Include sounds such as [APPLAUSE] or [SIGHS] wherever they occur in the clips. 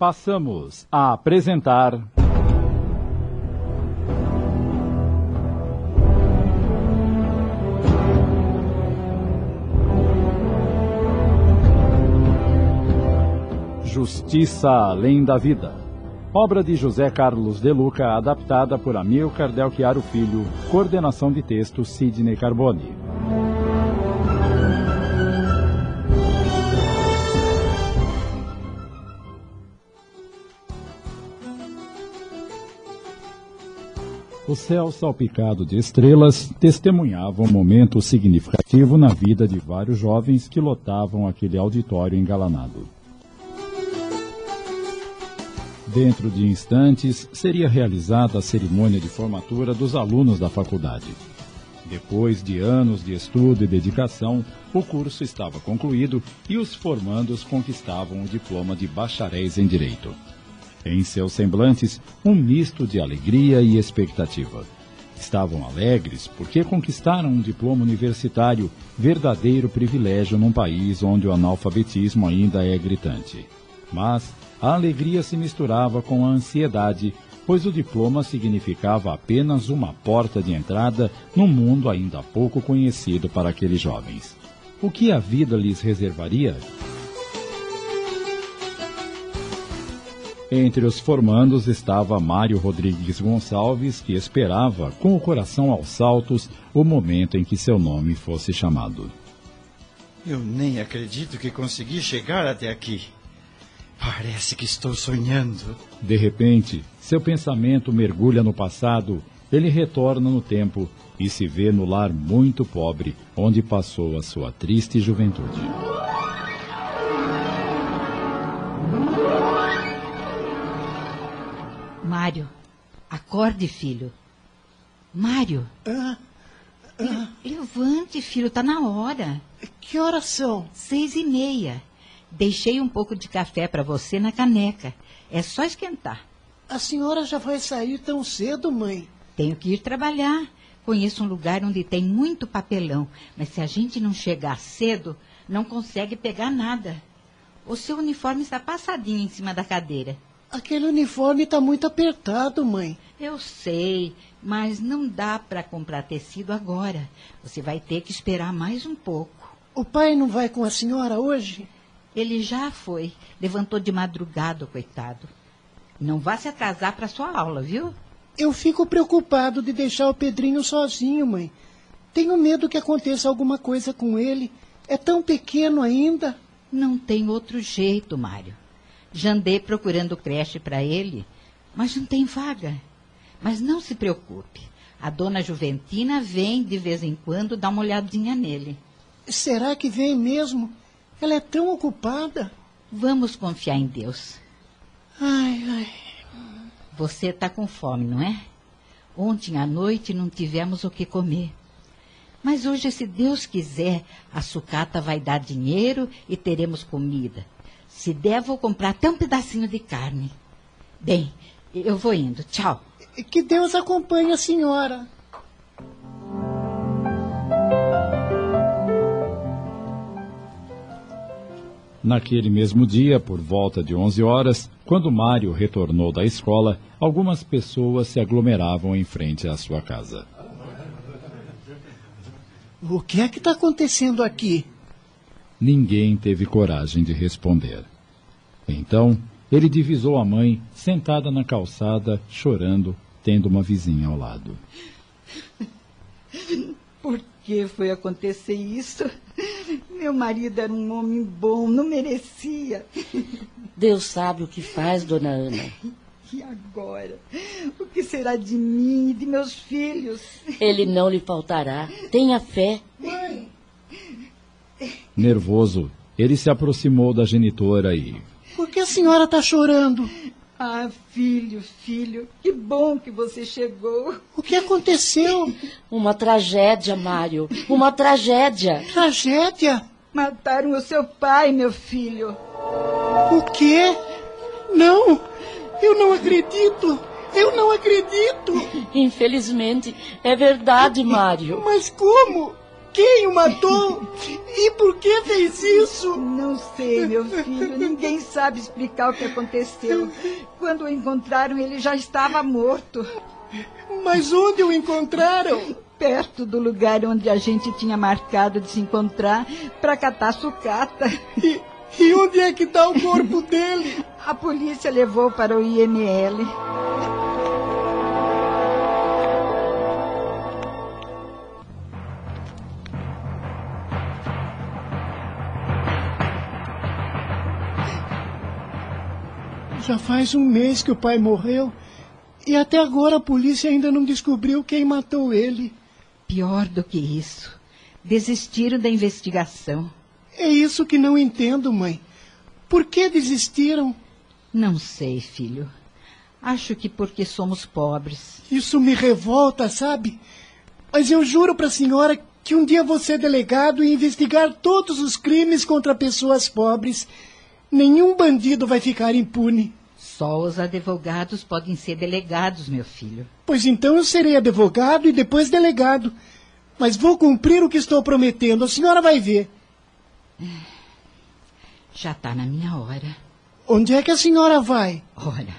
Passamos a apresentar. Justiça Além da Vida. Obra de José Carlos De Luca, adaptada por Amilcar Del Chiaro Filho, coordenação de texto Sidney Carboni. O céu salpicado de estrelas testemunhava um momento significativo na vida de vários jovens que lotavam aquele auditório engalanado. Dentro de instantes, seria realizada a cerimônia de formatura dos alunos da faculdade. Depois de anos de estudo e dedicação, o curso estava concluído e os formandos conquistavam o diploma de bacharéis em Direito. Em seus semblantes, um misto de alegria e expectativa. Estavam alegres porque conquistaram um diploma universitário, verdadeiro privilégio num país onde o analfabetismo ainda é gritante. Mas a alegria se misturava com a ansiedade, pois o diploma significava apenas uma porta de entrada num mundo ainda pouco conhecido para aqueles jovens. O que a vida lhes reservaria? Entre os formandos estava Mário Rodrigues Gonçalves, que esperava, com o coração aos saltos, o momento em que seu nome fosse chamado. Eu nem acredito que consegui chegar até aqui. Parece que estou sonhando. De repente, seu pensamento mergulha no passado, ele retorna no tempo e se vê no lar muito pobre, onde passou a sua triste juventude. Mário, acorde, filho. Mário. Ah, ah, Levante, filho, tá na hora. que horas são? Seis e meia. Deixei um pouco de café para você na caneca. É só esquentar. A senhora já vai sair tão cedo, mãe? Tenho que ir trabalhar. Conheço um lugar onde tem muito papelão, mas se a gente não chegar cedo, não consegue pegar nada. O seu uniforme está passadinho em cima da cadeira. Aquele uniforme está muito apertado, mãe. Eu sei, mas não dá para comprar tecido agora. Você vai ter que esperar mais um pouco. O pai não vai com a senhora hoje? Ele já foi. Levantou de madrugada, coitado. Não vá se atrasar para sua aula, viu? Eu fico preocupado de deixar o Pedrinho sozinho, mãe. Tenho medo que aconteça alguma coisa com ele. É tão pequeno ainda. Não tem outro jeito, Mário. Já andei procurando creche para ele, mas não tem vaga. Mas não se preocupe. A dona Juventina vem de vez em quando dar uma olhadinha nele. Será que vem mesmo? Ela é tão ocupada. Vamos confiar em Deus. Ai, ai. Você está com fome, não é? Ontem à noite não tivemos o que comer. Mas hoje, se Deus quiser, a sucata vai dar dinheiro e teremos comida. Se der, vou comprar até um pedacinho de carne. Bem, eu vou indo. Tchau. Que Deus acompanhe a senhora. Naquele mesmo dia, por volta de 11 horas, quando Mário retornou da escola, algumas pessoas se aglomeravam em frente à sua casa. O que é que está acontecendo aqui? Ninguém teve coragem de responder. Então, ele divisou a mãe sentada na calçada, chorando, tendo uma vizinha ao lado. [LAUGHS] Por que foi acontecer isso? Meu marido era um homem bom, não merecia. Deus sabe o que faz, dona Ana. E agora? O que será de mim e de meus filhos? Ele não lhe faltará. Tenha fé. Nervoso, ele se aproximou da genitora e. Por que a senhora está chorando? Ah, filho, filho, que bom que você chegou. O que aconteceu? [LAUGHS] Uma tragédia, Mário. Uma tragédia. Tragédia? Mataram o seu pai, meu filho. O quê? Não! Eu não acredito! Eu não acredito! Infelizmente, é verdade, Mário. Mas como? Quem o matou? E por que fez isso? Não sei, meu filho. Ninguém sabe explicar o que aconteceu. Quando o encontraram, ele já estava morto. Mas onde o encontraram? Perto do lugar onde a gente tinha marcado de se encontrar para catar sucata. E, e onde é que está o corpo dele? A polícia levou para o IML. Já faz um mês que o pai morreu e até agora a polícia ainda não descobriu quem matou ele. Pior do que isso. Desistiram da investigação. É isso que não entendo, mãe. Por que desistiram? Não sei, filho. Acho que porque somos pobres. Isso me revolta, sabe? Mas eu juro para a senhora que um dia vou ser delegado e investigar todos os crimes contra pessoas pobres. Nenhum bandido vai ficar impune. Só os advogados podem ser delegados, meu filho. Pois então eu serei advogado e depois delegado. Mas vou cumprir o que estou prometendo. A senhora vai ver. [SIGHS] Já está na minha hora. Onde é que a senhora vai? Olha,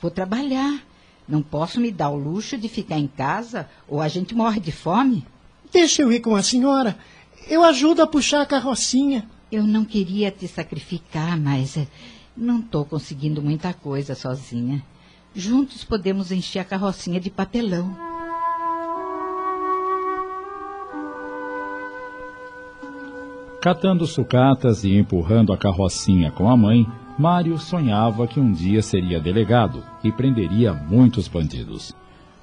vou trabalhar. Não posso me dar o luxo de ficar em casa ou a gente morre de fome. Deixa eu ir com a senhora. Eu ajudo a puxar a carrocinha. Eu não queria te sacrificar, mas eh, não estou conseguindo muita coisa sozinha. Juntos podemos encher a carrocinha de papelão. Catando sucatas e empurrando a carrocinha com a mãe, Mário sonhava que um dia seria delegado e prenderia muitos bandidos.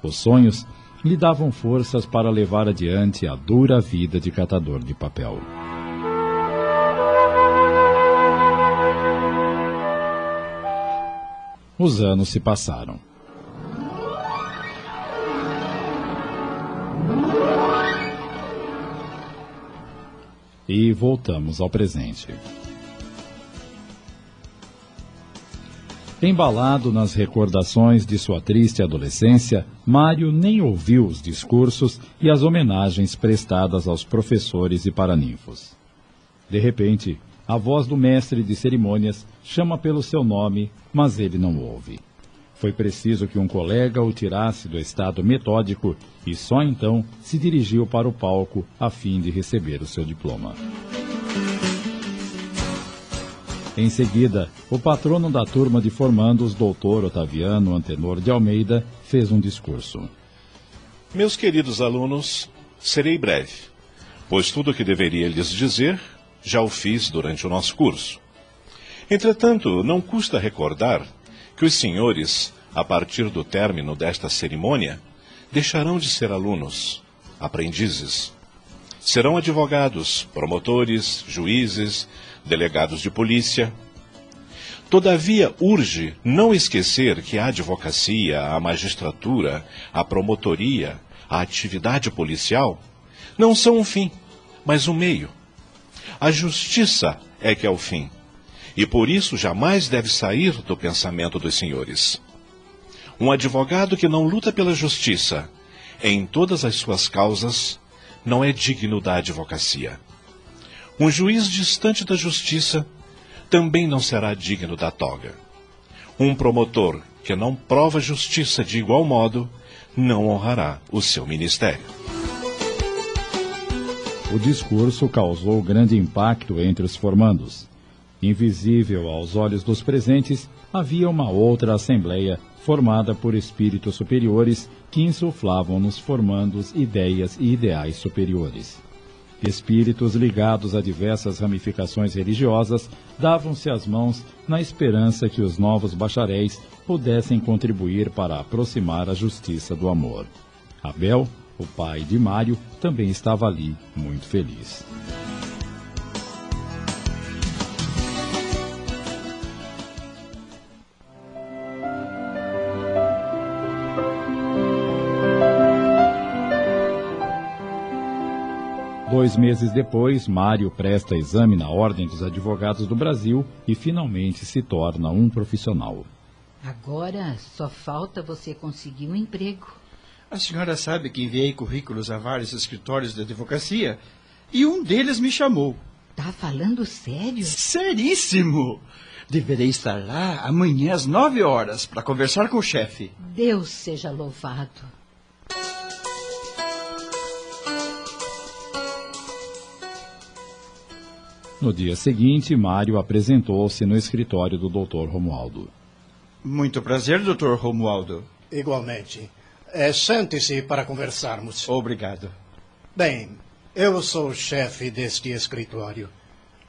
Os sonhos lhe davam forças para levar adiante a dura vida de catador de papel. Os anos se passaram. E voltamos ao presente. Embalado nas recordações de sua triste adolescência, Mário nem ouviu os discursos e as homenagens prestadas aos professores e paraninfos. De repente, a voz do mestre de cerimônias chama pelo seu nome, mas ele não ouve. Foi preciso que um colega o tirasse do estado metódico e só então se dirigiu para o palco a fim de receber o seu diploma. Em seguida, o patrono da turma de formandos, doutor Otaviano Antenor de Almeida, fez um discurso. Meus queridos alunos, serei breve, pois tudo o que deveria lhes dizer já o fiz durante o nosso curso. Entretanto, não custa recordar que os senhores, a partir do término desta cerimônia, deixarão de ser alunos, aprendizes. Serão advogados, promotores, juízes, delegados de polícia. Todavia, urge não esquecer que a advocacia, a magistratura, a promotoria, a atividade policial não são um fim, mas um meio. A justiça é que é o fim, e por isso jamais deve sair do pensamento dos senhores. Um advogado que não luta pela justiça em todas as suas causas não é digno da advocacia. Um juiz distante da justiça também não será digno da toga. Um promotor que não prova justiça de igual modo não honrará o seu ministério. O discurso causou grande impacto entre os formandos. Invisível aos olhos dos presentes, havia uma outra assembleia formada por espíritos superiores que insuflavam nos formandos ideias e ideais superiores. Espíritos ligados a diversas ramificações religiosas davam-se as mãos na esperança que os novos bacharéis pudessem contribuir para aproximar a justiça do amor. Abel, o pai de Mário, também estava ali, muito feliz. Dois meses depois, Mário presta exame na Ordem dos Advogados do Brasil e finalmente se torna um profissional. Agora só falta você conseguir um emprego. A senhora sabe que enviei currículos a vários escritórios de advocacia, e um deles me chamou. Tá falando sério? Seríssimo! Deverei estar lá amanhã às nove horas para conversar com o chefe. Deus seja louvado. No dia seguinte, Mário apresentou-se no escritório do Dr. Romualdo. Muito prazer, Dr. Romualdo. Igualmente. É, Sente-se para conversarmos. Obrigado. Bem, eu sou o chefe deste escritório.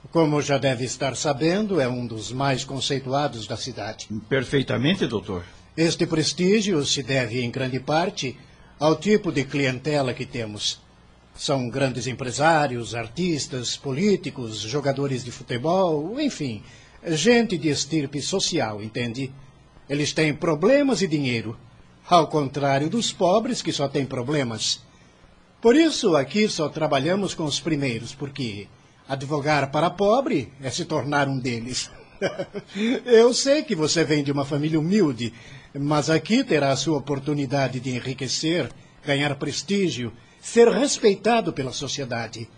Como já deve estar sabendo, é um dos mais conceituados da cidade. Perfeitamente, doutor. Este prestígio se deve, em grande parte, ao tipo de clientela que temos. São grandes empresários, artistas, políticos, jogadores de futebol, enfim, gente de estirpe social, entende? Eles têm problemas e dinheiro, ao contrário dos pobres que só têm problemas. Por isso, aqui só trabalhamos com os primeiros, porque advogar para pobre é se tornar um deles. [LAUGHS] Eu sei que você vem de uma família humilde, mas aqui terá a sua oportunidade de enriquecer, ganhar prestígio, ser respeitado pela sociedade.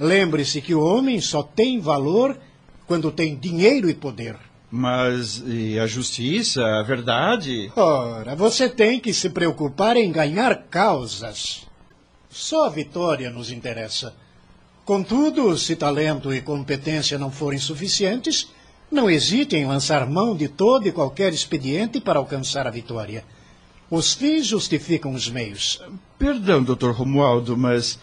Lembre-se que o homem só tem valor quando tem dinheiro e poder. Mas e a justiça, a verdade? Ora, você tem que se preocupar em ganhar causas. Só a vitória nos interessa. Contudo, se talento e competência não forem suficientes, não hesite em lançar mão de todo e qualquer expediente para alcançar a vitória. Os fins justificam os meios. Perdão, Dr. Romualdo, mas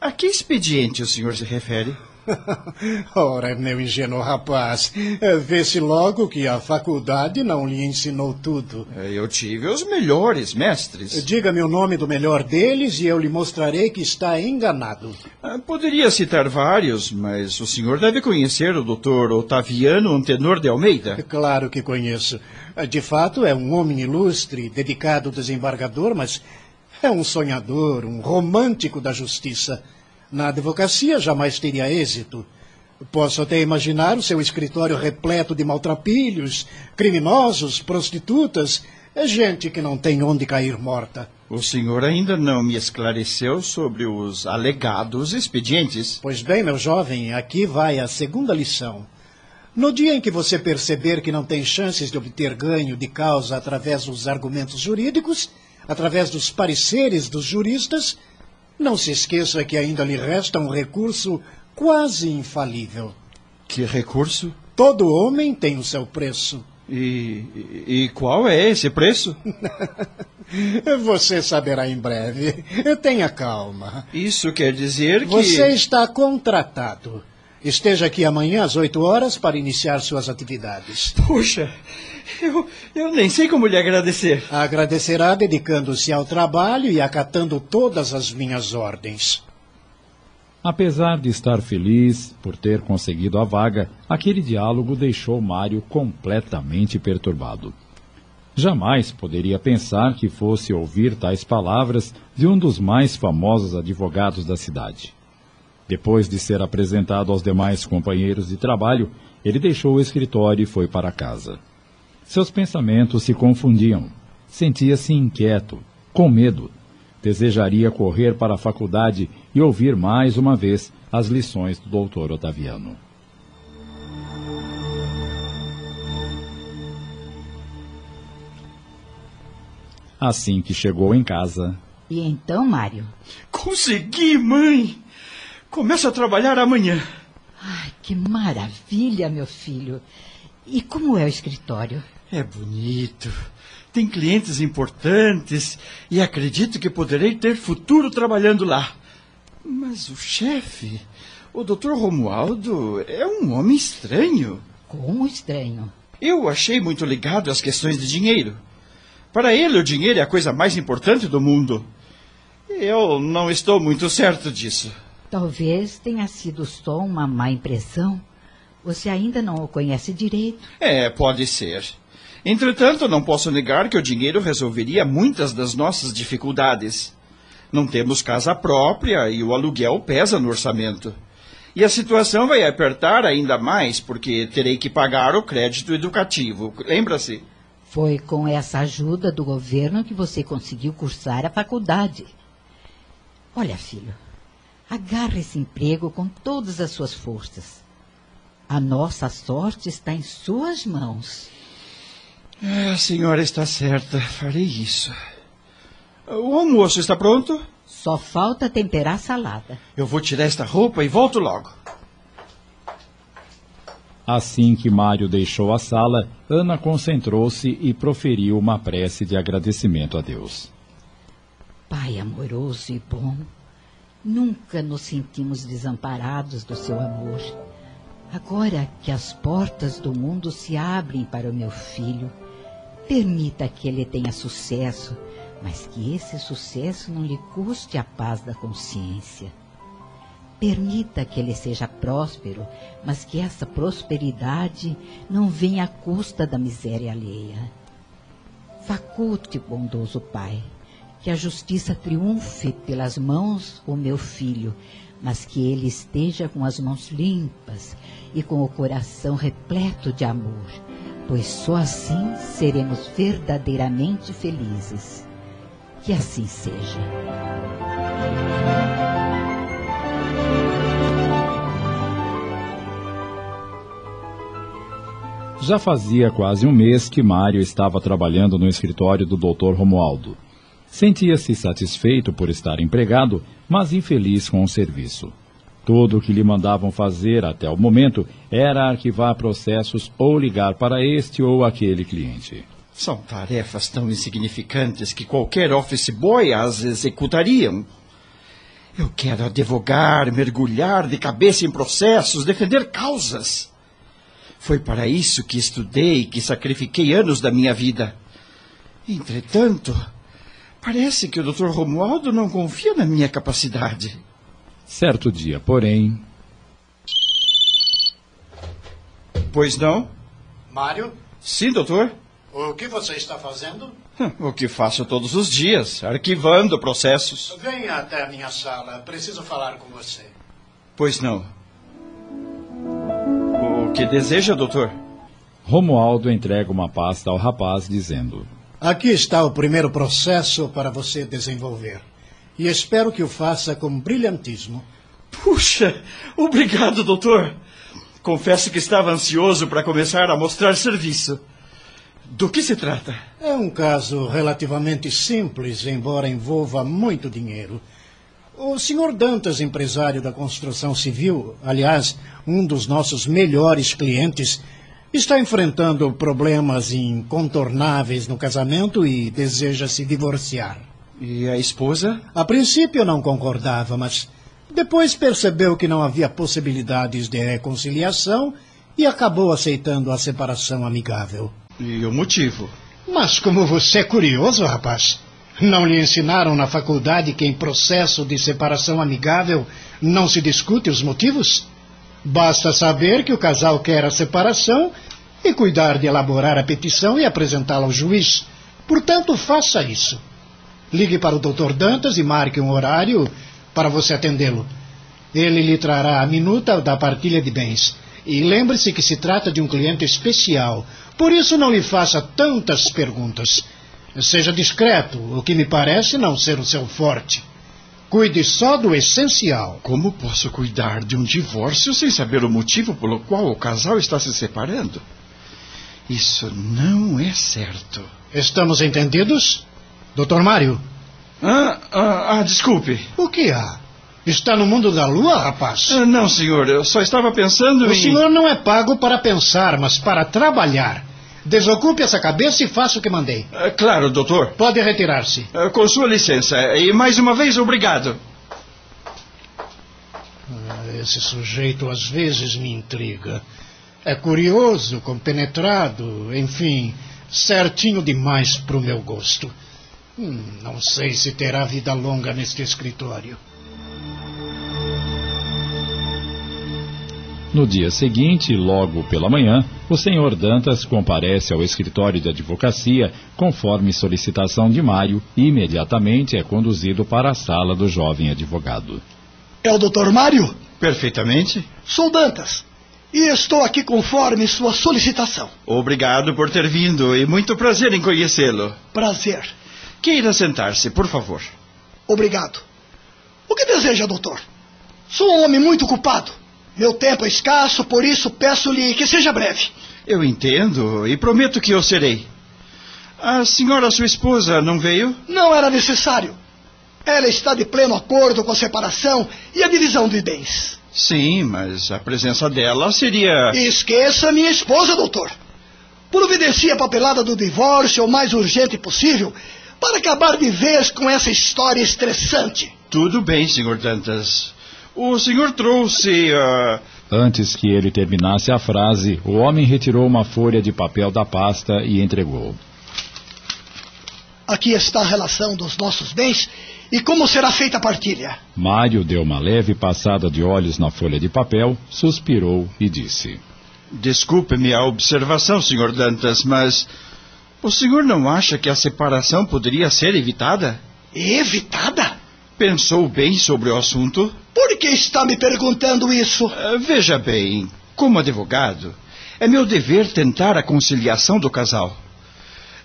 a que expediente o senhor se refere? [LAUGHS] Ora, meu ingênuo rapaz, vê-se logo que a faculdade não lhe ensinou tudo. É, Eu tive os melhores mestres. Diga-me o nome do melhor deles e eu lhe mostrarei que está enganado. Ah, Poderia citar vários, mas o senhor deve conhecer o Dr. Otaviano Antenor de Almeida. Claro que conheço. De fato, é um homem ilustre, dedicado desembargador, mas é um sonhador, um romântico da justiça. Na advocacia jamais teria êxito. Posso até imaginar o seu escritório repleto de maltrapilhos, criminosos, prostitutas, é gente que não tem onde cair morta. O senhor ainda não me esclareceu sobre os alegados expedientes. Pois bem, meu jovem, aqui vai a segunda lição. No dia em que você perceber que não tem chances de obter ganho de causa através dos argumentos jurídicos, através dos pareceres dos juristas, não se esqueça que ainda lhe resta um recurso quase infalível. Que recurso? Todo homem tem o seu preço. E, e, qual é esse preço? [LAUGHS] Você saberá em breve. Tenha calma. Isso quer dizer que. Você está contratado. Esteja aqui amanhã às oito horas para iniciar suas atividades. Puxa, eu, eu nem sei como lhe agradecer. Agradecerá dedicando-se ao trabalho e acatando todas as minhas ordens. Apesar de estar feliz por ter conseguido a vaga, aquele diálogo deixou Mário completamente perturbado. Jamais poderia pensar que fosse ouvir tais palavras de um dos mais famosos advogados da cidade. Depois de ser apresentado aos demais companheiros de trabalho, ele deixou o escritório e foi para casa. Seus pensamentos se confundiam. Sentia-se inquieto, com medo. Desejaria correr para a faculdade e ouvir mais uma vez as lições do doutor Otaviano. Assim que chegou em casa, E então, Mário? Consegui, mãe! Começo a trabalhar amanhã. Ai, que maravilha, meu filho. E como é o escritório? É bonito. Tem clientes importantes e acredito que poderei ter futuro trabalhando lá. Mas o chefe, o Dr. Romualdo, é um homem estranho. Como estranho. Eu o achei muito ligado às questões de dinheiro. Para ele, o dinheiro é a coisa mais importante do mundo. Eu não estou muito certo disso. Talvez tenha sido só uma má impressão. Você ainda não o conhece direito. É, pode ser. Entretanto, não posso negar que o dinheiro resolveria muitas das nossas dificuldades. Não temos casa própria e o aluguel pesa no orçamento. E a situação vai apertar ainda mais porque terei que pagar o crédito educativo. Lembra-se? Foi com essa ajuda do governo que você conseguiu cursar a faculdade. Olha, filho, Agarre esse emprego com todas as suas forças. A nossa sorte está em suas mãos. A senhora está certa. Farei isso. O almoço está pronto? Só falta temperar a salada. Eu vou tirar esta roupa e volto logo. Assim que Mário deixou a sala, Ana concentrou-se e proferiu uma prece de agradecimento a Deus. Pai amoroso e bom, nunca nos sentimos desamparados do seu amor. Agora que as portas do mundo se abrem para o meu filho, permita que ele tenha sucesso, mas que esse sucesso não lhe custe a paz da consciência. Permita que ele seja próspero, mas que essa prosperidade não venha à custa da miséria alheia. Faculte, bondoso Pai, que a justiça triunfe pelas mãos o meu filho, mas que ele esteja com as mãos limpas e com o coração repleto de amor, pois só assim seremos verdadeiramente felizes. Que assim seja. Já fazia quase um mês que Mário estava trabalhando no escritório do Dr. Romualdo. Sentia-se satisfeito por estar empregado, mas infeliz com o serviço. Tudo o que lhe mandavam fazer até o momento era arquivar processos ou ligar para este ou aquele cliente. São tarefas tão insignificantes que qualquer office boy as executariam. Eu quero advogar, mergulhar de cabeça em processos, defender causas. Foi para isso que estudei, que sacrifiquei anos da minha vida. Entretanto, parece que o Dr. Romualdo não confia na minha capacidade. Certo dia, porém. Pois não? Mário, Sim, doutor. o que você está fazendo? O que faço todos os dias, arquivando processos. Venha até a minha sala. Preciso falar com você. Pois não. O que deseja, doutor? Romualdo entrega uma pasta ao rapaz, dizendo: Aqui está o primeiro processo para você desenvolver. E espero que o faça com brilhantismo. Puxa, obrigado, doutor. Confesso que estava ansioso para começar a mostrar serviço. Do que se trata? É um caso relativamente simples, embora envolva muito dinheiro. O senhor Dantas, empresário da construção civil, aliás, um dos nossos melhores clientes, está enfrentando problemas incontornáveis no casamento e deseja se divorciar. E a esposa? A princípio não concordava, mas depois percebeu que não havia possibilidades de reconciliação e acabou aceitando a separação amigável. E o motivo? Mas como você é curioso, rapaz. Não lhe ensinaram na faculdade que em processo de separação amigável não se discute os motivos? Basta saber que o casal quer a separação e cuidar de elaborar a petição e apresentá-la ao juiz. Portanto, faça isso. Ligue para o Dr. Dantas e marque um horário para você atendê-lo. Ele lhe trará a minuta da partilha de bens. E lembre-se que se trata de um cliente especial. Por isso não lhe faça tantas perguntas. Seja discreto, o que me parece não ser o seu forte. Cuide só do essencial. Como posso cuidar de um divórcio sem saber o motivo pelo qual o casal está se separando? Isso não é certo. Estamos entendidos? Doutor Mário, Ah, ah, ah, desculpe. o que há? Está no mundo da lua, rapaz? Ah, não, senhor, eu só estava pensando O em. senhor não é pago para pensar, mas para trabalhar. Desocupe essa cabeça e faça o que mandei. Ah, claro, doutor. Pode retirar-se. Ah, com sua licença. E mais uma vez, obrigado. Ah, Esse sujeito às vezes me intriga. É curioso, compenetrado, enfim, certinho demais para o meu gosto. Hum, não sei se terá vida longa neste escritório. No dia seguinte, logo pela manhã, o senhor Dantas comparece ao escritório de advocacia conforme solicitação de Mário e imediatamente é conduzido para a sala do jovem advogado. É o Dr. Mário? Perfeitamente. Sou Dantas. E estou aqui conforme sua solicitação. Obrigado por ter vindo e muito prazer em conhecê-lo. Prazer. Queira sentar-se, por favor. Obrigado. O que deseja, doutor? Sou um homem muito ocupado. Meu tempo é escasso, por isso peço-lhe que seja breve. Eu entendo e prometo que eu serei. A senhora, sua esposa, não veio? Não era necessário. Ela está de pleno acordo com a separação e a divisão de bens. Sim, mas a presença dela seria. Esqueça minha esposa, doutor. Providencie a papelada do divórcio o mais urgente possível para acabar de vez com essa história estressante. Tudo bem, senhor Dantas. O senhor trouxe. Uh... Antes que ele terminasse a frase, o homem retirou uma folha de papel da pasta e entregou. Aqui está a relação dos nossos bens e como será feita a partilha. Mário deu uma leve passada de olhos na folha de papel, suspirou e disse: Desculpe-me a observação, senhor Dantas, mas o senhor não acha que a separação poderia ser evitada? Evitada? Pensou bem sobre o assunto? Por que está me perguntando isso? Uh, veja bem, como advogado, é meu dever tentar a conciliação do casal.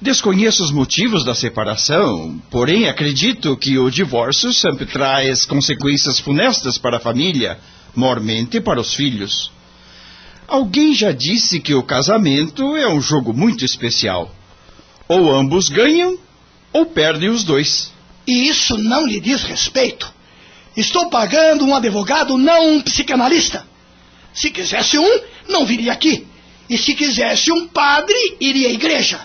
Desconheço os motivos da separação, porém acredito que o divórcio sempre traz consequências funestas para a família, mormente para os filhos. Alguém já disse que o casamento é um jogo muito especial. Ou ambos ganham, ou perdem os dois. E isso não lhe diz respeito. Estou pagando um advogado, não um psicanalista. Se quisesse um, não viria aqui. E se quisesse um padre, iria à igreja.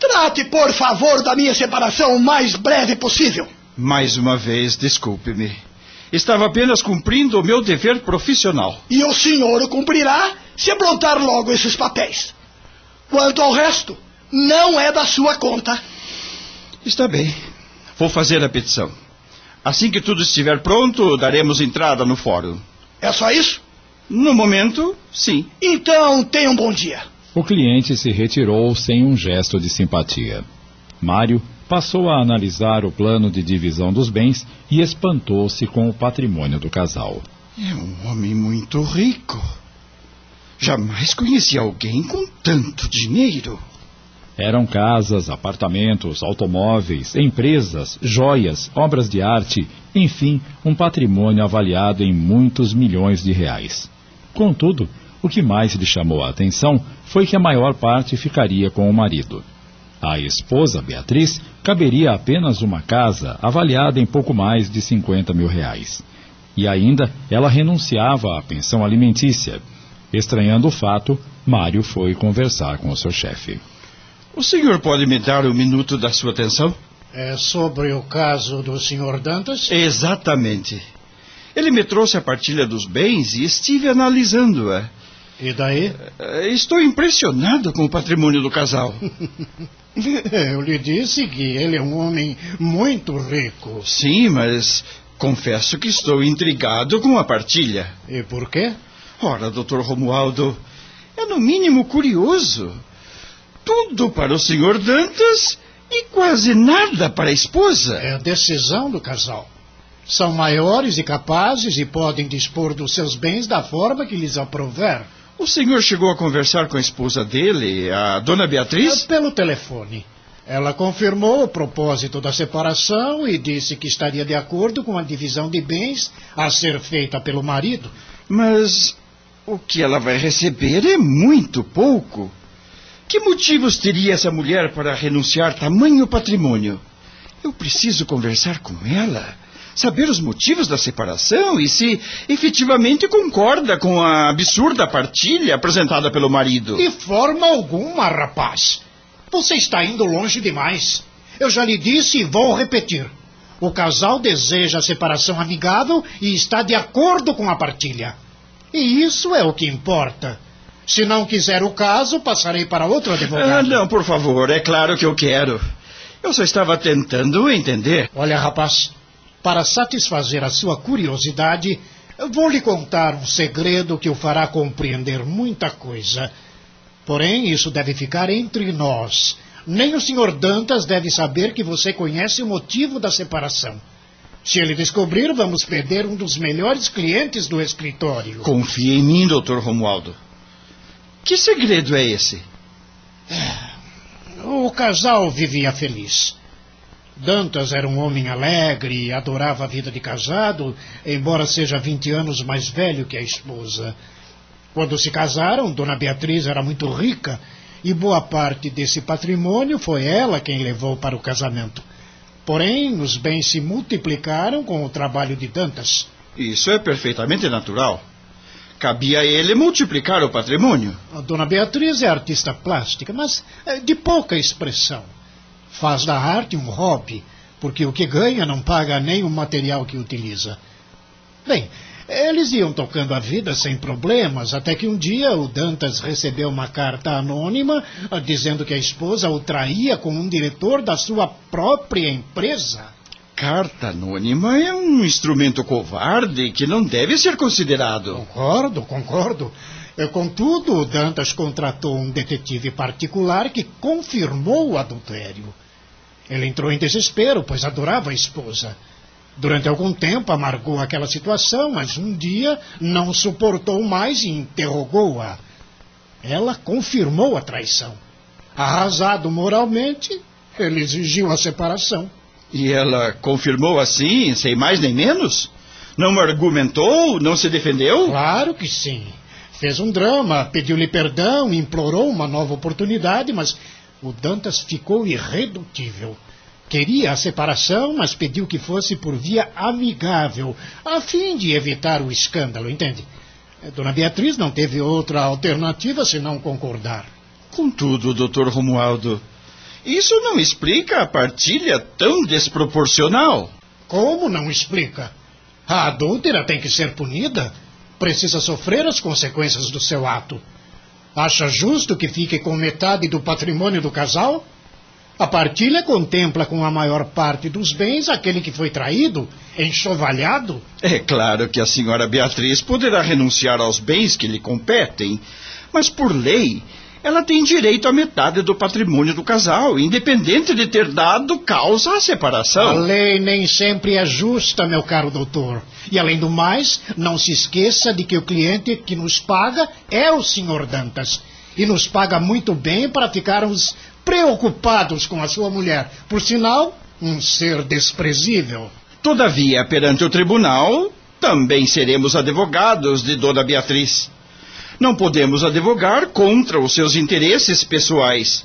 Trate, por favor, da minha separação o mais breve possível. Mais uma vez, desculpe-me. Estava apenas cumprindo o meu dever profissional. E o senhor o cumprirá se aprontar logo esses papéis. Quanto ao resto, não é da sua conta. Está bem. Vou fazer a petição. Assim que tudo estiver pronto, daremos entrada no fórum. É só isso? No momento, sim. Então, tenha um bom dia. O cliente se retirou sem um gesto de simpatia. Mário passou a analisar o plano de divisão dos bens e espantou-se com o patrimônio do casal. É um homem muito rico. Jamais conheci alguém com tanto dinheiro. Eram casas, apartamentos, automóveis, empresas, joias, obras de arte, enfim, um patrimônio avaliado em muitos milhões de reais. Contudo, o que mais lhe chamou a atenção foi que a maior parte ficaria com o marido. À esposa, Beatriz, caberia apenas uma casa avaliada em pouco mais de 50 mil reais. E ainda ela renunciava à pensão alimentícia. Estranhando o fato, Mário foi conversar com o seu chefe. O senhor pode me dar um minuto da sua atenção? É sobre o caso do senhor Dantas? Exatamente. Ele me trouxe a partilha dos bens e estive analisando-a. E daí? Eh, estou impressionado com o patrimônio do casal. [LAUGHS] Eu lhe disse que ele é um homem muito rico. Sim, mas confesso que estou intrigado com a partilha. E por quê? Ora, doutor Romualdo, é no mínimo curioso. Tudo para o senhor Dantas e quase nada para a esposa. É a decisão do casal. São maiores e capazes e podem dispor dos seus bens da forma que lhes aprouver. O senhor chegou a conversar com a esposa dele, a dona Beatriz? É pelo telefone. Ela confirmou o propósito da separação e disse que estaria de acordo com a divisão de bens a ser feita pelo marido. Mas o que ela vai receber é muito pouco. Que motivos teria essa mulher para renunciar tamanho patrimônio? Eu preciso conversar com ela saber os motivos da separação e se efetivamente concorda com a absurda partilha apresentada pelo marido. De forma alguma, rapaz. Você está indo longe demais. Eu já lhe disse e vou repetir. O casal deseja a separação amigável e está de acordo com a partilha. E isso é o que importa. Se não quiser o caso, passarei para outro advogado. Ah, não, por favor, é claro que eu quero. Eu só estava tentando entender. Olha, rapaz, para satisfazer a sua curiosidade, vou lhe contar um segredo que o fará compreender muita coisa. Porém, isso deve ficar entre nós. Nem o Sr. Dantas deve saber que você conhece o motivo da separação. Se ele descobrir, vamos perder um dos melhores clientes do escritório. Confie em mim, Dr. Romualdo. Que segredo é esse? O casal vivia feliz. Dantas era um homem alegre, adorava a vida de casado, embora seja 20 anos mais velho que a esposa. Quando se casaram, Dona Beatriz era muito rica e boa parte desse patrimônio foi ela quem levou para o casamento. Porém, os bens se multiplicaram com o trabalho de Dantas. Isso é perfeitamente natural. Cabia a ele multiplicar o patrimônio. A Dona Beatriz é artista plástica, mas é, de pouca expressão. Faz da arte um hobby, porque o que ganha não paga nem o material que utiliza. Bem, eles iam tocando a vida sem problemas, até que um dia o Dantas recebeu uma carta anônima ah, dizendo que a esposa o traía com um diretor da sua própria empresa. Carta anônima é um instrumento covarde que não deve ser considerado. Concordo, concordo. Eh, Contudo, Dantas contratou um detetive particular que confirmou o adultério. Ele entrou em desespero, pois adorava a esposa. Durante algum tempo amargou aquela situação, mas um dia não suportou mais e interrogou-a. Ela confirmou a traição. Arrasado moralmente, ele exigiu a separação. E ela confirmou assim, sem mais nem menos? Não argumentou? Não se defendeu? Claro que sim. Fez um drama, pediu-lhe perdão, implorou uma nova oportunidade, mas o Dantas ficou irredutível. Queria a separação, mas pediu que fosse por via amigável, a fim de evitar o escândalo, entende? Dona Beatriz não teve outra alternativa senão concordar. Contudo, doutor Romualdo, isso não explica a partilha tão desproporcional. Como não explica? A adúltera tem que ser punida. Precisa sofrer as consequências do seu ato. Acha justo que fique com metade do patrimônio do casal? A partilha contempla com a maior parte dos bens aquele que foi traído, enxovalhado. É claro que a senhora Beatriz poderá renunciar aos bens que lhe competem, mas por lei ela tem direito à metade do patrimônio do casal, independente de ter dado causa à A separação. lei nem sempre é justa, meu caro doutor. E além do mais, não se esqueça de que o cliente que nos paga é o senhor Dantas. E nos paga muito bem para ficarmos preocupados com a sua mulher. Por sinal, um ser desprezível. Todavia, perante o tribunal, também seremos advogados de Dona Beatriz. Não podemos advogar contra os seus interesses pessoais.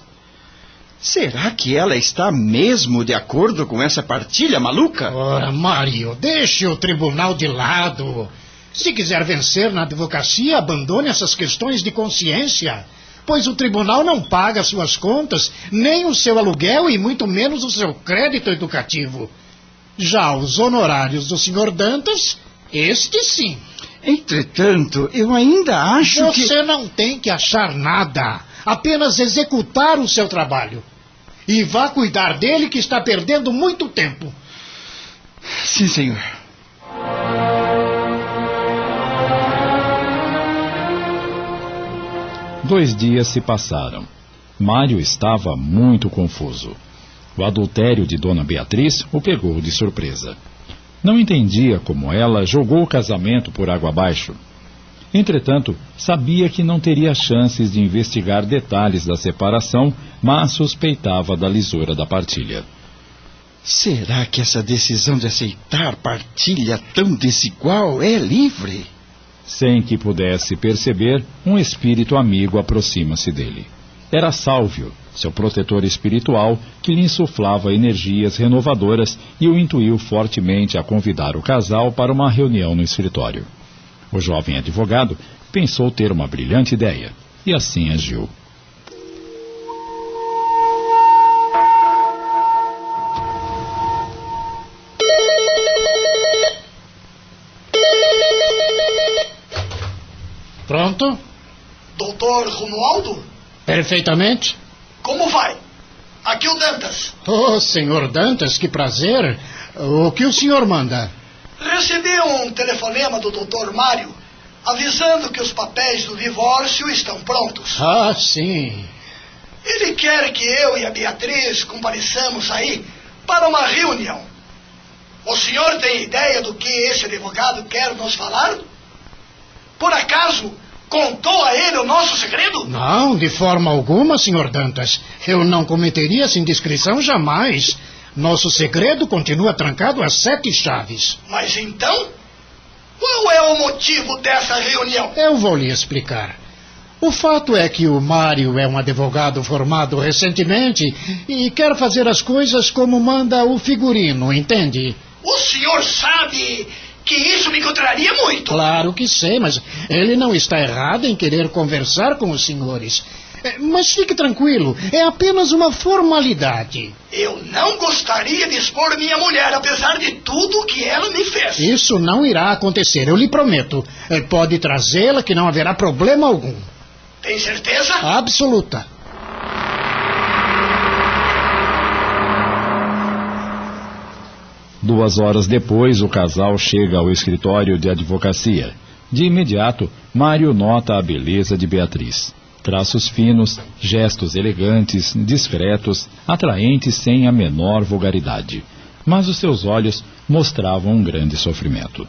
Será que ela está mesmo de acordo com essa partilha maluca? Ora, Mário, deixe o tribunal de lado. Se quiser vencer na advocacia, abandone essas questões de consciência. Pois o tribunal não paga suas contas, nem o seu aluguel e muito menos o seu crédito educativo. Já os honorários do senhor Dantas, este sim. Entretanto, eu ainda acho que. Você não tem que achar nada, apenas executar o seu trabalho. E vá cuidar dele que está perdendo muito tempo. Sim, senhor. Dois dias se passaram. Mário estava muito confuso. O adultério de Dona Beatriz o pegou de surpresa. Não entendia como ela jogou o casamento por água abaixo. Entretanto, sabia que não teria chances de investigar detalhes da separação, mas suspeitava da lisura da partilha. Será que essa decisão de aceitar partilha tão desigual é livre? Sem que pudesse perceber, um espírito amigo aproxima-se dele. Era Sálvio, seu protetor espiritual, que lhe insuflava energias renovadoras e o intuiu fortemente a convidar o casal para uma reunião no escritório. O jovem advogado pensou ter uma brilhante ideia e assim agiu. Pronto? Doutor Romualdo, Perfeitamente. Como vai? Aqui o Dantas. Oh, senhor Dantas, que prazer. O que o senhor manda? Recebi um telefonema do doutor Mário avisando que os papéis do divórcio estão prontos. Ah, sim. Ele quer que eu e a Beatriz compareçamos aí para uma reunião. O senhor tem ideia do que esse advogado quer nos falar? Por acaso contou a ele o nosso segredo? Não, de forma alguma, senhor Dantas. Eu não cometeria essa indiscrição jamais. Nosso segredo continua trancado a sete chaves. Mas então, qual é o motivo dessa reunião? Eu vou lhe explicar. O fato é que o Mário é um advogado formado recentemente e quer fazer as coisas como manda o figurino, entende? O senhor sabe que isso me contraria muito. Claro que sei, mas ele não está errado em querer conversar com os senhores. É, Mas fique tranquilo, é apenas uma formalidade. Eu não gostaria de expor minha mulher, apesar de tudo que ela me fez. Isso não irá acontecer, eu lhe prometo. É, Pode trazê-la que não haverá problema algum. Tem certeza? Absoluta. Duas horas depois, o casal chega ao escritório de advocacia. De imediato, Mário nota a beleza de Beatriz. Traços finos, gestos elegantes, discretos, atraentes sem a menor vulgaridade. Mas os seus olhos mostravam um grande sofrimento.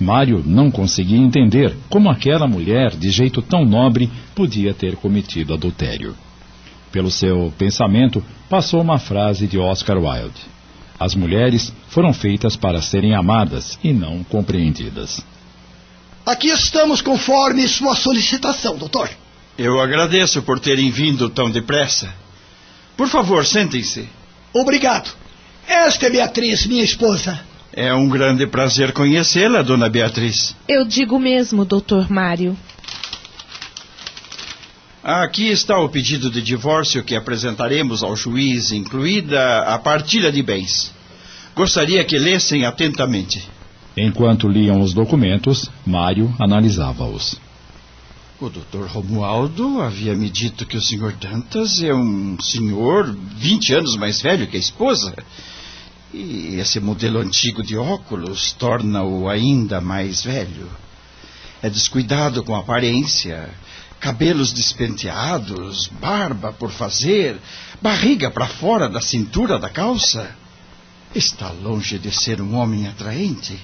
Mário não conseguia entender como aquela mulher, de jeito tão nobre, podia ter cometido adultério. Pelo seu pensamento, passou uma frase de Oscar Wilde. As mulheres foram feitas para serem amadas e não compreendidas. Aqui estamos conforme sua solicitação, doutor. Eu agradeço por terem vindo tão depressa. Por favor, sentem-se. Obrigado. Esta é Beatriz, minha esposa. É um grande prazer conhecê-la, dona Beatriz. Eu digo mesmo, doutor Mário. Aqui está o pedido de divórcio que apresentaremos ao juiz, incluída a partilha de bens. Gostaria que lessem atentamente. Enquanto liam os documentos, Mário analisava-os. O doutor Romualdo havia me dito que o senhor Dantas é um senhor 20 anos mais velho que a esposa. E esse modelo antigo de óculos torna-o ainda mais velho. É descuidado com a aparência, cabelos despenteados, barba por fazer, barriga para fora da cintura da calça. Está longe de ser um homem atraente.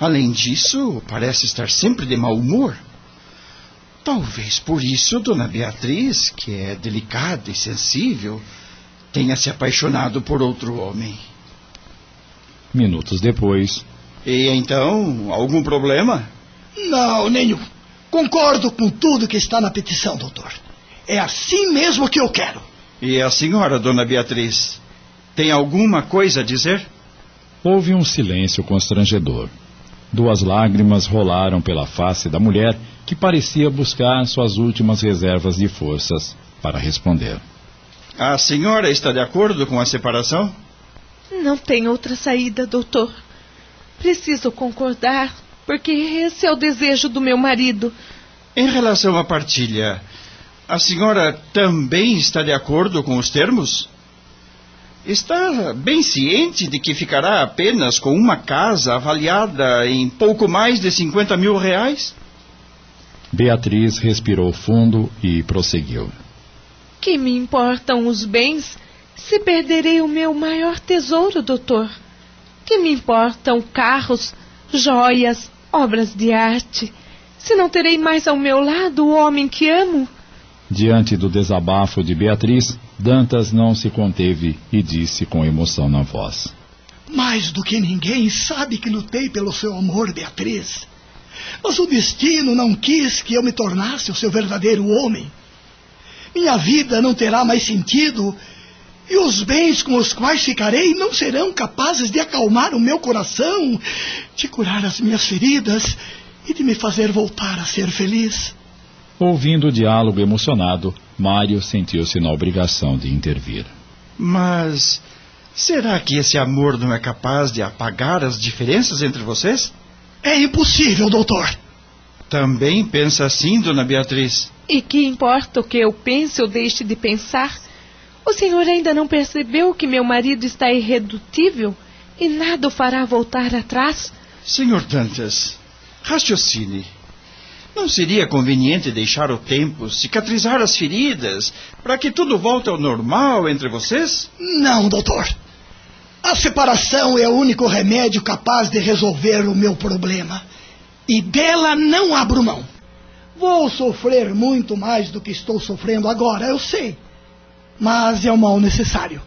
Além disso, parece estar sempre de mau humor. Talvez por isso Dona Beatriz, que é delicada e sensível, tenha se apaixonado por outro homem. Minutos depois, E então, algum problema? Não, nenhum. Concordo com tudo que está na petição, doutor. É assim mesmo que eu quero. E a senhora, Dona Beatriz, tem alguma coisa a dizer? houve um silêncio constrangedor. Duas lágrimas rolaram pela face da mulher, que parecia buscar suas últimas reservas de forças para responder. A senhora está de acordo com a separação? Não tem outra saída, doutor. Preciso concordar, porque esse é o desejo do meu marido. Em relação à partilha, a senhora também está de acordo com os termos? Está bem ciente de que ficará apenas com uma casa avaliada em pouco mais de 50 mil reais? Beatriz respirou fundo e prosseguiu. Que me importam os bens se perderei o meu maior tesouro, doutor? Que me importam carros, joias, obras de arte, se não terei mais ao meu lado o homem que amo? Diante do desabafo de Beatriz, Dantas não se conteve e disse com emoção na voz. Mais do que ninguém sabe que lutei pelo seu amor, Beatriz. Mas o destino não quis que eu me tornasse o seu verdadeiro homem. Minha vida não terá mais sentido e os bens com os quais ficarei não serão capazes de acalmar o meu coração, de curar as minhas feridas e de me fazer voltar a ser feliz. Ouvindo o diálogo emocionado, Mário sentiu-se na obrigação de intervir. Mas será que esse amor não é capaz de apagar as diferenças entre vocês? É impossível, doutor. Também pensa assim, dona Beatriz? E que importa o que eu pense ou deixe de pensar? O senhor ainda não percebeu que meu marido está irredutível e nada o fará voltar atrás? Senhor Dantas, raciocine. Não seria conveniente deixar o tempo cicatrizar as feridas para que tudo volte ao normal entre vocês? Não, doutor. A separação é o único remédio capaz de resolver o meu problema. E dela não abro mão. Vou sofrer muito mais do que estou sofrendo agora, eu sei. Mas é o mal necessário.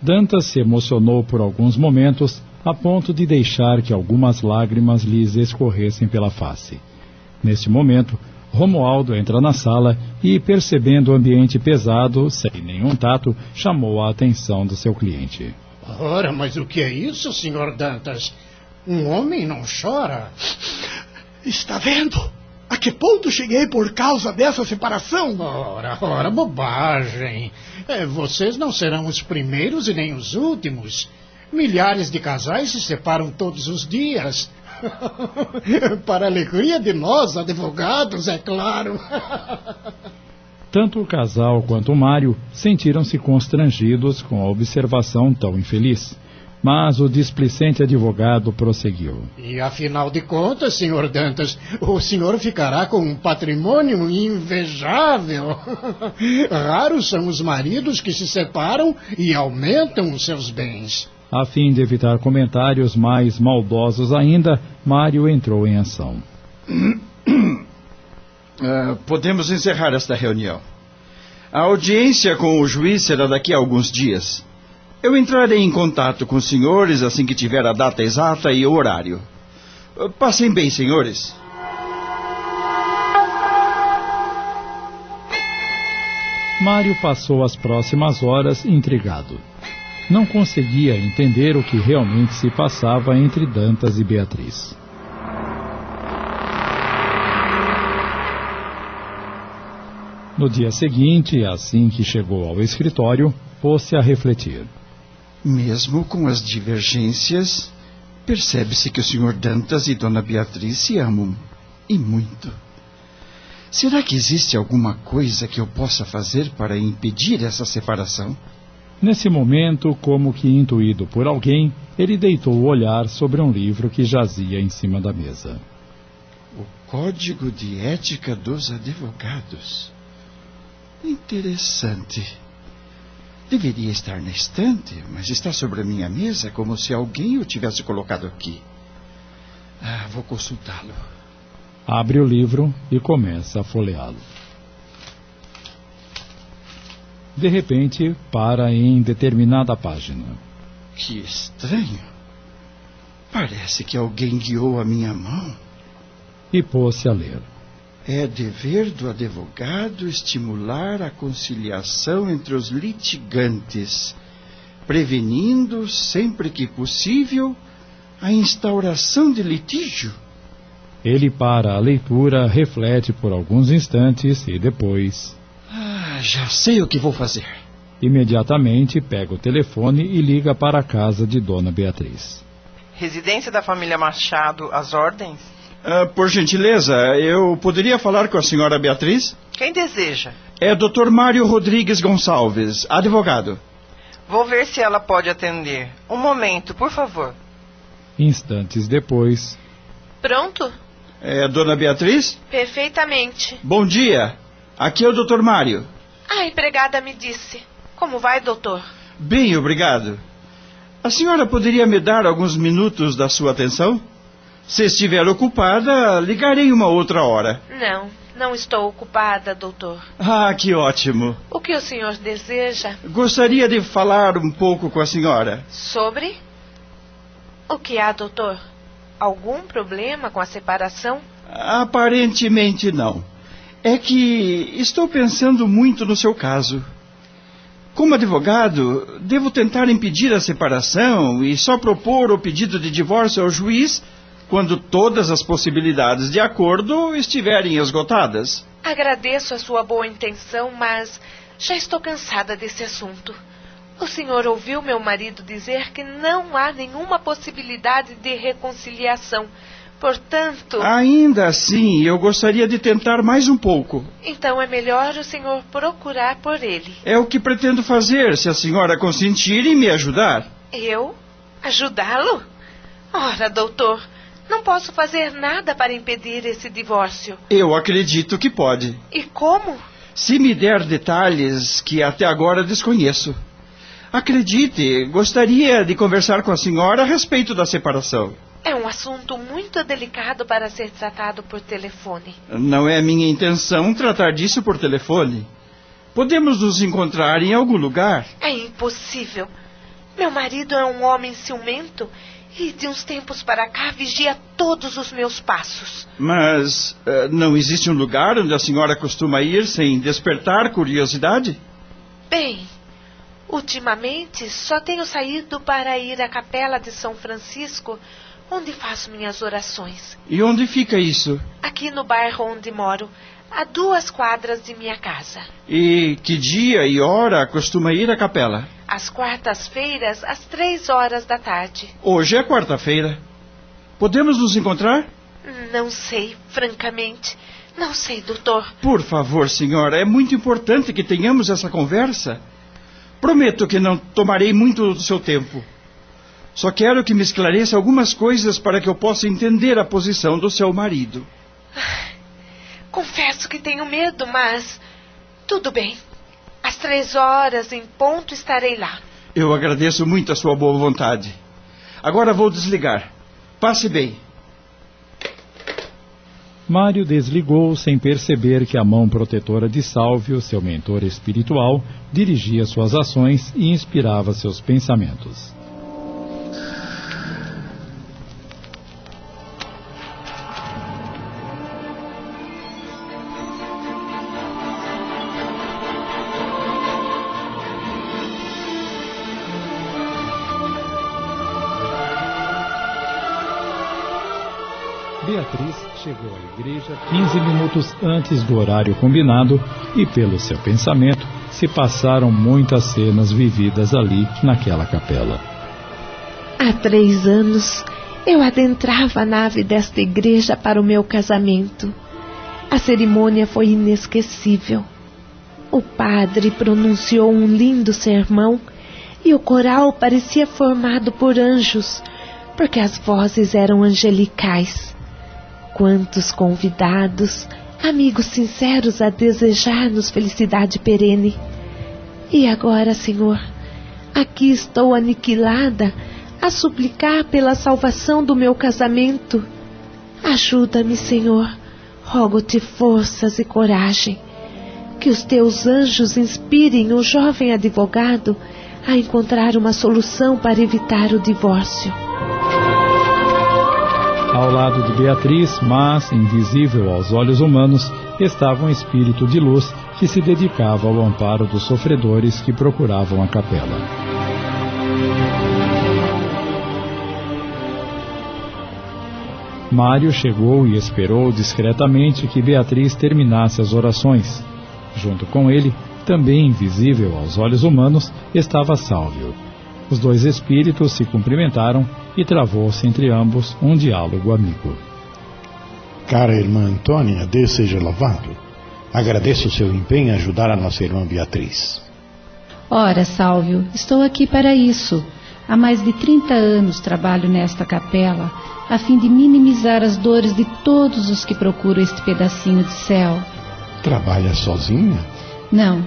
Dantas se emocionou por alguns momentos, a ponto de deixar que algumas lágrimas lhes escorressem pela face. Neste momento, Romualdo entra na sala e, percebendo o ambiente pesado, sem nenhum tato, chamou a atenção do seu cliente. Ora, mas o que é isso, senhor Dantas? Um homem não chora. Está vendo? A que ponto cheguei por causa dessa separação? Ora, ora, bobagem. É, vocês não serão os primeiros e nem os últimos. Milhares de casais se separam todos os dias. [LAUGHS] Para a alegria de nós, advogados, é claro. [LAUGHS] Tanto o casal quanto o Mário sentiram-se constrangidos com a observação tão infeliz. Mas o displicente advogado prosseguiu. E afinal de contas, senhor Dantas, o senhor ficará com um patrimônio invejável. [LAUGHS] Raros são os maridos que se separam e aumentam os seus bens. A fim de evitar comentários mais maldosos ainda, Mário entrou em ação. Uh, [COUGHS] podemos encerrar esta reunião. A audiência com o juiz será daqui a alguns dias. Eu entrarei em contato com os senhores assim que tiver a data exata e o horário. Passem bem, senhores. Mário passou as próximas horas intrigado não conseguia entender o que realmente se passava entre Dantas e Beatriz. No dia seguinte, assim que chegou ao escritório, pôs-se a refletir. Mesmo com as divergências, percebe-se que o Sr. Dantas e Dona Beatriz se amam. E muito. Será que existe alguma coisa que eu possa fazer para impedir essa separação? Nesse momento, como que intuído por alguém, ele deitou o olhar sobre um livro que jazia em cima da mesa. O Código de Ética dos Advogados. Interessante. Deveria estar na estante, mas está sobre a minha mesa como se alguém o tivesse colocado aqui. Ah, vou consultá-lo. Abre o livro e começa a folheá-lo. De repente, para em determinada página. Que estranho. Parece que alguém guiou a minha mão. E pôs-se a ler. É dever do advogado estimular a conciliação entre os litigantes, prevenindo, sempre que possível, a instauração de litígio. Ele para a leitura, reflete por alguns instantes e depois já sei o que vou fazer. Imediatamente pega o telefone e liga para a casa de Dona Beatriz. Residência da família Machado, as ordens? Uh, por gentileza, eu poderia falar com a senhora Beatriz? Quem deseja? É Dr. Mário Rodrigues Gonçalves, advogado. Vou ver se ela pode atender. Um momento, por favor. Instantes depois. Pronto? É Dona Beatriz? Perfeitamente. Bom dia. Aqui é o Dr. Mário. A empregada me disse. Como vai, doutor? Bem, obrigado. A senhora poderia me dar alguns minutos da sua atenção? Se estiver ocupada, ligarei uma outra hora. Não, não estou ocupada, doutor. Ah, que ótimo. O que o senhor deseja? Gostaria de falar um pouco com a senhora. Sobre? O que há, doutor? Algum problema com a separação? Aparentemente não. É que estou pensando muito no seu caso. Como advogado, devo tentar impedir a separação e só propor o pedido de divórcio ao juiz quando todas as possibilidades de acordo estiverem esgotadas. Agradeço a sua boa intenção, mas já estou cansada desse assunto. O senhor ouviu meu marido dizer que não há nenhuma possibilidade de reconciliação Portanto. Ainda assim, eu gostaria de tentar mais um pouco. Então é melhor o senhor procurar por ele. É o que pretendo fazer, se a senhora consentir e me ajudar. Eu? Ajudá-lo? Ora, doutor, não posso fazer nada para impedir esse divórcio. Eu acredito que pode. E como? Se me der detalhes que até agora desconheço. Acredite, gostaria de conversar com a senhora a respeito da separação. É um assunto muito delicado para ser tratado por telefone. Não é minha intenção tratar disso por telefone. Podemos nos encontrar em algum lugar. É impossível. Meu marido é um homem ciumento e de uns tempos para cá vigia todos os meus passos. Mas uh, não existe um lugar onde a senhora costuma ir sem despertar curiosidade? Bem, ultimamente só tenho saído para ir à capela de São Francisco, onde faço minhas orações. E onde fica isso? Aqui no bairro onde moro, a duas quadras de minha casa. E que dia e hora costuma ir à capela? Às quartas-feiras, às três horas da tarde. Hoje é quarta-feira. Podemos nos encontrar? Não sei, francamente. Não sei, doutor. Por favor, senhora, é muito importante que tenhamos essa conversa. Prometo que não tomarei muito do seu tempo. Só quero que me esclareça algumas coisas para que eu possa entender a posição do seu marido. [SIGHS] Confesso que tenho medo, mas. Tudo bem. Às três horas em ponto estarei lá. Eu agradeço muito a sua boa vontade. Agora vou desligar. Passe bem. Mário desligou sem perceber que a mão protetora de Sálvio, seu mentor espiritual, dirigia suas ações e inspirava seus pensamentos. Beatriz chegou à igreja 15 minutos antes do horário combinado e, pelo seu pensamento, se passaram muitas cenas vividas ali naquela capela. Há três anos eu adentrava a nave desta igreja para o meu casamento. A cerimônia foi inesquecível. O padre pronunciou um lindo sermão e o coral parecia formado por anjos, porque as vozes eram angelicais. Quantos convidados, amigos sinceros a desejar-nos felicidade perene. E agora, Senhor, aqui estou aniquilada a suplicar pela salvação do meu casamento. Ajuda-me, Senhor, rogo-te forças e coragem. Que os teus anjos inspirem o jovem advogado a encontrar uma solução para evitar o divórcio ao lado de Beatriz, mas invisível aos olhos humanos, estava um espírito de luz que se dedicava ao amparo dos sofredores que procuravam a capela. Mário chegou e esperou discretamente que Beatriz terminasse as orações. Junto com ele, também invisível aos olhos humanos, estava Sálvio. Os dois espíritos se cumprimentaram e travou-se entre ambos um diálogo amigo. Cara irmã Antônia, Deus seja louvado. Agradeço o seu empenho em ajudar a nossa irmã Beatriz. Ora, Sálvio, estou aqui para isso. Há mais de 30 anos trabalho nesta capela, a fim de minimizar as dores de todos os que procuram este pedacinho de céu. Trabalha sozinha? Não,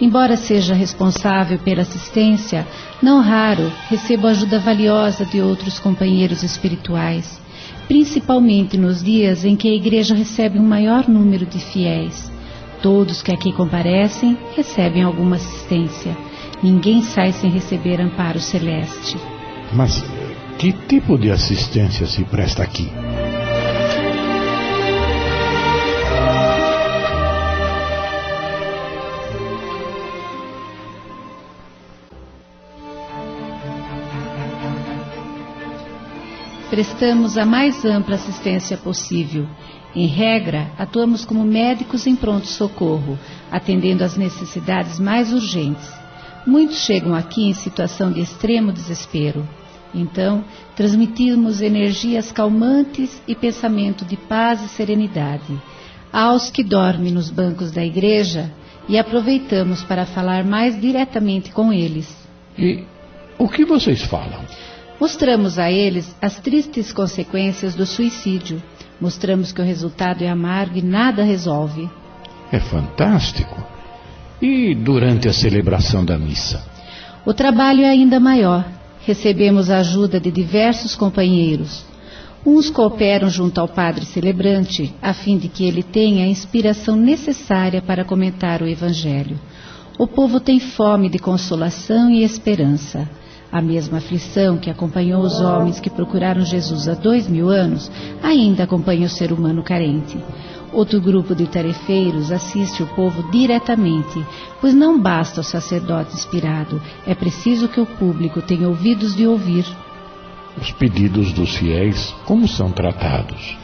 Embora seja responsável pela assistência, não raro recebo ajuda valiosa de outros companheiros espirituais, principalmente nos dias em que a igreja recebe um maior número de fiéis. Todos que aqui comparecem recebem alguma assistência. Ninguém sai sem receber amparo celeste. Mas que tipo de assistência se presta aqui? Prestamos a mais ampla assistência possível. Em regra, atuamos como médicos em pronto-socorro, atendendo às necessidades mais urgentes. Muitos chegam aqui em situação de extremo desespero. Então, transmitimos energias calmantes e pensamento de paz e serenidade aos que dormem nos bancos da igreja e aproveitamos para falar mais diretamente com eles. E o que vocês falam? Mostramos a eles as tristes consequências do suicídio. Mostramos que o resultado é amargo e nada resolve. É fantástico. E durante a celebração da missa? O trabalho é ainda maior. Recebemos a ajuda de diversos companheiros. Uns cooperam junto ao padre celebrante, a fim de que ele tenha a inspiração necessária para comentar o Evangelho. O povo tem fome de consolação e esperança. A mesma aflição que acompanhou os homens que procuraram Jesus há dois mil anos ainda acompanha o ser humano carente. Outro grupo de tarefeiros assiste o povo diretamente, pois não basta o sacerdote inspirado, é preciso que o público tenha ouvidos de ouvir. Os pedidos dos fiéis, como são tratados?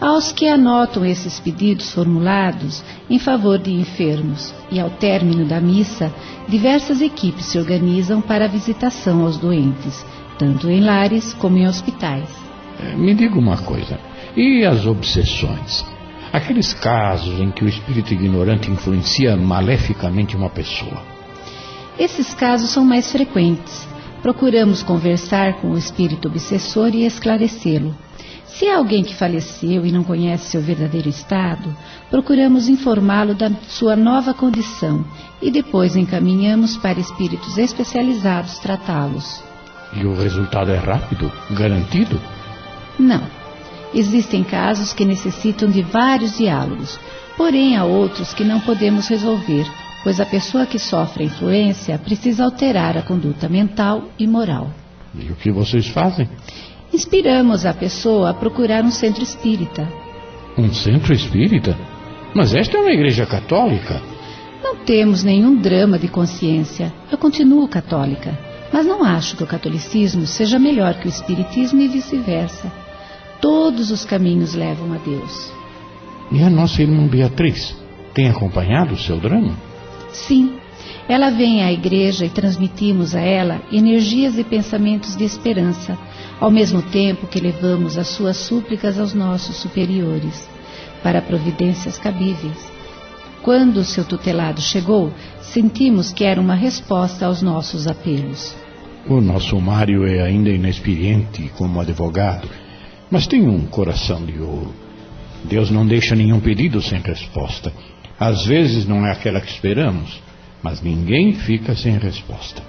Aos que anotam esses pedidos formulados em favor de enfermos e ao término da missa, diversas equipes se organizam para a visitação aos doentes, tanto em lares como em hospitais. É, me diga uma coisa, e as obsessões? Aqueles casos em que o espírito ignorante influencia maleficamente uma pessoa. Esses casos são mais frequentes. Procuramos conversar com o espírito obsessor e esclarecê-lo. Se é alguém que faleceu e não conhece seu verdadeiro estado, procuramos informá-lo da sua nova condição e depois encaminhamos para espíritos especializados tratá-los. E o resultado é rápido? Garantido? Não. Existem casos que necessitam de vários diálogos, porém há outros que não podemos resolver, pois a pessoa que sofre a influência precisa alterar a conduta mental e moral. E o que vocês fazem? Inspiramos a pessoa a procurar um centro espírita. Um centro espírita? Mas esta é uma igreja católica. Não temos nenhum drama de consciência. Eu continuo católica, mas não acho que o catolicismo seja melhor que o espiritismo e vice-versa. Todos os caminhos levam a Deus. E a nossa irmã Beatriz tem acompanhado o seu drama? Sim. Ela vem à igreja e transmitimos a ela energias e pensamentos de esperança, ao mesmo tempo que levamos as suas súplicas aos nossos superiores, para providências cabíveis. Quando seu tutelado chegou, sentimos que era uma resposta aos nossos apelos. O nosso Mário é ainda inexperiente como advogado mas tem um coração de ouro. Deus não deixa nenhum pedido sem resposta. Às vezes não é aquela que esperamos, mas ninguém fica sem resposta.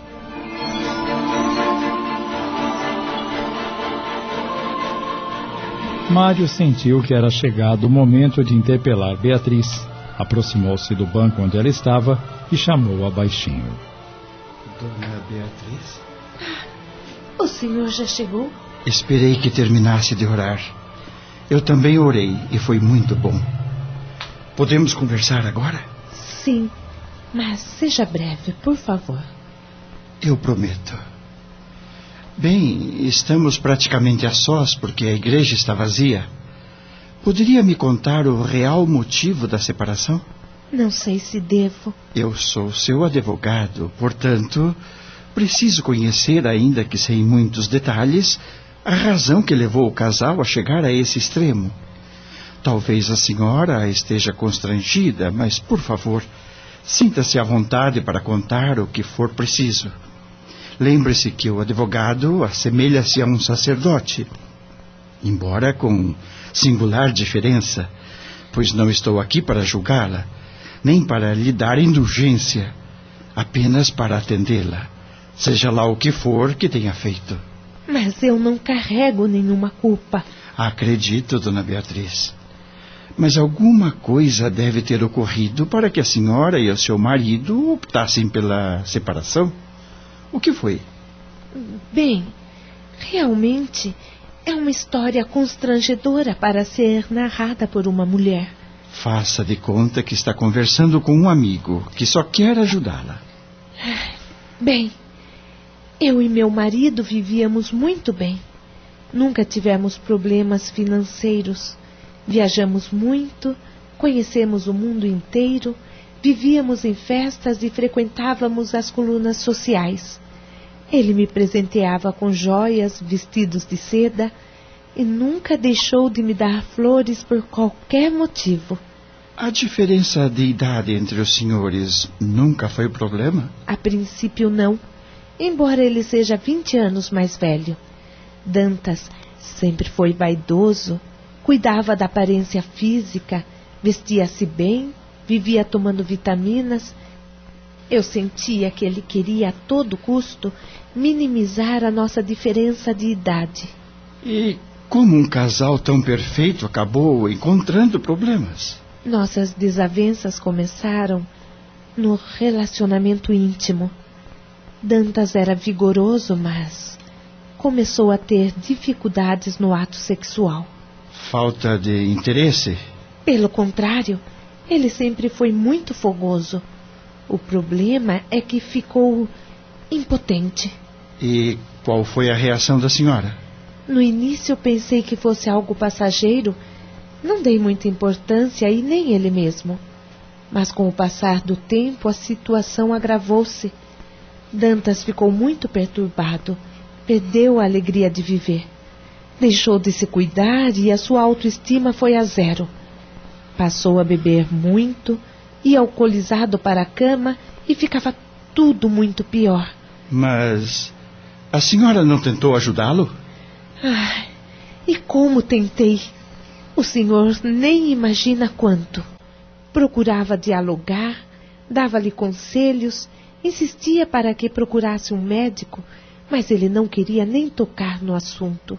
Mário sentiu que era chegado o momento de interpelar Beatriz. Aproximou-se do banco onde ela estava e chamou-a baixinho. Dona Beatriz? O senhor já chegou? Esperei que terminasse de orar. Eu também orei e foi muito bom. Podemos conversar agora? Sim, mas seja breve, por favor. Eu prometo. Bem, estamos praticamente a sós porque a igreja está vazia. Poderia me contar o real motivo da separação? Não sei se devo. Eu sou seu advogado, portanto, preciso conhecer, ainda que sem muitos detalhes, a razão que levou o casal a chegar a esse extremo. Talvez a senhora esteja constrangida, mas, por favor, sinta-se à vontade para contar o que for preciso. Lembre-se que o advogado assemelha-se a um sacerdote, embora com singular diferença, pois não estou aqui para julgá-la, nem para lhe dar indulgência, apenas para atendê-la, seja lá o que for que tenha feito. Mas eu não carrego nenhuma culpa. Acredito, dona Beatriz. Mas alguma coisa deve ter ocorrido para que a senhora e o seu marido optassem pela separação. O que foi? Bem, realmente é uma história constrangedora para ser narrada por uma mulher. Faça de conta que está conversando com um amigo que só quer ajudá-la. Bem, eu e meu marido vivíamos muito bem. Nunca tivemos problemas financeiros. Viajamos muito, conhecemos o mundo inteiro, vivíamos em festas e frequentávamos as colunas sociais. Ele me presenteava com joias, vestidos de seda e nunca deixou de me dar flores por qualquer motivo. A diferença de idade entre os senhores nunca foi o problema? A princípio, não embora ele seja vinte anos mais velho. Dantas sempre foi vaidoso, cuidava da aparência física, vestia-se bem, vivia tomando vitaminas. Eu sentia que ele queria a todo custo minimizar a nossa diferença de idade. E como um casal tão perfeito acabou encontrando problemas? Nossas desavenças começaram no relacionamento íntimo. Dantas era vigoroso, mas começou a ter dificuldades no ato sexual. Falta de interesse? Pelo contrário, ele sempre foi muito fogoso. O problema é que ficou impotente. E qual foi a reação da senhora? No início pensei que fosse algo passageiro. Não dei muita importância e nem ele mesmo. Mas com o passar do tempo a situação agravou-se. Dantas ficou muito perturbado. Perdeu a alegria de viver. Deixou de se cuidar e a sua autoestima foi a zero. Passou a beber muito, ia alcoolizado para a cama e ficava tudo muito pior. Mas a senhora não tentou ajudá-lo? Ai, e como tentei? O senhor nem imagina quanto. Procurava dialogar, dava-lhe conselhos, insistia para que procurasse um médico, mas ele não queria nem tocar no assunto.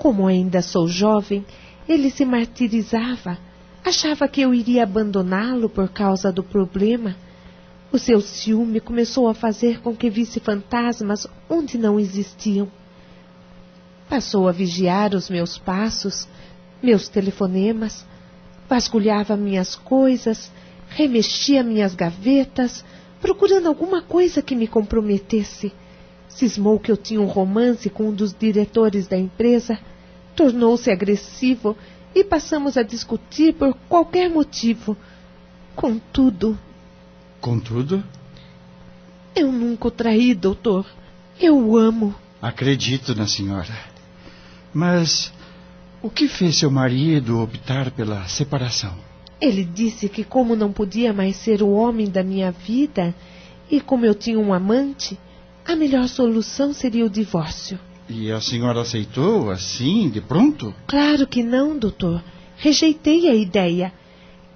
Como ainda sou jovem, ele se martirizava, achava que eu iria abandoná-lo por causa do problema. O seu ciúme começou a fazer com que visse fantasmas onde não existiam. Passou a vigiar os meus passos, meus telefonemas, vasculhava minhas coisas, remexia minhas gavetas, procurando alguma coisa que me comprometesse. Cismou que eu tinha um romance com um dos diretores da empresa, tornou-se agressivo e passamos a discutir por qualquer motivo. Contudo. Contudo? Eu nunca o traí, doutor. Eu o amo. Acredito na senhora. Mas o que fez seu marido optar pela separação? Ele disse que, como não podia mais ser o homem da minha vida e como eu tinha um amante, a melhor solução seria o divórcio. E a senhora aceitou assim, de pronto? Claro que não, doutor. Rejeitei a ideia.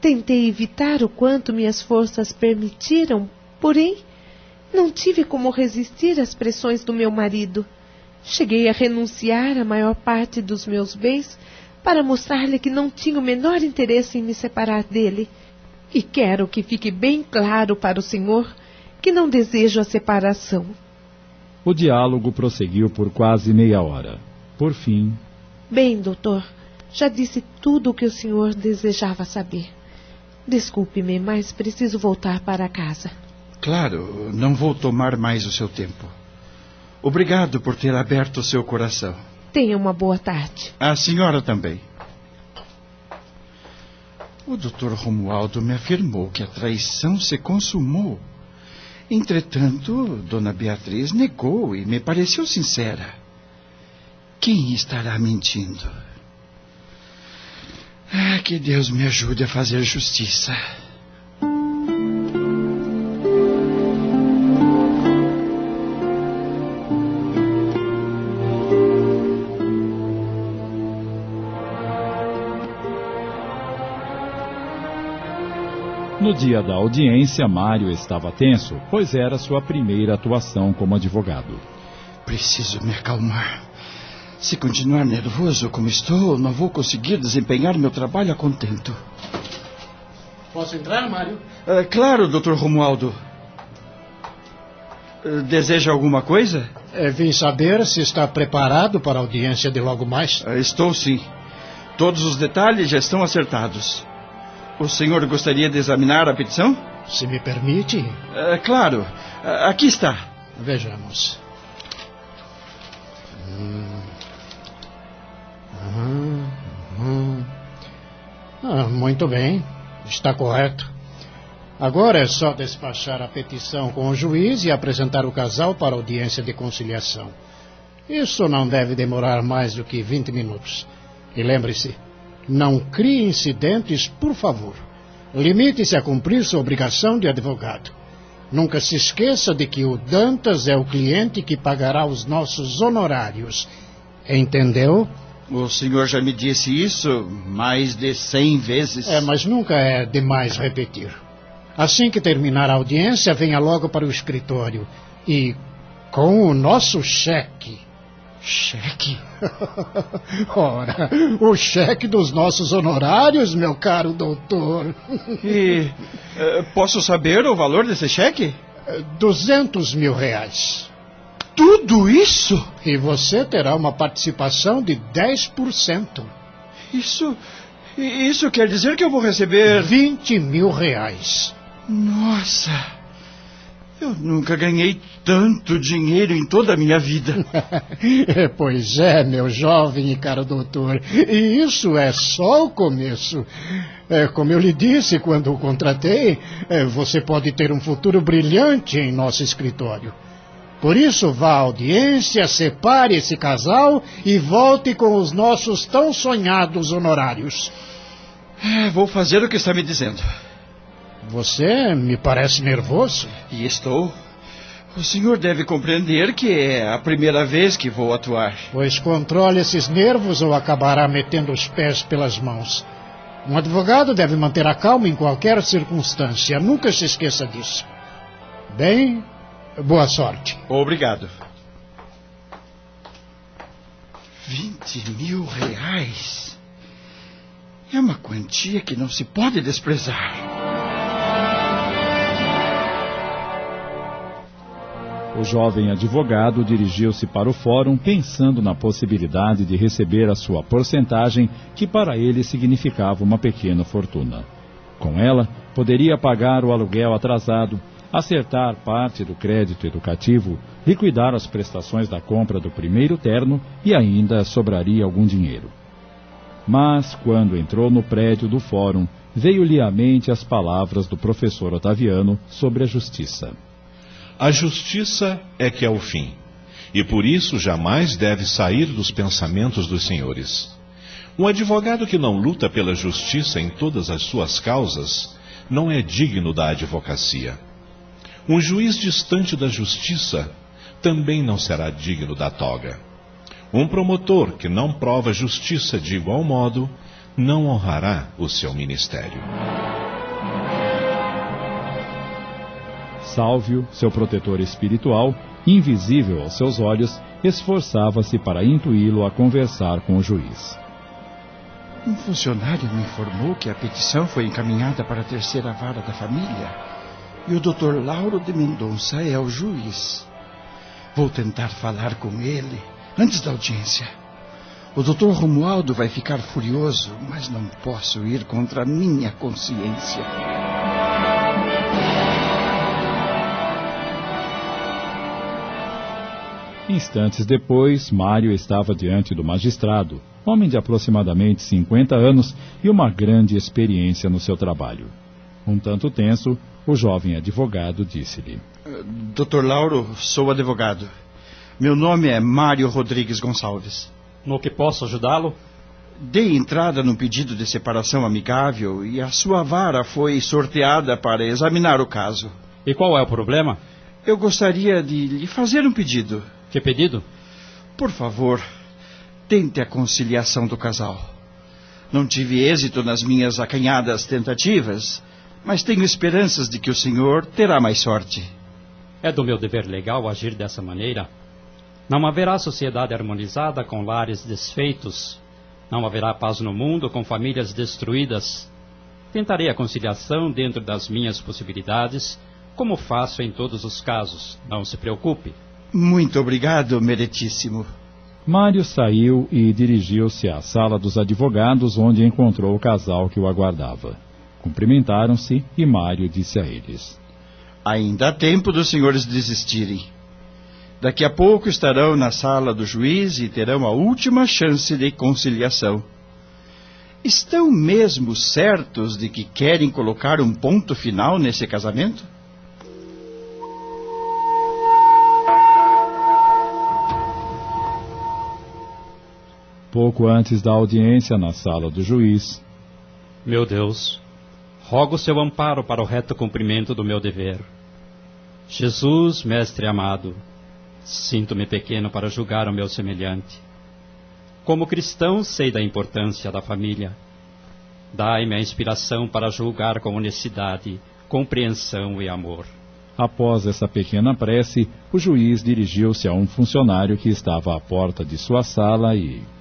Tentei evitar o quanto minhas forças permitiram, porém, não tive como resistir às pressões do meu marido. Cheguei a renunciar à maior parte dos meus bens para mostrar-lhe que não tinha o menor interesse em me separar dele. E quero que fique bem claro para o senhor que não desejo a separação. O diálogo prosseguiu por quase meia hora. Por fim. Bem, doutor, já disse tudo o que o senhor desejava saber. Desculpe-me, mas preciso voltar para casa. Claro, não vou tomar mais o seu tempo. Obrigado por ter aberto o seu coração. Tenha uma boa tarde. A senhora também. O doutor Romualdo me afirmou que a traição se consumou. Entretanto, Dona Beatriz negou e me pareceu sincera. Quem estará mentindo? Ah, que Deus me ajude a fazer justiça. No dia da audiência, Mário estava tenso, pois era sua primeira atuação como advogado. Preciso me acalmar. Se continuar nervoso como estou, não vou conseguir desempenhar meu trabalho a contento. Posso entrar, Mário? Uh, claro, Dr. Romualdo. Uh, deseja alguma coisa? É, vim saber se está preparado para a audiência de logo mais. Uh, estou sim. Todos os detalhes já estão acertados. O senhor gostaria de examinar a petição? Se me permite. É, claro. Uh, aqui está. Vejamos. Hum. Hum. Hum. Ah, muito bem. Está correto. Agora é só despachar a petição com o juiz e apresentar o casal para audiência de conciliação. Isso não deve demorar mais do que 20 minutos. E lembre-se, não crie incidentes, por favor. Limite-se a cumprir sua obrigação de advogado. Nunca se esqueça de que o Dantas é o cliente que pagará os nossos honorários. Entendeu? O senhor já me disse isso mais de cem vezes. É, mas nunca é demais repetir. Assim que terminar a audiência, venha logo para o escritório. E com o nosso cheque. Cheque? [LAUGHS] Ora, o cheque dos nossos honorários, meu caro doutor. E uh, posso saber o valor desse cheque? 200 mil reais. Tudo isso? E você terá uma participação de 10%. Isso. Isso quer dizer que eu vou receber. 20 mil reais. Nossa! Eu nunca ganhei tanto dinheiro em toda a minha vida. [LAUGHS] pois é, meu jovem e caro doutor. E isso é só o começo. É, como eu lhe disse quando o contratei, é, você pode ter um futuro brilhante em nosso escritório. Por isso, vá à audiência, separe esse casal e volte com os nossos tão sonhados honorários. É, vou fazer o que está me dizendo. Você me parece nervoso. E estou. O senhor deve compreender que é a primeira vez que vou atuar. Pois controle esses nervos ou acabará metendo os pés pelas mãos. Um advogado deve manter a calma em qualquer circunstância. Nunca se esqueça disso. Bem, boa sorte. Obrigado. 20 mil reais. É uma quantia que não se pode desprezar. O jovem advogado dirigiu-se para o fórum pensando na possibilidade de receber a sua porcentagem, que para ele significava uma pequena fortuna. Com ela, poderia pagar o aluguel atrasado, acertar parte do crédito educativo, liquidar as prestações da compra do primeiro terno e ainda sobraria algum dinheiro. Mas, quando entrou no prédio do fórum, veio-lhe à mente as palavras do professor Otaviano sobre a justiça. A justiça é que é o fim, e por isso jamais deve sair dos pensamentos dos senhores. Um advogado que não luta pela justiça em todas as suas causas não é digno da advocacia. Um juiz distante da justiça também não será digno da toga. Um promotor que não prova justiça de igual modo não honrará o seu ministério. Sálvio, seu protetor espiritual, invisível aos seus olhos, esforçava-se para intuí-lo a conversar com o juiz. Um funcionário me informou que a petição foi encaminhada para a terceira vara da família e o Dr. Lauro de Mendonça é o juiz. Vou tentar falar com ele antes da audiência. O Dr. Romualdo vai ficar furioso, mas não posso ir contra a minha consciência. Instantes depois, Mário estava diante do magistrado, homem de aproximadamente 50 anos e uma grande experiência no seu trabalho. Um tanto tenso, o jovem advogado disse-lhe: Doutor Lauro, sou advogado. Meu nome é Mário Rodrigues Gonçalves. No que posso ajudá-lo? Dei entrada num pedido de separação amigável e a sua vara foi sorteada para examinar o caso. E qual é o problema? Eu gostaria de lhe fazer um pedido. Que pedido? Por favor, tente a conciliação do casal. Não tive êxito nas minhas acanhadas tentativas, mas tenho esperanças de que o senhor terá mais sorte. É do meu dever legal agir dessa maneira? Não haverá sociedade harmonizada com lares desfeitos. Não haverá paz no mundo com famílias destruídas. Tentarei a conciliação dentro das minhas possibilidades, como faço em todos os casos. Não se preocupe. Muito obrigado, meritíssimo. Mário saiu e dirigiu-se à sala dos advogados, onde encontrou o casal que o aguardava. Cumprimentaram-se e Mário disse a eles: Ainda há tempo dos senhores desistirem. Daqui a pouco estarão na sala do juiz e terão a última chance de conciliação. Estão mesmo certos de que querem colocar um ponto final nesse casamento? Pouco antes da audiência na sala do juiz. Meu Deus, rogo seu amparo para o reto cumprimento do meu dever. Jesus, mestre amado, sinto-me pequeno para julgar o meu semelhante. Como cristão, sei da importância da família. Dai-me a inspiração para julgar com honestidade, compreensão e amor. Após essa pequena prece, o juiz dirigiu-se a um funcionário que estava à porta de sua sala e.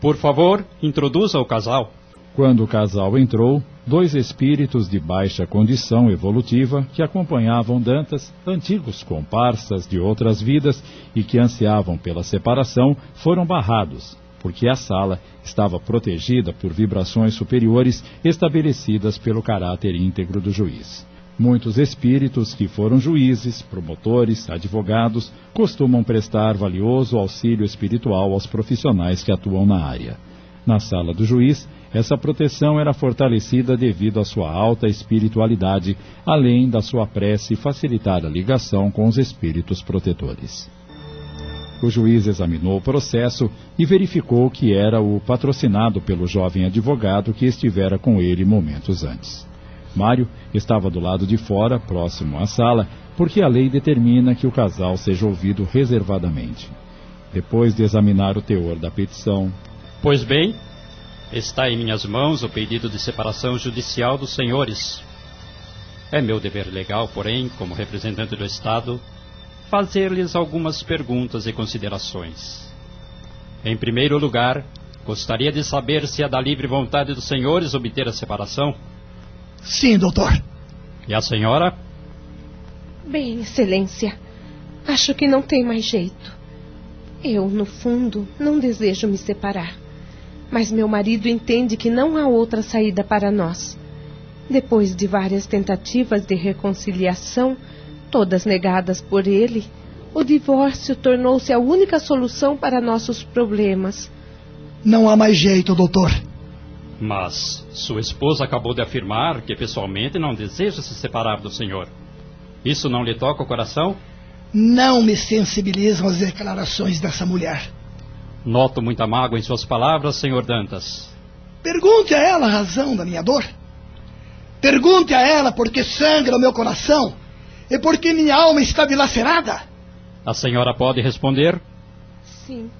Por favor, introduza o casal. Quando o casal entrou, dois espíritos de baixa condição evolutiva que acompanhavam Dantas, antigos comparsas de outras vidas e que ansiavam pela separação, foram barrados, porque a sala estava protegida por vibrações superiores estabelecidas pelo caráter íntegro do juiz. Muitos espíritos que foram juízes, promotores, advogados, costumam prestar valioso auxílio espiritual aos profissionais que atuam na área. Na sala do juiz, essa proteção era fortalecida devido à sua alta espiritualidade, além da sua prece facilitar a ligação com os espíritos protetores. O juiz examinou o processo e verificou que era o patrocinado pelo jovem advogado que estivera com ele momentos antes. Mário estava do lado de fora, próximo à sala, porque a lei determina que o casal seja ouvido reservadamente. Depois de examinar o teor da petição. Pois bem, está em minhas mãos o pedido de separação judicial dos senhores. É meu dever legal, porém, como representante do Estado, fazer-lhes algumas perguntas e considerações. Em primeiro lugar, gostaria de saber se é da livre vontade dos senhores obter a separação. Sim, doutor. E a senhora? Bem, Excelência, acho que não tem mais jeito. Eu, no fundo, não desejo me separar. Mas meu marido entende que não há outra saída para nós. Depois de várias tentativas de reconciliação, todas negadas por ele, o divórcio tornou-se a única solução para nossos problemas. Não há mais jeito, doutor. Mas sua esposa acabou de afirmar que pessoalmente não deseja se separar do senhor. Isso não lhe toca o coração? Não me sensibilizam as declarações dessa mulher. Noto muita mágoa em suas palavras, senhor Dantas. Pergunte a ela a razão da minha dor. Pergunte a ela por que sangra o meu coração e por que minha alma está dilacerada. A senhora pode responder? Sim.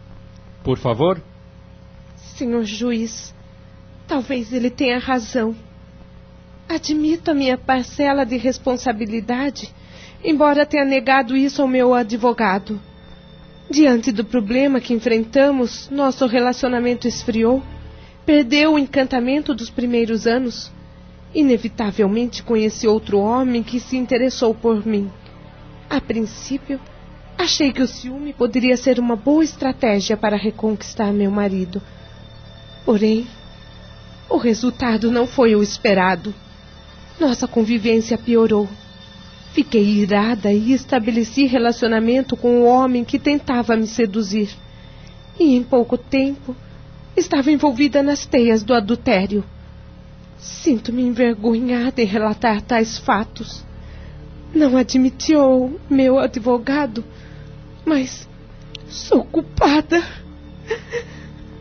Por favor? Senhor juiz, talvez ele tenha razão. Admito a minha parcela de responsabilidade, embora tenha negado isso ao meu advogado. Diante do problema que enfrentamos, nosso relacionamento esfriou, perdeu o encantamento dos primeiros anos. Inevitavelmente conheci outro homem que se interessou por mim. A princípio, achei que o ciúme poderia ser uma boa estratégia para reconquistar meu marido. Porém, o resultado não foi o esperado. Nossa convivência piorou. Fiquei irada e estabeleci relacionamento com o homem que tentava me seduzir. E em pouco tempo estava envolvida nas teias do adultério. Sinto-me envergonhada em relatar tais fatos. Não admitiu meu advogado, mas sou culpada.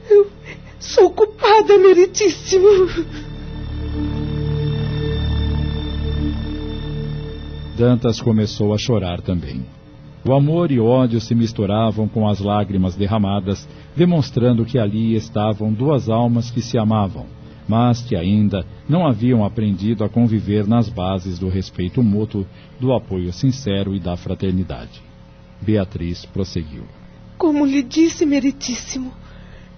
Eu sou culpada, meritíssimo. Dantas começou a chorar também. O amor e ódio se misturavam com as lágrimas derramadas, demonstrando que ali estavam duas almas que se amavam, mas que ainda não haviam aprendido a conviver nas bases do respeito mútuo, do apoio sincero e da fraternidade. Beatriz prosseguiu. Como lhe disse, meritíssimo,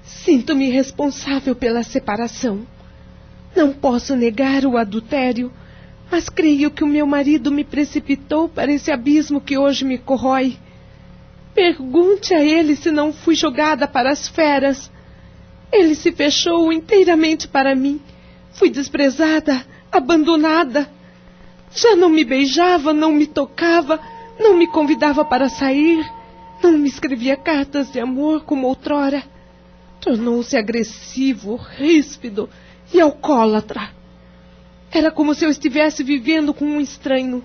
sinto-me responsável pela separação. Não posso negar o adultério mas creio que o meu marido me precipitou para esse abismo que hoje me corrói. Pergunte a ele se não fui jogada para as feras. Ele se fechou inteiramente para mim. Fui desprezada, abandonada. Já não me beijava, não me tocava, não me convidava para sair, não me escrevia cartas de amor como outrora. Tornou-se agressivo, ríspido e alcoólatra. Era como se eu estivesse vivendo com um estranho.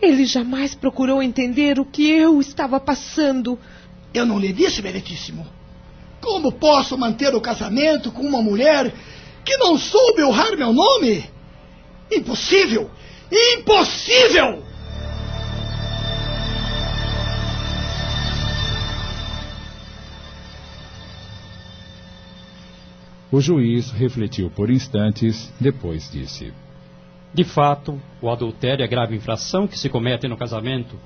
Ele jamais procurou entender o que eu estava passando. Eu não lhe disse, meritíssimo. Como posso manter o casamento com uma mulher que não soube honrar meu nome? Impossível! Impossível! O juiz refletiu por instantes, depois disse: de fato, o adultério é grave infração que se comete no casamento.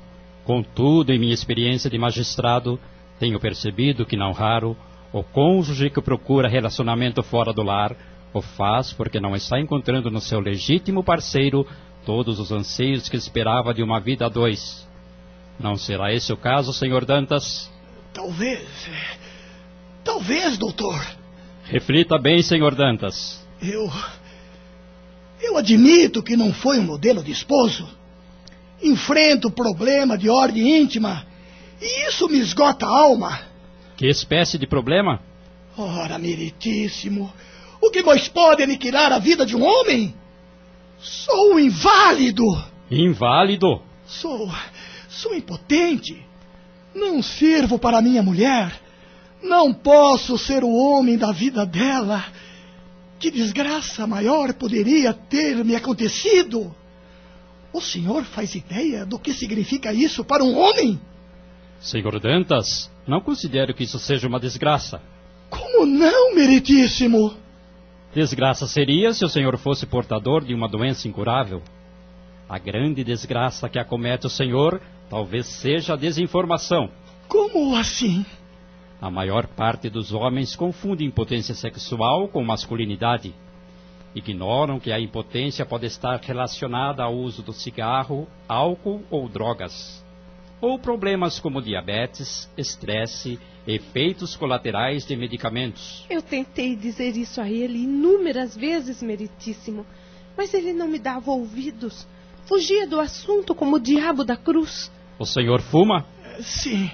Contudo, em minha experiência de magistrado, tenho percebido que, não raro, o cônjuge que procura relacionamento fora do lar O faz porque não está encontrando no seu legítimo parceiro todos os anseios que esperava de uma vida a dois. Não será esse o caso, senhor Dantas? Talvez. Talvez, doutor. Reflita bem, senhor Dantas. Eu. Eu admito que não foi um modelo de esposo. Enfrento problema de ordem íntima. E isso me esgota a alma. Que espécie de problema? Ora, meritíssimo. O que mais pode aniquilar a vida de um homem? Sou um inválido. Inválido? Sou. Sou impotente. Não sirvo para minha mulher. Não posso ser o homem da vida dela. Que desgraça maior poderia ter me acontecido? O senhor faz ideia do que significa isso para um homem? Senhor Dantas, não considero que isso seja uma desgraça. Como não, meritíssimo? Desgraça seria se o senhor fosse portador de uma doença incurável. A grande desgraça que acomete o senhor talvez seja a desinformação. Como assim? A maior parte dos homens confunde impotência sexual com masculinidade. Ignoram que a impotência pode estar relacionada ao uso do cigarro, álcool ou drogas. Ou problemas como diabetes, estresse, efeitos colaterais de medicamentos. Eu tentei dizer isso a ele inúmeras vezes, meritíssimo, mas ele não me dava ouvidos. Fugia do assunto como o diabo da cruz. O senhor fuma? Sim.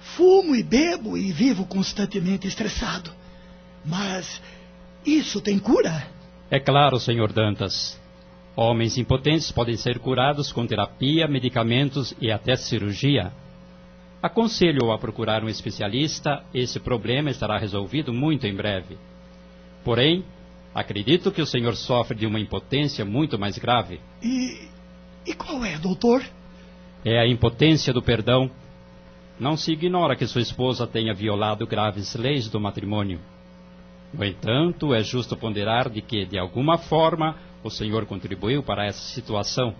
Fumo e bebo e vivo constantemente estressado. Mas isso tem cura? É claro, senhor Dantas. Homens impotentes podem ser curados com terapia, medicamentos e até cirurgia. Aconselho-o a procurar um especialista, esse problema estará resolvido muito em breve. Porém, acredito que o senhor sofre de uma impotência muito mais grave. E. E qual é, doutor? É a impotência do perdão. Não se ignora que sua esposa tenha violado graves leis do matrimônio. No entanto, é justo ponderar de que, de alguma forma, o senhor contribuiu para essa situação.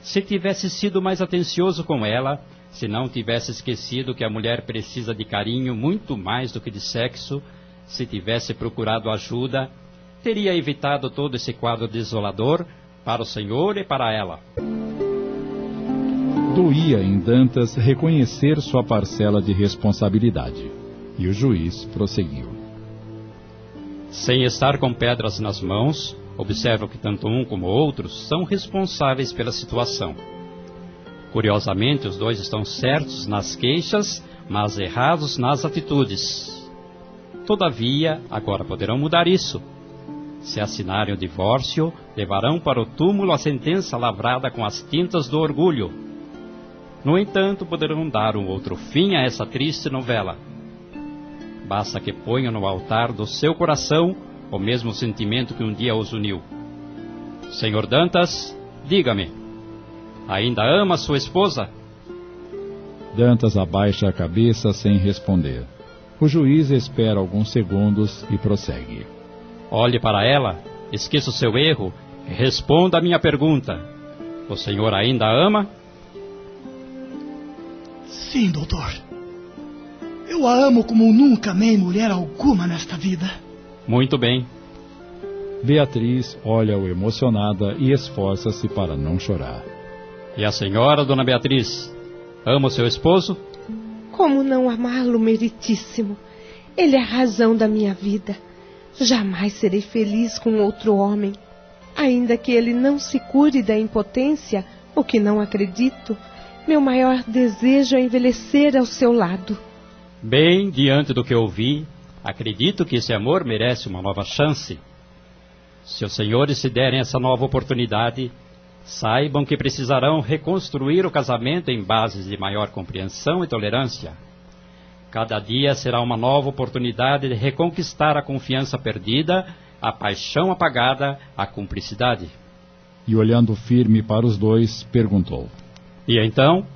Se tivesse sido mais atencioso com ela, se não tivesse esquecido que a mulher precisa de carinho muito mais do que de sexo, se tivesse procurado ajuda, teria evitado todo esse quadro desolador para o senhor e para ela. Doía em Dantas reconhecer sua parcela de responsabilidade. E o juiz prosseguiu. Sem estar com pedras nas mãos, observo que tanto um como outros são responsáveis pela situação. Curiosamente, os dois estão certos nas queixas, mas errados nas atitudes. Todavia, agora poderão mudar isso. Se assinarem o divórcio, levarão para o túmulo a sentença lavrada com as tintas do orgulho. No entanto, poderão dar um outro fim a essa triste novela. Basta que ponham no altar do seu coração o mesmo sentimento que um dia os uniu. Senhor Dantas, diga-me, ainda ama sua esposa? Dantas abaixa a cabeça sem responder. O juiz espera alguns segundos e prossegue. Olhe para ela, esqueça o seu erro e responda a minha pergunta. O senhor ainda ama? Sim, doutor. Eu a amo como nunca amei mulher alguma nesta vida. Muito bem. Beatriz olha-o emocionada e esforça-se para não chorar. E a senhora, dona Beatriz, ama o seu esposo? Como não amá-lo, meritíssimo? Ele é a razão da minha vida. Jamais serei feliz com outro homem. Ainda que ele não se cure da impotência, o que não acredito, meu maior desejo é envelhecer ao seu lado. Bem, diante do que ouvi, acredito que esse amor merece uma nova chance. Se os senhores se derem essa nova oportunidade, saibam que precisarão reconstruir o casamento em bases de maior compreensão e tolerância. Cada dia será uma nova oportunidade de reconquistar a confiança perdida, a paixão apagada, a cumplicidade. E olhando firme para os dois, perguntou: E então?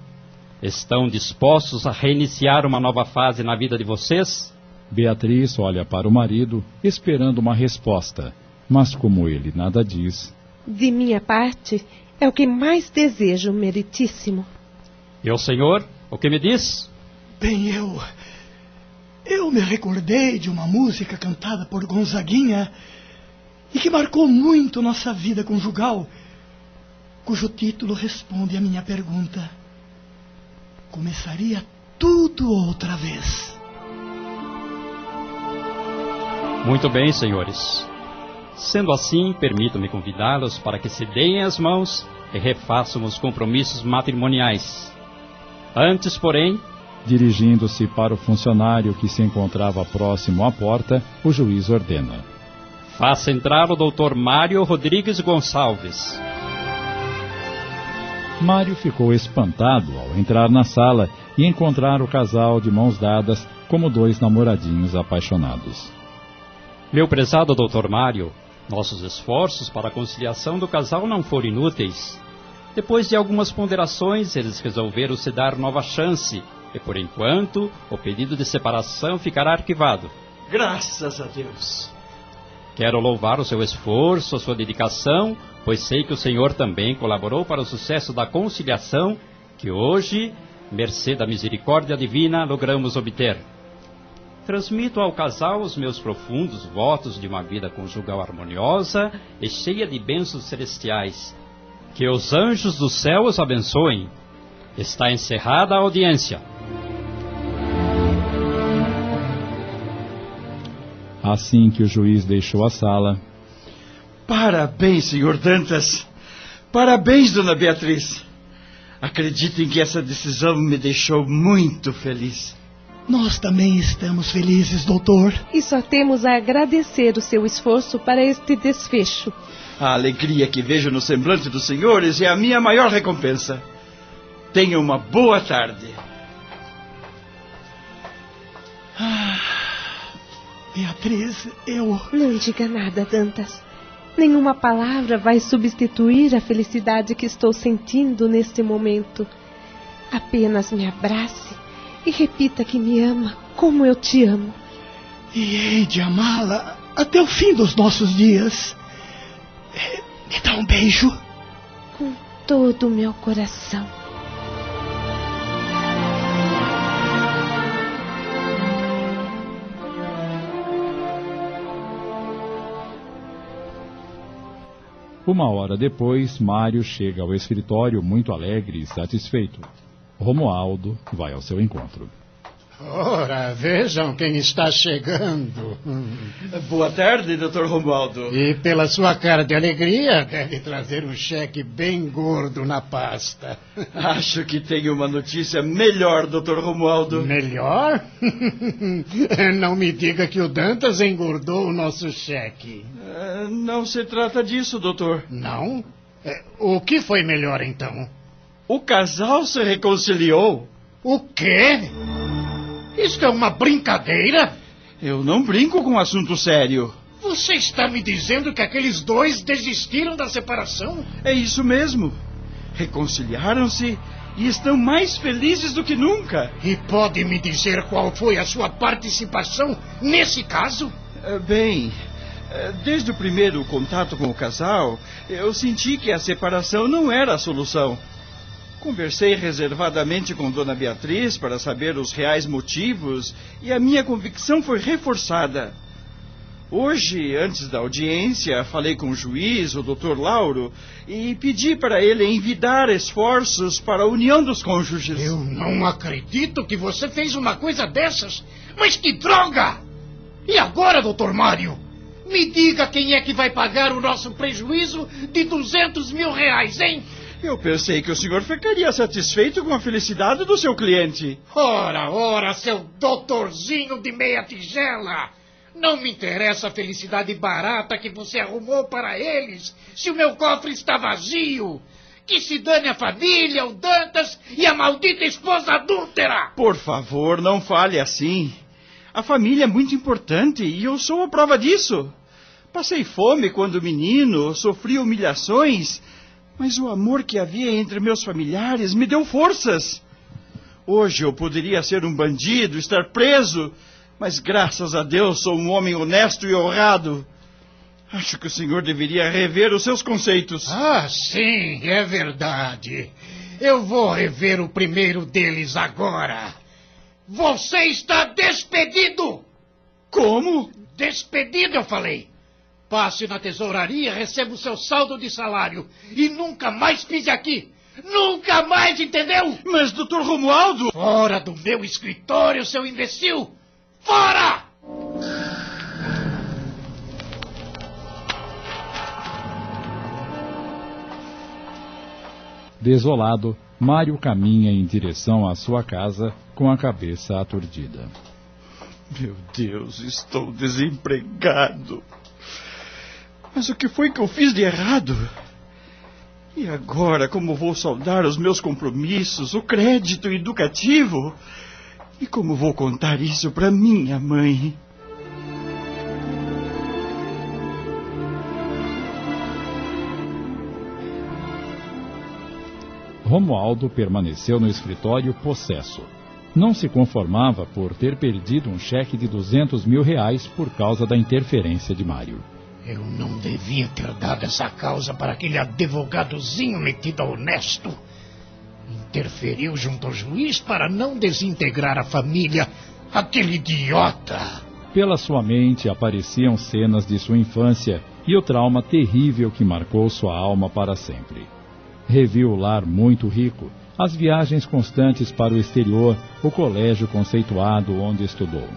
Estão dispostos a reiniciar uma nova fase na vida de vocês? Beatriz olha para o marido, esperando uma resposta, mas como ele nada diz. De minha parte, é o que mais desejo, meritíssimo. E o senhor, o que me diz? Bem, eu. Eu me recordei de uma música cantada por Gonzaguinha e que marcou muito nossa vida conjugal, cujo título responde à minha pergunta. Começaria tudo outra vez. Muito bem, senhores. Sendo assim, permitam-me convidá-los para que se deem as mãos e refaçam os compromissos matrimoniais. Antes, porém, Dirigindo-se para o funcionário que se encontrava próximo à porta, o juiz ordena: faça entrar o doutor Mário Rodrigues Gonçalves. Mário ficou espantado ao entrar na sala e encontrar o casal de mãos dadas como dois namoradinhos apaixonados. Meu prezado doutor Mário, nossos esforços para a conciliação do casal não foram inúteis. Depois de algumas ponderações, eles resolveram se dar nova chance e, por enquanto, o pedido de separação ficará arquivado. Graças a Deus. Quero louvar o seu esforço, a sua dedicação, pois sei que o Senhor também colaborou para o sucesso da conciliação que hoje, mercê da misericórdia divina, logramos obter. Transmito ao casal os meus profundos votos de uma vida conjugal harmoniosa e cheia de bênçãos celestiais. Que os anjos do céu os abençoem. Está encerrada a audiência. Assim que o juiz deixou a sala. Parabéns, senhor Dantas. Parabéns, dona Beatriz. Acreditem que essa decisão me deixou muito feliz. Nós também estamos felizes, doutor. E só temos a agradecer o seu esforço para este desfecho. A alegria que vejo no semblante dos senhores é a minha maior recompensa. Tenha uma boa tarde. Ah, Beatriz, eu. Não diga nada, Dantas. Nenhuma palavra vai substituir a felicidade que estou sentindo neste momento. Apenas me abrace e repita que me ama como eu te amo. E hei de amá-la até o fim dos nossos dias. Me dá um beijo. Com todo o meu coração. Uma hora depois, Mário chega ao escritório muito alegre e satisfeito. Romualdo vai ao seu encontro. Ora, vejam quem está chegando. Boa tarde, doutor Romualdo. E pela sua cara de alegria, deve trazer um cheque bem gordo na pasta. Acho que tenho uma notícia melhor, doutor Romualdo. Melhor? [LAUGHS] Não me diga que o Dantas engordou o nosso cheque. Uh, não se trata disso, doutor. Não? É, o que foi melhor então? O casal se reconciliou. O quê? Isto é uma brincadeira? Eu não brinco com assunto sério. Você está me dizendo que aqueles dois desistiram da separação? É isso mesmo. Reconciliaram-se e estão mais felizes do que nunca. E pode me dizer qual foi a sua participação nesse caso? Bem, desde o primeiro contato com o casal, eu senti que a separação não era a solução. Conversei reservadamente com Dona Beatriz para saber os reais motivos e a minha convicção foi reforçada. Hoje, antes da audiência, falei com o juiz, o Dr. Lauro, e pedi para ele envidar esforços para a união dos cônjuges. Eu não acredito que você fez uma coisa dessas. Mas que droga! E agora, Dr. Mário? Me diga quem é que vai pagar o nosso prejuízo de 200 mil reais, hein? Eu pensei que o senhor ficaria satisfeito com a felicidade do seu cliente. Ora, ora, seu doutorzinho de meia tigela! Não me interessa a felicidade barata que você arrumou para eles, se o meu cofre está vazio. Que se dane a família, o Dantas e a maldita esposa adúltera! Por favor, não fale assim. A família é muito importante e eu sou a prova disso. Passei fome quando menino, sofri humilhações mas o amor que havia entre meus familiares me deu forças. Hoje eu poderia ser um bandido, estar preso, mas graças a Deus sou um homem honesto e honrado. Acho que o senhor deveria rever os seus conceitos. Ah, sim, é verdade. Eu vou rever o primeiro deles agora. Você está despedido! Como? Despedido, eu falei. Passe na tesouraria, receba o seu saldo de salário e nunca mais pise aqui. Nunca mais, entendeu? Mas, doutor Romualdo... Fora do meu escritório, seu imbecil! Fora! Desolado, Mário caminha em direção à sua casa com a cabeça aturdida. Meu Deus, estou desempregado. Mas o que foi que eu fiz de errado? E agora, como vou saldar os meus compromissos, o crédito educativo? E como vou contar isso para minha mãe? Romualdo permaneceu no escritório possesso. Não se conformava por ter perdido um cheque de 200 mil reais por causa da interferência de Mário. Eu não devia ter dado essa causa para aquele advogadozinho metido a honesto. Interferiu junto ao juiz para não desintegrar a família. Aquele idiota! Pela sua mente apareciam cenas de sua infância e o trauma terrível que marcou sua alma para sempre. Reviu o lar muito rico, as viagens constantes para o exterior, o colégio conceituado onde estudou.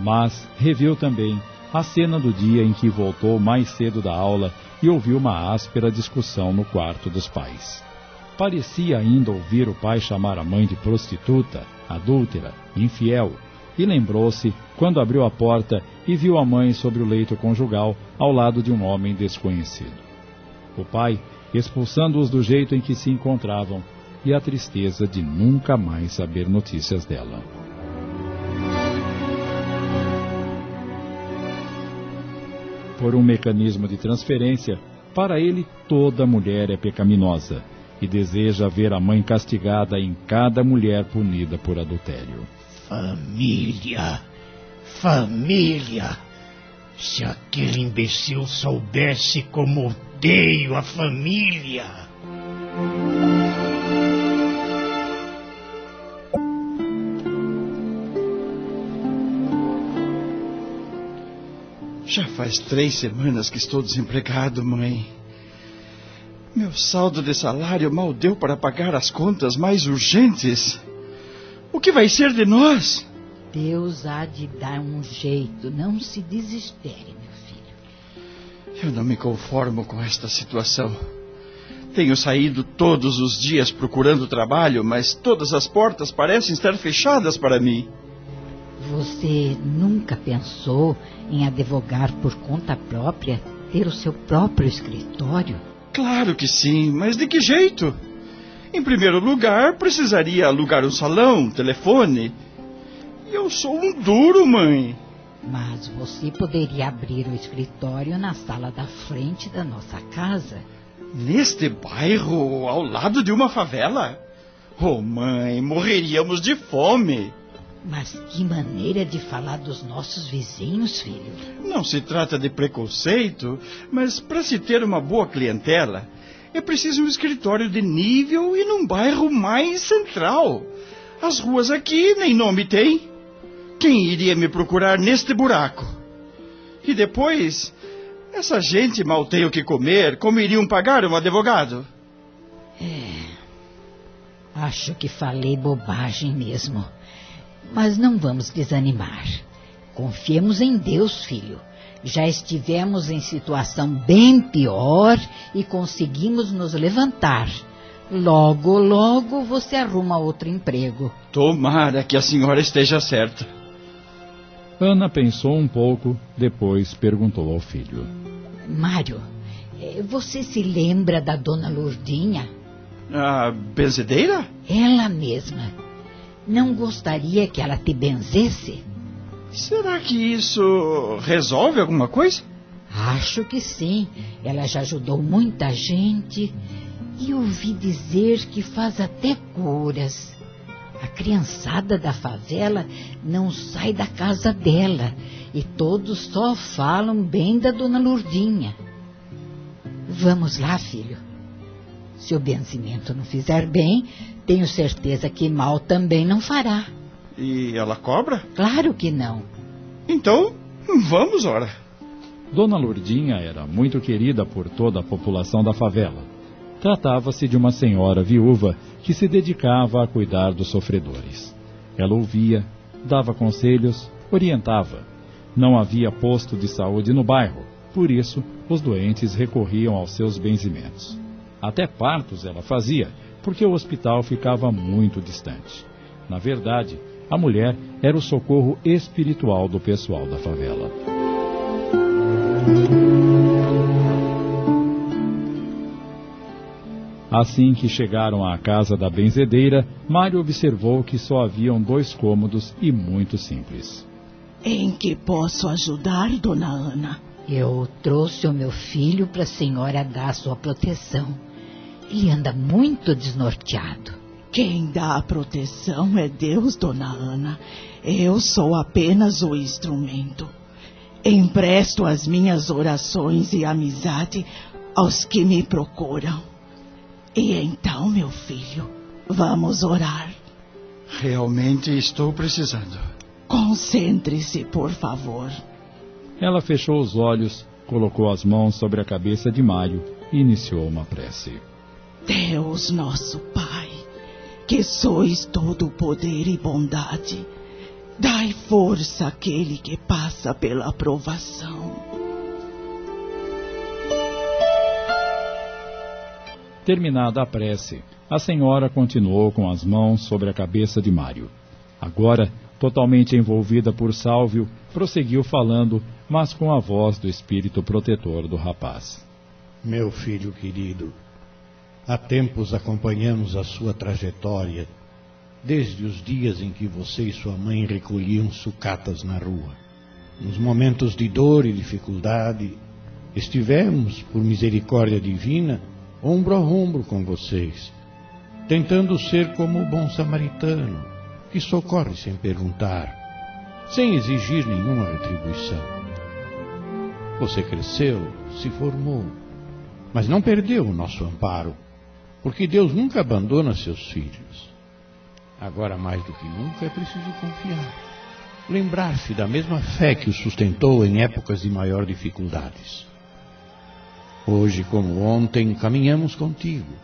Mas reviu também a cena do dia em que voltou mais cedo da aula e ouviu uma áspera discussão no quarto dos pais. Parecia ainda ouvir o pai chamar a mãe de prostituta, adúltera, infiel, e lembrou-se quando abriu a porta e viu a mãe sobre o leito conjugal ao lado de um homem desconhecido. O pai expulsando-os do jeito em que se encontravam, e a tristeza de nunca mais saber notícias dela. Por um mecanismo de transferência, para ele toda mulher é pecaminosa e deseja ver a mãe castigada em cada mulher punida por adultério. Família! Família! Se aquele imbecil soubesse como odeio a família. Já faz três semanas que estou desempregado, mãe. Meu saldo de salário mal deu para pagar as contas mais urgentes. O que vai ser de nós? Deus há de dar um jeito. Não se desespere, meu filho. Eu não me conformo com esta situação. Tenho saído todos os dias procurando trabalho, mas todas as portas parecem estar fechadas para mim. Você nunca pensou em advogar por conta própria, ter o seu próprio escritório? Claro que sim, mas de que jeito? Em primeiro lugar, precisaria alugar um salão, um telefone. E eu sou um duro, mãe. Mas você poderia abrir o escritório na sala da frente da nossa casa. Neste bairro, ao lado de uma favela? Oh, mãe, morreríamos de fome. Mas que maneira de falar dos nossos vizinhos, filho. Não se trata de preconceito, mas para se ter uma boa clientela, é preciso um escritório de nível e num bairro mais central. As ruas aqui nem nome têm. Quem iria me procurar neste buraco? E depois, essa gente mal tem o que comer, como iriam pagar um advogado? É. Acho que falei bobagem mesmo. Mas não vamos desanimar. Confiemos em Deus, filho. Já estivemos em situação bem pior e conseguimos nos levantar. Logo, logo você arruma outro emprego. Tomara que a senhora esteja certa. Ana pensou um pouco, depois perguntou ao filho: Mário, eh, você se lembra da dona Lourdinha? A benzedeira? Ela mesma. Não gostaria que ela te benzesse? Será que isso resolve alguma coisa? Acho que sim. Ela já ajudou muita gente. E ouvi dizer que faz até curas. A criançada da favela não sai da casa dela e todos só falam bem da dona Lourdinha. Vamos lá, filho. Se o benzimento não fizer bem, tenho certeza que mal também não fará. E ela cobra? Claro que não. Então, vamos, ora. Dona Lourdinha era muito querida por toda a população da favela. Tratava-se de uma senhora viúva que se dedicava a cuidar dos sofredores. Ela ouvia, dava conselhos, orientava. Não havia posto de saúde no bairro, por isso os doentes recorriam aos seus benzimentos. Até partos ela fazia, porque o hospital ficava muito distante. Na verdade, a mulher era o socorro espiritual do pessoal da favela. Assim que chegaram à casa da benzedeira, Mário observou que só haviam dois cômodos e muito simples. Em que posso ajudar, dona Ana? Eu trouxe o meu filho para a senhora dar sua proteção. Ele anda muito desnorteado. Quem dá a proteção é Deus, dona Ana. Eu sou apenas o instrumento. Empresto as minhas orações e amizade aos que me procuram. E então, meu filho, vamos orar. Realmente estou precisando. Concentre-se, por favor. Ela fechou os olhos, colocou as mãos sobre a cabeça de Mário e iniciou uma prece. Deus nosso Pai, que sois todo poder e bondade, dai força àquele que passa pela provação. Terminada a prece, a senhora continuou com as mãos sobre a cabeça de Mário. Agora, totalmente envolvida por Sálvio, prosseguiu falando, mas com a voz do espírito protetor do rapaz. Meu filho querido, há tempos acompanhamos a sua trajetória, desde os dias em que você e sua mãe recolhiam sucatas na rua. Nos momentos de dor e dificuldade, estivemos, por misericórdia divina, ombro a ombro com vocês, tentando ser como o bom samaritano, que socorre sem perguntar, sem exigir nenhuma retribuição. Você cresceu, se formou, mas não perdeu o nosso amparo, porque Deus nunca abandona seus filhos. Agora, mais do que nunca, é preciso confiar. Lembrar-se da mesma fé que o sustentou em épocas de maior dificuldades. Hoje, como ontem, caminhamos contigo,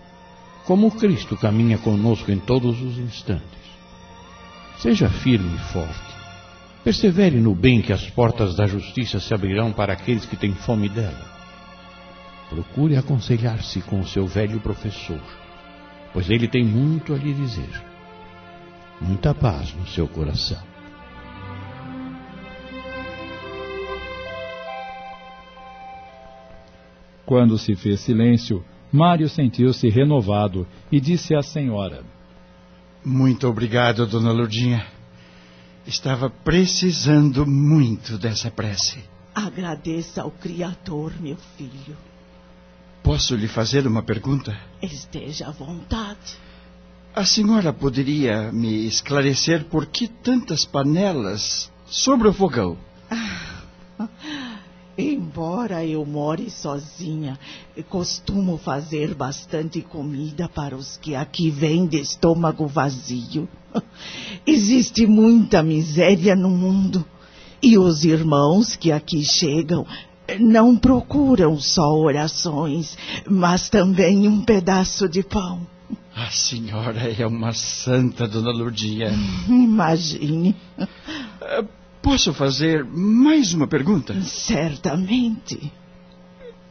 como Cristo caminha conosco em todos os instantes. Seja firme e forte. Persevere no bem que as portas da justiça se abrirão para aqueles que têm fome dela. Procure aconselhar-se com o seu velho professor, pois ele tem muito a lhe dizer. Muita paz no seu coração. Quando se fez silêncio, Mário sentiu-se renovado e disse à senhora: Muito obrigado, dona Lourdinha. Estava precisando muito dessa prece. Agradeça ao Criador, meu filho. Posso lhe fazer uma pergunta? Esteja à vontade. A senhora poderia me esclarecer por que tantas panelas sobre o fogão? Embora eu more sozinha, costumo fazer bastante comida para os que aqui vêm de estômago vazio. Existe muita miséria no mundo. E os irmãos que aqui chegam não procuram só orações, mas também um pedaço de pão. A senhora é uma santa, dona Lourdinha. [LAUGHS] Imagine. Posso fazer mais uma pergunta? Certamente.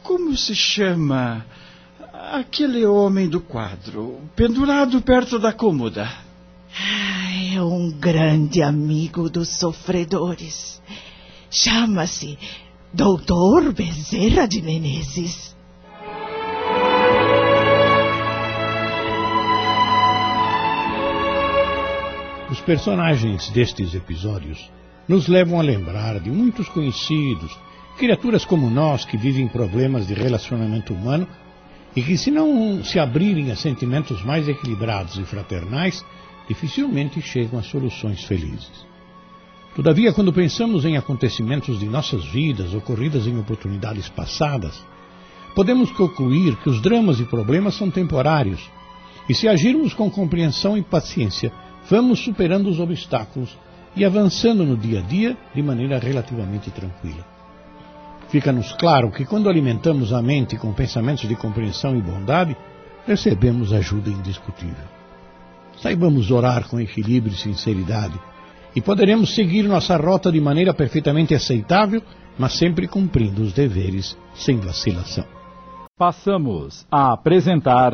Como se chama aquele homem do quadro, pendurado perto da cômoda? É um grande amigo dos sofredores. Chama-se Doutor Bezerra de Menezes. Os personagens destes episódios nos levam a lembrar de muitos conhecidos, criaturas como nós que vivem problemas de relacionamento humano e que, se não se abrirem a sentimentos mais equilibrados e fraternais, dificilmente chegam a soluções felizes. Todavia, quando pensamos em acontecimentos de nossas vidas ocorridas em oportunidades passadas, podemos concluir que os dramas e problemas são temporários e, se agirmos com compreensão e paciência, vamos superando os obstáculos e avançando no dia a dia de maneira relativamente tranquila. fica-nos claro que quando alimentamos a mente com pensamentos de compreensão e bondade, recebemos ajuda indiscutível. Saibamos orar com equilíbrio e sinceridade, e poderemos seguir nossa rota de maneira perfeitamente aceitável, mas sempre cumprindo os deveres sem vacilação. Passamos a apresentar.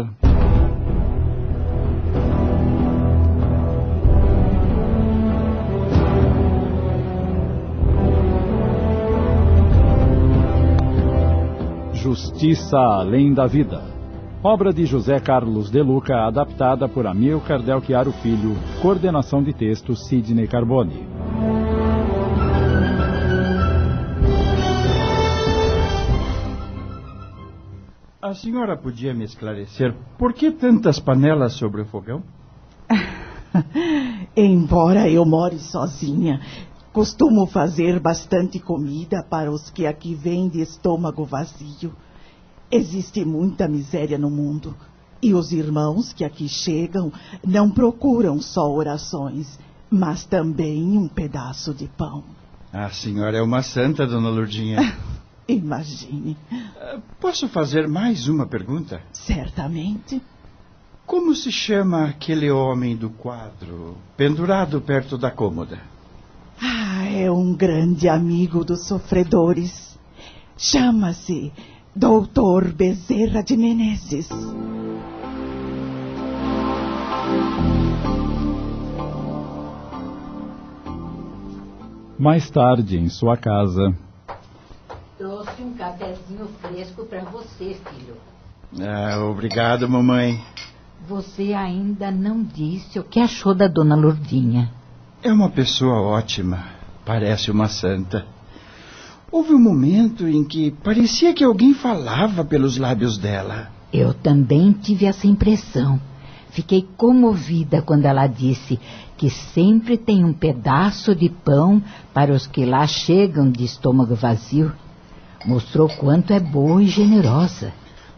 Justiça Além da Vida. Obra de José Carlos De Luca, adaptada por Amilcar Del Chiaro Filho, coordenação de texto Sidney Carboni. A senhora podia me esclarecer por que tantas panelas sobre o fogão? [LAUGHS] Embora eu more sozinha, costumo fazer bastante comida para os que aqui vêm de estômago vazio. Existe muita miséria no mundo. E os irmãos que aqui chegam não procuram só orações, mas também um pedaço de pão. A senhora é uma santa, dona Lourdinha. [LAUGHS] Imagine. Posso fazer mais uma pergunta? Certamente. Como se chama aquele homem do quadro pendurado perto da cômoda? Ah, é um grande amigo dos sofredores. Chama-se Doutor Bezerra de Menezes. Mais tarde, em sua casa. Trouxe um cafezinho fresco para você, filho. Ah, obrigado, mamãe. Você ainda não disse o que achou da dona Lourdinha. É uma pessoa ótima. Parece uma santa. Houve um momento em que parecia que alguém falava pelos lábios dela. Eu também tive essa impressão. Fiquei comovida quando ela disse que sempre tem um pedaço de pão para os que lá chegam de estômago vazio. Mostrou quanto é boa e generosa.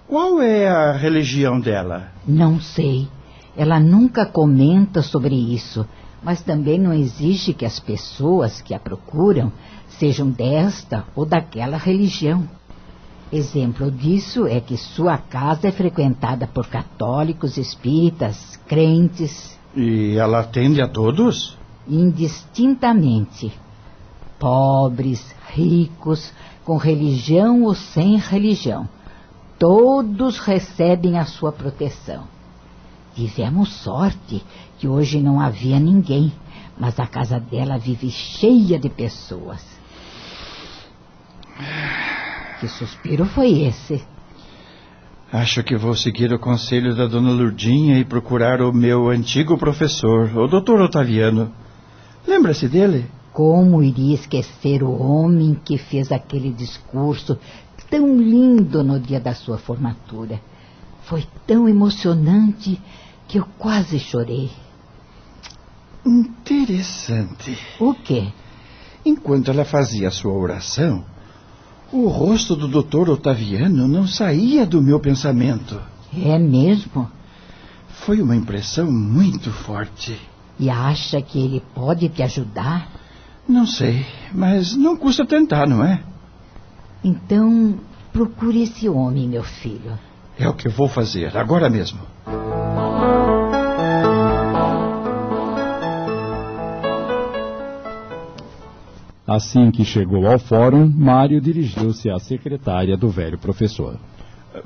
Qual é a religião dela? Não sei. Ela nunca comenta sobre isso, mas também não exige que as pessoas que a procuram sejam desta ou daquela religião. Exemplo disso é que sua casa é frequentada por católicos, espíritas, crentes. E ela atende a todos? Indistintamente. Pobres, ricos, com religião ou sem religião. Todos recebem a sua proteção. Tivemos sorte que hoje não havia ninguém, mas a casa dela vive cheia de pessoas. Que suspiro foi esse? Acho que vou seguir o conselho da dona Lurdinha e procurar o meu antigo professor, o doutor Otaviano. Lembra-se dele? Como iria esquecer o homem que fez aquele discurso tão lindo no dia da sua formatura? Foi tão emocionante que eu quase chorei. Interessante. O quê? Enquanto ela fazia a sua oração, o rosto do doutor Otaviano não saía do meu pensamento. É mesmo? Foi uma impressão muito forte. E acha que ele pode te ajudar? Não sei, mas não custa tentar, não é? Então, procure esse homem, meu filho. É o que vou fazer, agora mesmo. Assim que chegou ao fórum, Mário dirigiu-se à secretária do velho professor.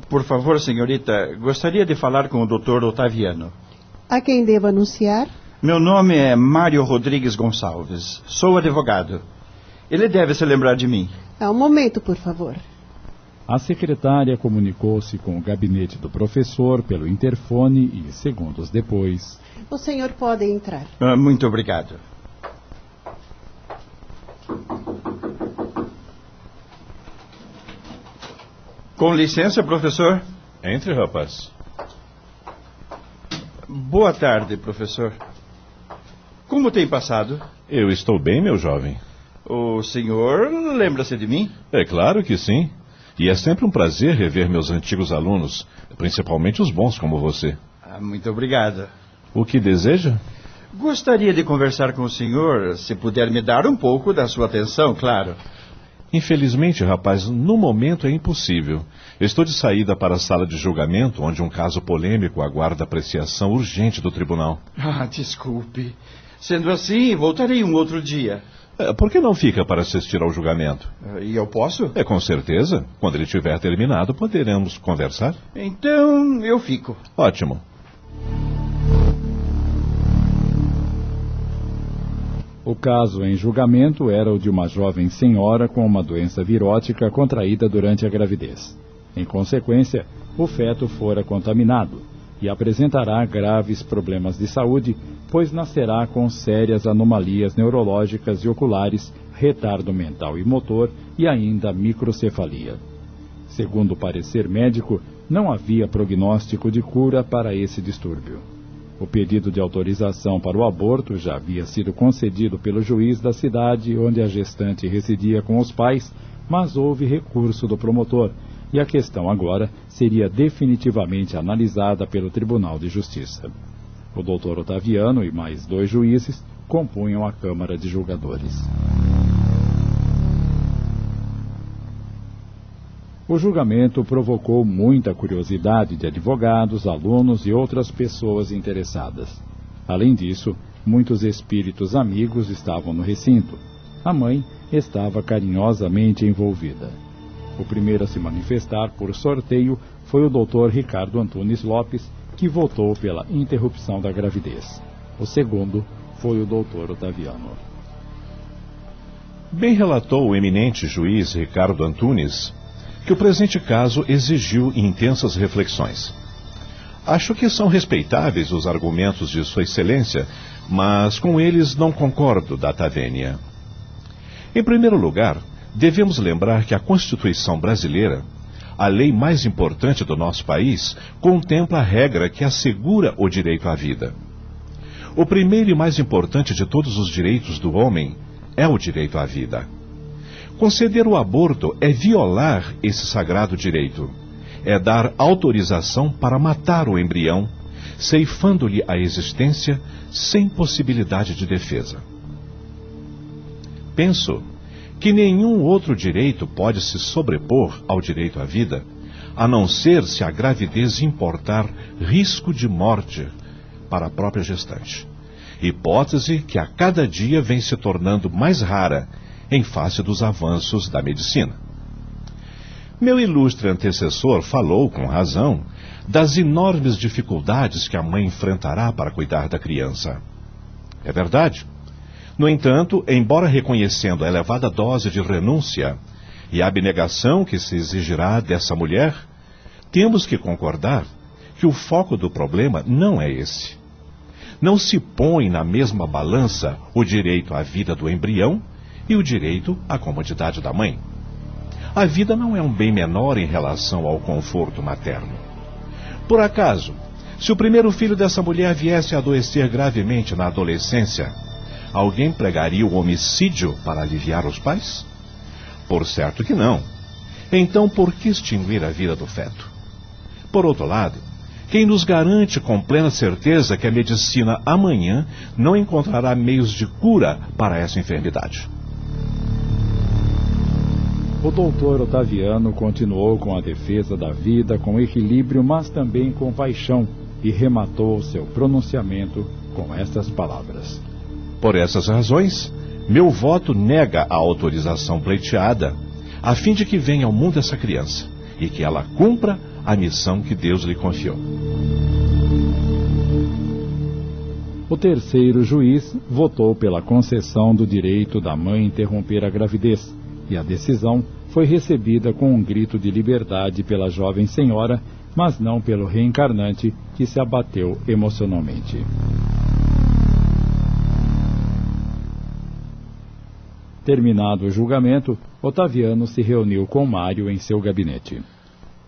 Por favor, senhorita, gostaria de falar com o doutor Otaviano. A quem devo anunciar? Meu nome é Mário Rodrigues Gonçalves. Sou advogado. Ele deve se lembrar de mim. É um momento, por favor. A secretária comunicou-se com o gabinete do professor pelo interfone e, segundos depois. O senhor pode entrar. Ah, muito obrigado. Com licença, professor. Entre, rapaz. Boa tarde, professor. Como tem passado? Eu estou bem, meu jovem. O senhor lembra-se de mim? É claro que sim. E é sempre um prazer rever meus antigos alunos, principalmente os bons como você. Ah, muito obrigado. O que deseja? Gostaria de conversar com o senhor, se puder me dar um pouco da sua atenção, claro. Infelizmente, rapaz, no momento é impossível. estou de saída para a sala de julgamento, onde um caso polêmico aguarda apreciação urgente do tribunal. Ah, desculpe. Sendo assim, voltarei um outro dia. É, por que não fica para assistir ao julgamento? E eu posso? É, com certeza. Quando ele tiver terminado, poderemos conversar. Então, eu fico. Ótimo. O caso em julgamento era o de uma jovem senhora com uma doença virótica contraída durante a gravidez. Em consequência, o feto fora contaminado e apresentará graves problemas de saúde, pois nascerá com sérias anomalias neurológicas e oculares, retardo mental e motor e ainda microcefalia. Segundo o parecer médico, não havia prognóstico de cura para esse distúrbio. O pedido de autorização para o aborto já havia sido concedido pelo juiz da cidade onde a gestante residia com os pais, mas houve recurso do promotor e a questão agora seria definitivamente analisada pelo Tribunal de Justiça. O doutor Otaviano e mais dois juízes compunham a Câmara de Julgadores. O julgamento provocou muita curiosidade de advogados, alunos e outras pessoas interessadas. Além disso, muitos espíritos amigos estavam no recinto. A mãe estava carinhosamente envolvida. O primeiro a se manifestar por sorteio foi o Dr. Ricardo Antunes Lopes, que votou pela interrupção da gravidez. O segundo foi o Dr. Otaviano. Bem relatou o eminente juiz Ricardo Antunes, que o presente caso exigiu intensas reflexões. Acho que são respeitáveis os argumentos de Sua Excelência, mas com eles não concordo, Data Vênia. Em primeiro lugar, devemos lembrar que a Constituição brasileira, a lei mais importante do nosso país, contempla a regra que assegura o direito à vida. O primeiro e mais importante de todos os direitos do homem é o direito à vida. Conceder o aborto é violar esse sagrado direito. É dar autorização para matar o embrião, ceifando-lhe a existência sem possibilidade de defesa. Penso que nenhum outro direito pode se sobrepor ao direito à vida, a não ser se a gravidez importar risco de morte para a própria gestante. Hipótese que a cada dia vem se tornando mais rara em face dos avanços da medicina. Meu ilustre antecessor falou, com razão, das enormes dificuldades que a mãe enfrentará para cuidar da criança. É verdade. No entanto, embora reconhecendo a elevada dose de renúncia e a abnegação que se exigirá dessa mulher, temos que concordar que o foco do problema não é esse. Não se põe na mesma balança o direito à vida do embrião e o direito à comodidade da mãe. A vida não é um bem menor em relação ao conforto materno. Por acaso, se o primeiro filho dessa mulher viesse a adoecer gravemente na adolescência, alguém pregaria o homicídio para aliviar os pais? Por certo que não. Então, por que extinguir a vida do feto? Por outro lado, quem nos garante com plena certeza que a medicina amanhã não encontrará meios de cura para essa enfermidade? O doutor Otaviano continuou com a defesa da vida com equilíbrio, mas também com paixão, e rematou seu pronunciamento com estas palavras: Por essas razões, meu voto nega a autorização pleiteada, a fim de que venha ao mundo essa criança e que ela cumpra a missão que Deus lhe confiou. O terceiro juiz votou pela concessão do direito da mãe interromper a gravidez e a decisão foi recebida com um grito de liberdade pela jovem senhora, mas não pelo reencarnante, que se abateu emocionalmente. Terminado o julgamento, Otaviano se reuniu com Mário em seu gabinete.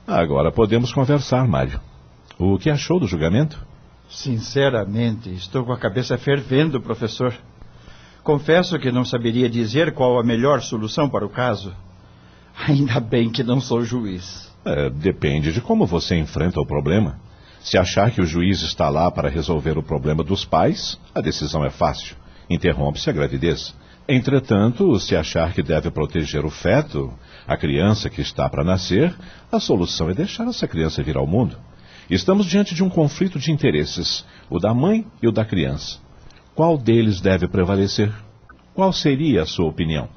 Agora podemos conversar, Mário. O que achou do julgamento? Sinceramente, estou com a cabeça fervendo, professor. Confesso que não saberia dizer qual a melhor solução para o caso. Ainda bem que não sou juiz. É, depende de como você enfrenta o problema. Se achar que o juiz está lá para resolver o problema dos pais, a decisão é fácil. Interrompe-se a gravidez. Entretanto, se achar que deve proteger o feto, a criança que está para nascer, a solução é deixar essa criança vir ao mundo. Estamos diante de um conflito de interesses, o da mãe e o da criança. Qual deles deve prevalecer? Qual seria a sua opinião?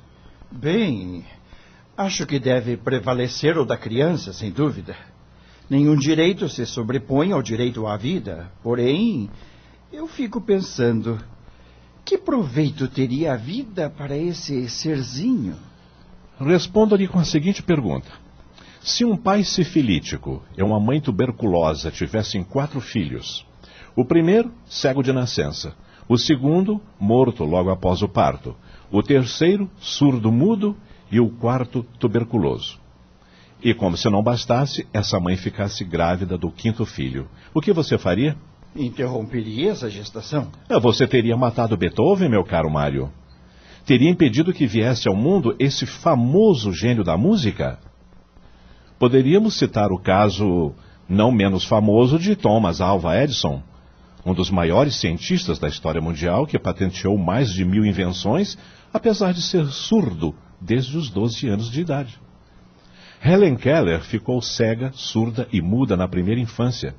Bem, acho que deve prevalecer o da criança, sem dúvida. Nenhum direito se sobrepõe ao direito à vida. Porém, eu fico pensando: que proveito teria a vida para esse serzinho? Responda-lhe com a seguinte pergunta: Se um pai sifilítico e uma mãe tuberculosa tivessem quatro filhos, o primeiro cego de nascença, o segundo morto logo após o parto, o terceiro surdo-mudo e o quarto tuberculoso. E como se não bastasse, essa mãe ficasse grávida do quinto filho. O que você faria? Interromperia essa gestação? Ah, Você teria matado Beethoven, meu caro Mário. Teria impedido que viesse ao mundo esse famoso gênio da música? Poderíamos citar o caso não menos famoso de Thomas Alva Edison, um dos maiores cientistas da história mundial que patenteou mais de mil invenções, apesar de ser surdo desde os 12 anos de idade. Helen Keller ficou cega, surda e muda na primeira infância,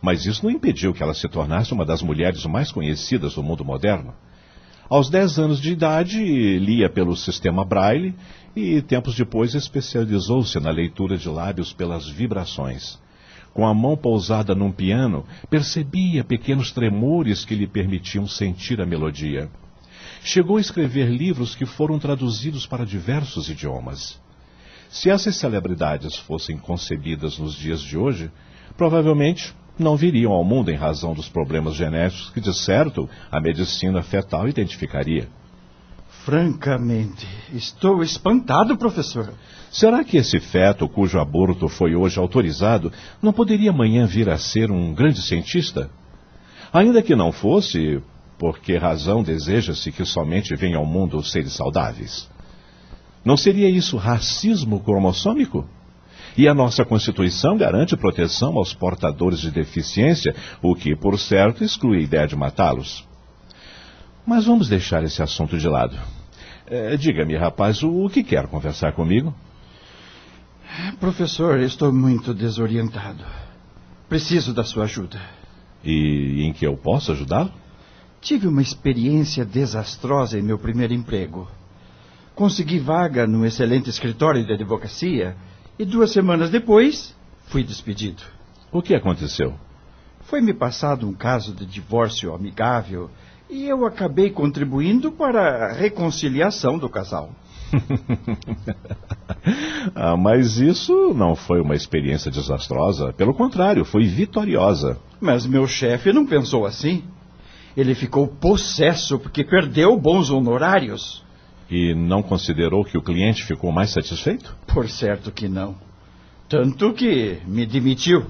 mas isso não impediu que ela se tornasse uma das mulheres mais conhecidas do mundo moderno. Aos 10 anos de idade, lia pelo sistema Braille e, tempos depois, especializou-se na leitura de lábios pelas vibrações. Com a mão pousada num piano, percebia pequenos tremores que lhe permitiam sentir a melodia. Chegou a escrever livros que foram traduzidos para diversos idiomas. Se essas celebridades fossem concebidas nos dias de hoje, provavelmente não viriam ao mundo em razão dos problemas genéticos que, de certo, a medicina fetal identificaria. Francamente, estou espantado, professor. Será que esse feto, cujo aborto foi hoje autorizado, não poderia amanhã vir a ser um grande cientista? Ainda que não fosse, por que razão deseja-se que somente venham ao mundo seres saudáveis? Não seria isso racismo cromossômico? E a nossa Constituição garante proteção aos portadores de deficiência, o que, por certo, exclui a ideia de matá-los. Mas vamos deixar esse assunto de lado. Eh, Diga-me, rapaz, o, o que quer conversar comigo? Professor, estou muito desorientado. Preciso da sua ajuda. E em que eu posso ajudá-lo? Tive uma experiência desastrosa em meu primeiro emprego. Consegui vaga num excelente escritório de advocacia e duas semanas depois fui despedido. O que aconteceu? Foi-me passado um caso de divórcio amigável e eu acabei contribuindo para a reconciliação do casal. [LAUGHS] ah, mas isso não foi uma experiência desastrosa. Pelo contrário, foi vitoriosa. Mas meu chefe não pensou assim. Ele ficou possesso porque perdeu bons honorários. E não considerou que o cliente ficou mais satisfeito? Por certo que não. Tanto que me demitiu.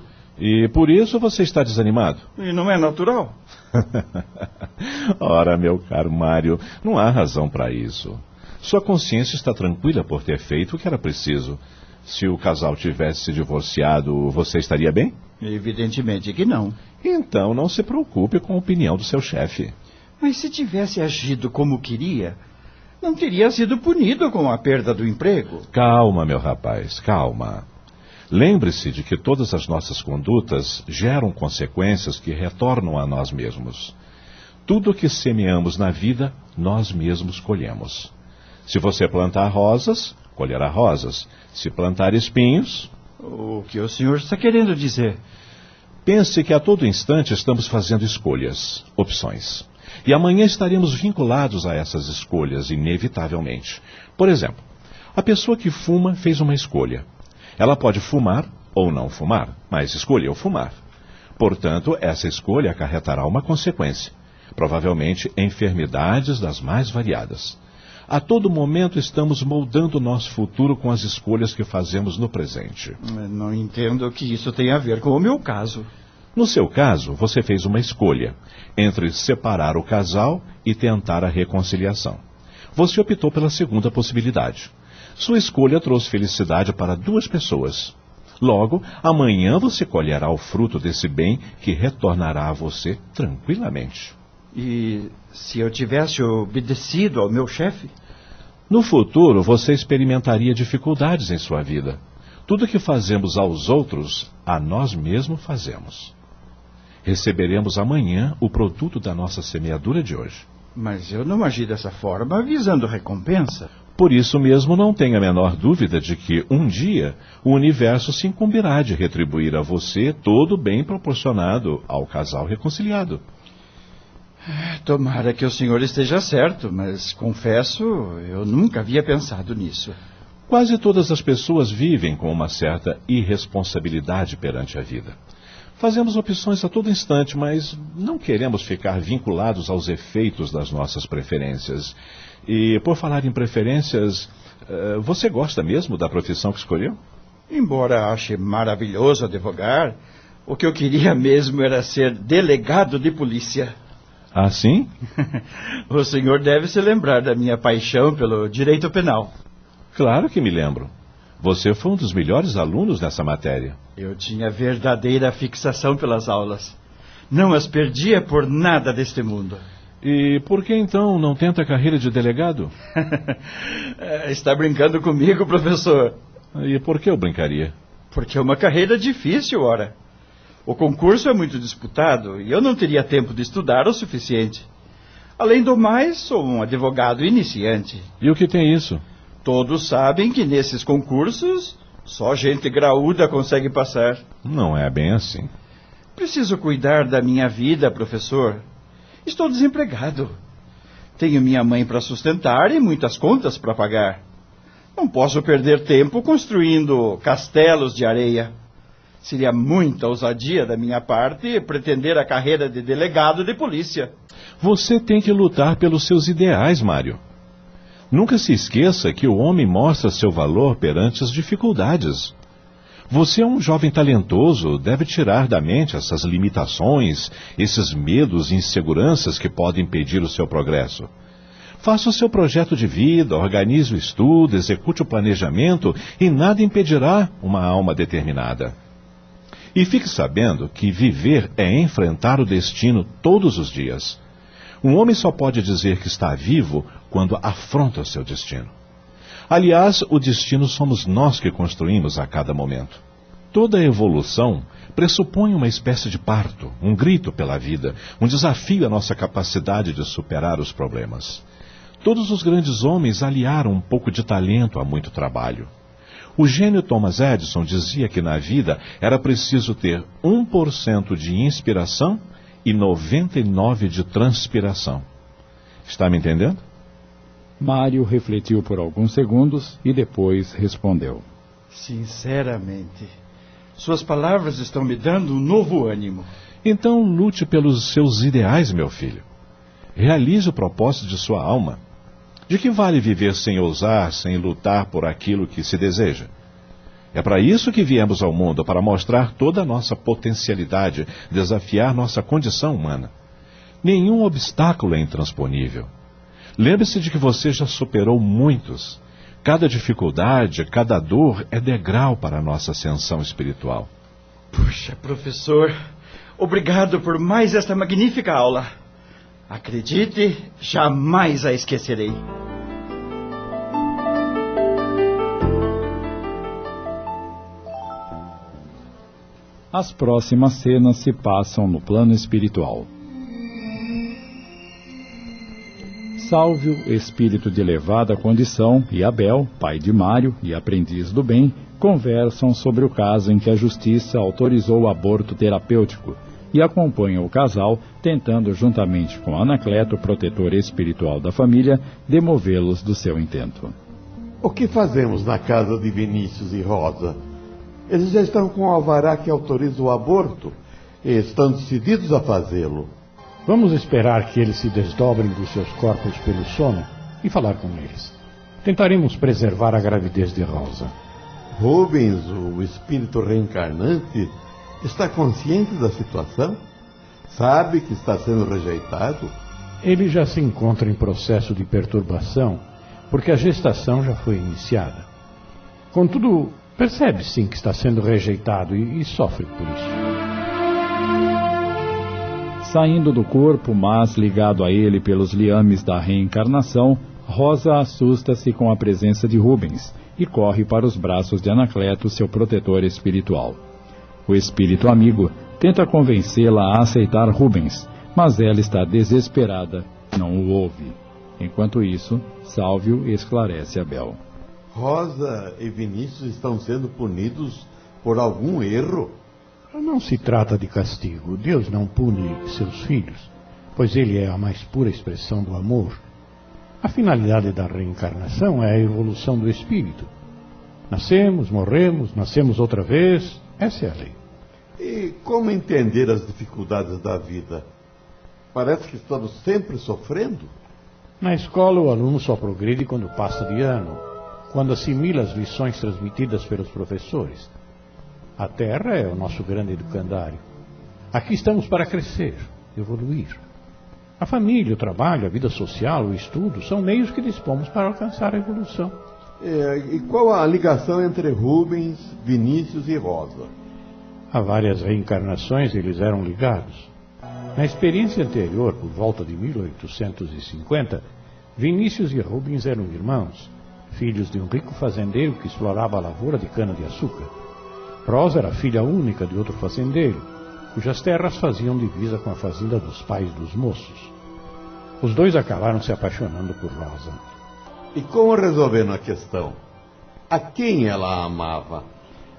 E por isso você está desanimado? E não é natural. [LAUGHS] Ora, meu caro Mário, não há razão para isso. Sua consciência está tranquila por ter feito o que era preciso. Se o casal tivesse se divorciado, você estaria bem? Evidentemente que não. Então não se preocupe com a opinião do seu chefe. Mas se tivesse agido como queria, não teria sido punido com a perda do emprego. Calma, meu rapaz, calma. Lembre-se de que todas as nossas condutas geram consequências que retornam a nós mesmos. Tudo o que semeamos na vida, nós mesmos colhemos. Se você plantar rosas, colherá rosas. Se plantar espinhos. O que o senhor está querendo dizer? Pense que a todo instante estamos fazendo escolhas, opções. E amanhã estaremos vinculados a essas escolhas, inevitavelmente. Por exemplo, a pessoa que fuma fez uma escolha. Ela pode fumar ou não fumar, mas escolheu fumar. Portanto, essa escolha acarretará uma consequência. Provavelmente enfermidades das mais variadas. A todo momento estamos moldando o nosso futuro com as escolhas que fazemos no presente. Não entendo que isso tem a ver com o meu caso. No seu caso, você fez uma escolha entre separar o casal e tentar a reconciliação. Você optou pela segunda possibilidade. Sua escolha trouxe felicidade para duas pessoas. Logo, amanhã você colherá o fruto desse bem que retornará a você tranquilamente. E se eu tivesse obedecido ao meu chefe? No futuro, você experimentaria dificuldades em sua vida. Tudo que fazemos aos outros, a nós mesmos fazemos. Receberemos amanhã o produto da nossa semeadura de hoje. Mas eu não agi dessa forma visando recompensa. Por isso mesmo, não tenha a menor dúvida de que um dia o universo se incumbirá de retribuir a você todo o bem proporcionado ao casal reconciliado. Tomara que o senhor esteja certo, mas confesso, eu nunca havia pensado nisso. Quase todas as pessoas vivem com uma certa irresponsabilidade perante a vida. Fazemos opções a todo instante, mas não queremos ficar vinculados aos efeitos das nossas preferências. E, por falar em preferências, eh, você gosta mesmo da profissão que escolheu? Embora ache maravilhoso advogar, o que eu queria [LAUGHS] mesmo era ser delegado de polícia. Ah, sim? [LAUGHS] o senhor deve se lembrar da minha paixão pelo direito penal. Claro que me lembro. Você foi um dos melhores alunos nessa matéria. Eu tinha verdadeira fixação pelas aulas. Não as perdia por nada deste mundo. E por que então não tenta a carreira de delegado? [LAUGHS] Está brincando comigo, professor? E por que eu brincaria? Porque é uma carreira difícil, ora. O concurso é muito disputado e eu não teria tempo de estudar o suficiente. Além do mais, sou um advogado iniciante. E o que tem isso? Todos sabem que nesses concursos só gente graúda consegue passar. Não é bem assim. Preciso cuidar da minha vida, professor. Estou desempregado. Tenho minha mãe para sustentar e muitas contas para pagar. Não posso perder tempo construindo castelos de areia. Seria muita ousadia da minha parte pretender a carreira de delegado de polícia. Você tem que lutar pelos seus ideais, Mário. Nunca se esqueça que o homem mostra seu valor perante as dificuldades. Você é um jovem talentoso, deve tirar da mente essas limitações, esses medos e inseguranças que podem impedir o seu progresso. Faça o seu projeto de vida, organize o estudo, execute o planejamento e nada impedirá uma alma determinada. E fique sabendo que viver é enfrentar o destino todos os dias. Um homem só pode dizer que está vivo quando afronta o seu destino. Aliás, o destino somos nós que construímos a cada momento. Toda evolução pressupõe uma espécie de parto, um grito pela vida, um desafio à nossa capacidade de superar os problemas. Todos os grandes homens aliaram um pouco de talento a muito trabalho. O gênio Thomas Edison dizia que na vida era preciso ter 1% de inspiração e 99% de transpiração. Está me entendendo? Mário refletiu por alguns segundos e depois respondeu: Sinceramente, suas palavras estão me dando um novo ânimo. Então lute pelos seus ideais, meu filho. Realize o propósito de sua alma. De que vale viver sem ousar, sem lutar por aquilo que se deseja? É para isso que viemos ao mundo, para mostrar toda a nossa potencialidade, desafiar nossa condição humana. Nenhum obstáculo é intransponível. Lembre-se de que você já superou muitos. Cada dificuldade, cada dor é degrau para a nossa ascensão espiritual. Puxa, professor, obrigado por mais esta magnífica aula. Acredite, jamais a esquecerei. As próximas cenas se passam no plano espiritual. Sálvio, espírito de elevada condição, e Abel, pai de Mário e aprendiz do bem, conversam sobre o caso em que a justiça autorizou o aborto terapêutico e acompanham o casal, tentando, juntamente com Anacleto, protetor espiritual da família, demovê-los do seu intento. O que fazemos na casa de Vinícius e Rosa? Eles já estão com o alvará que autoriza o aborto e estão decididos a fazê-lo. Vamos esperar que eles se desdobrem dos seus corpos pelo sono e falar com eles. Tentaremos preservar a gravidez de Rosa. Rubens, o espírito reencarnante, está consciente da situação? Sabe que está sendo rejeitado? Ele já se encontra em processo de perturbação, porque a gestação já foi iniciada. Contudo, percebe sim que está sendo rejeitado e, e sofre por isso. Saindo do corpo, mas ligado a ele pelos liames da reencarnação, Rosa assusta-se com a presença de Rubens e corre para os braços de Anacleto, seu protetor espiritual. O espírito amigo tenta convencê-la a aceitar Rubens, mas ela está desesperada, não o ouve. Enquanto isso, Sálvio esclarece Abel. Rosa e Vinícius estão sendo punidos por algum erro? Não se trata de castigo. Deus não pune seus filhos, pois ele é a mais pura expressão do amor. A finalidade da reencarnação é a evolução do espírito. Nascemos, morremos, nascemos outra vez. Essa é a lei. E como entender as dificuldades da vida? Parece que estamos sempre sofrendo. Na escola, o aluno só progride quando passa de ano, quando assimila as lições transmitidas pelos professores. A Terra é o nosso grande educandário. Aqui estamos para crescer, evoluir. A família, o trabalho, a vida social, o estudo são meios que dispomos para alcançar a evolução. É, e qual a ligação entre Rubens, Vinícius e Rosa? Há várias reencarnações eles eram ligados. Na experiência anterior, por volta de 1850, Vinícius e Rubens eram irmãos, filhos de um rico fazendeiro que explorava a lavoura de cana-de-açúcar. Rosa era filha única de outro fazendeiro, cujas terras faziam divisa com a fazenda dos pais dos moços. Os dois acabaram se apaixonando por Rosa. E como resolveram a questão? A quem ela amava?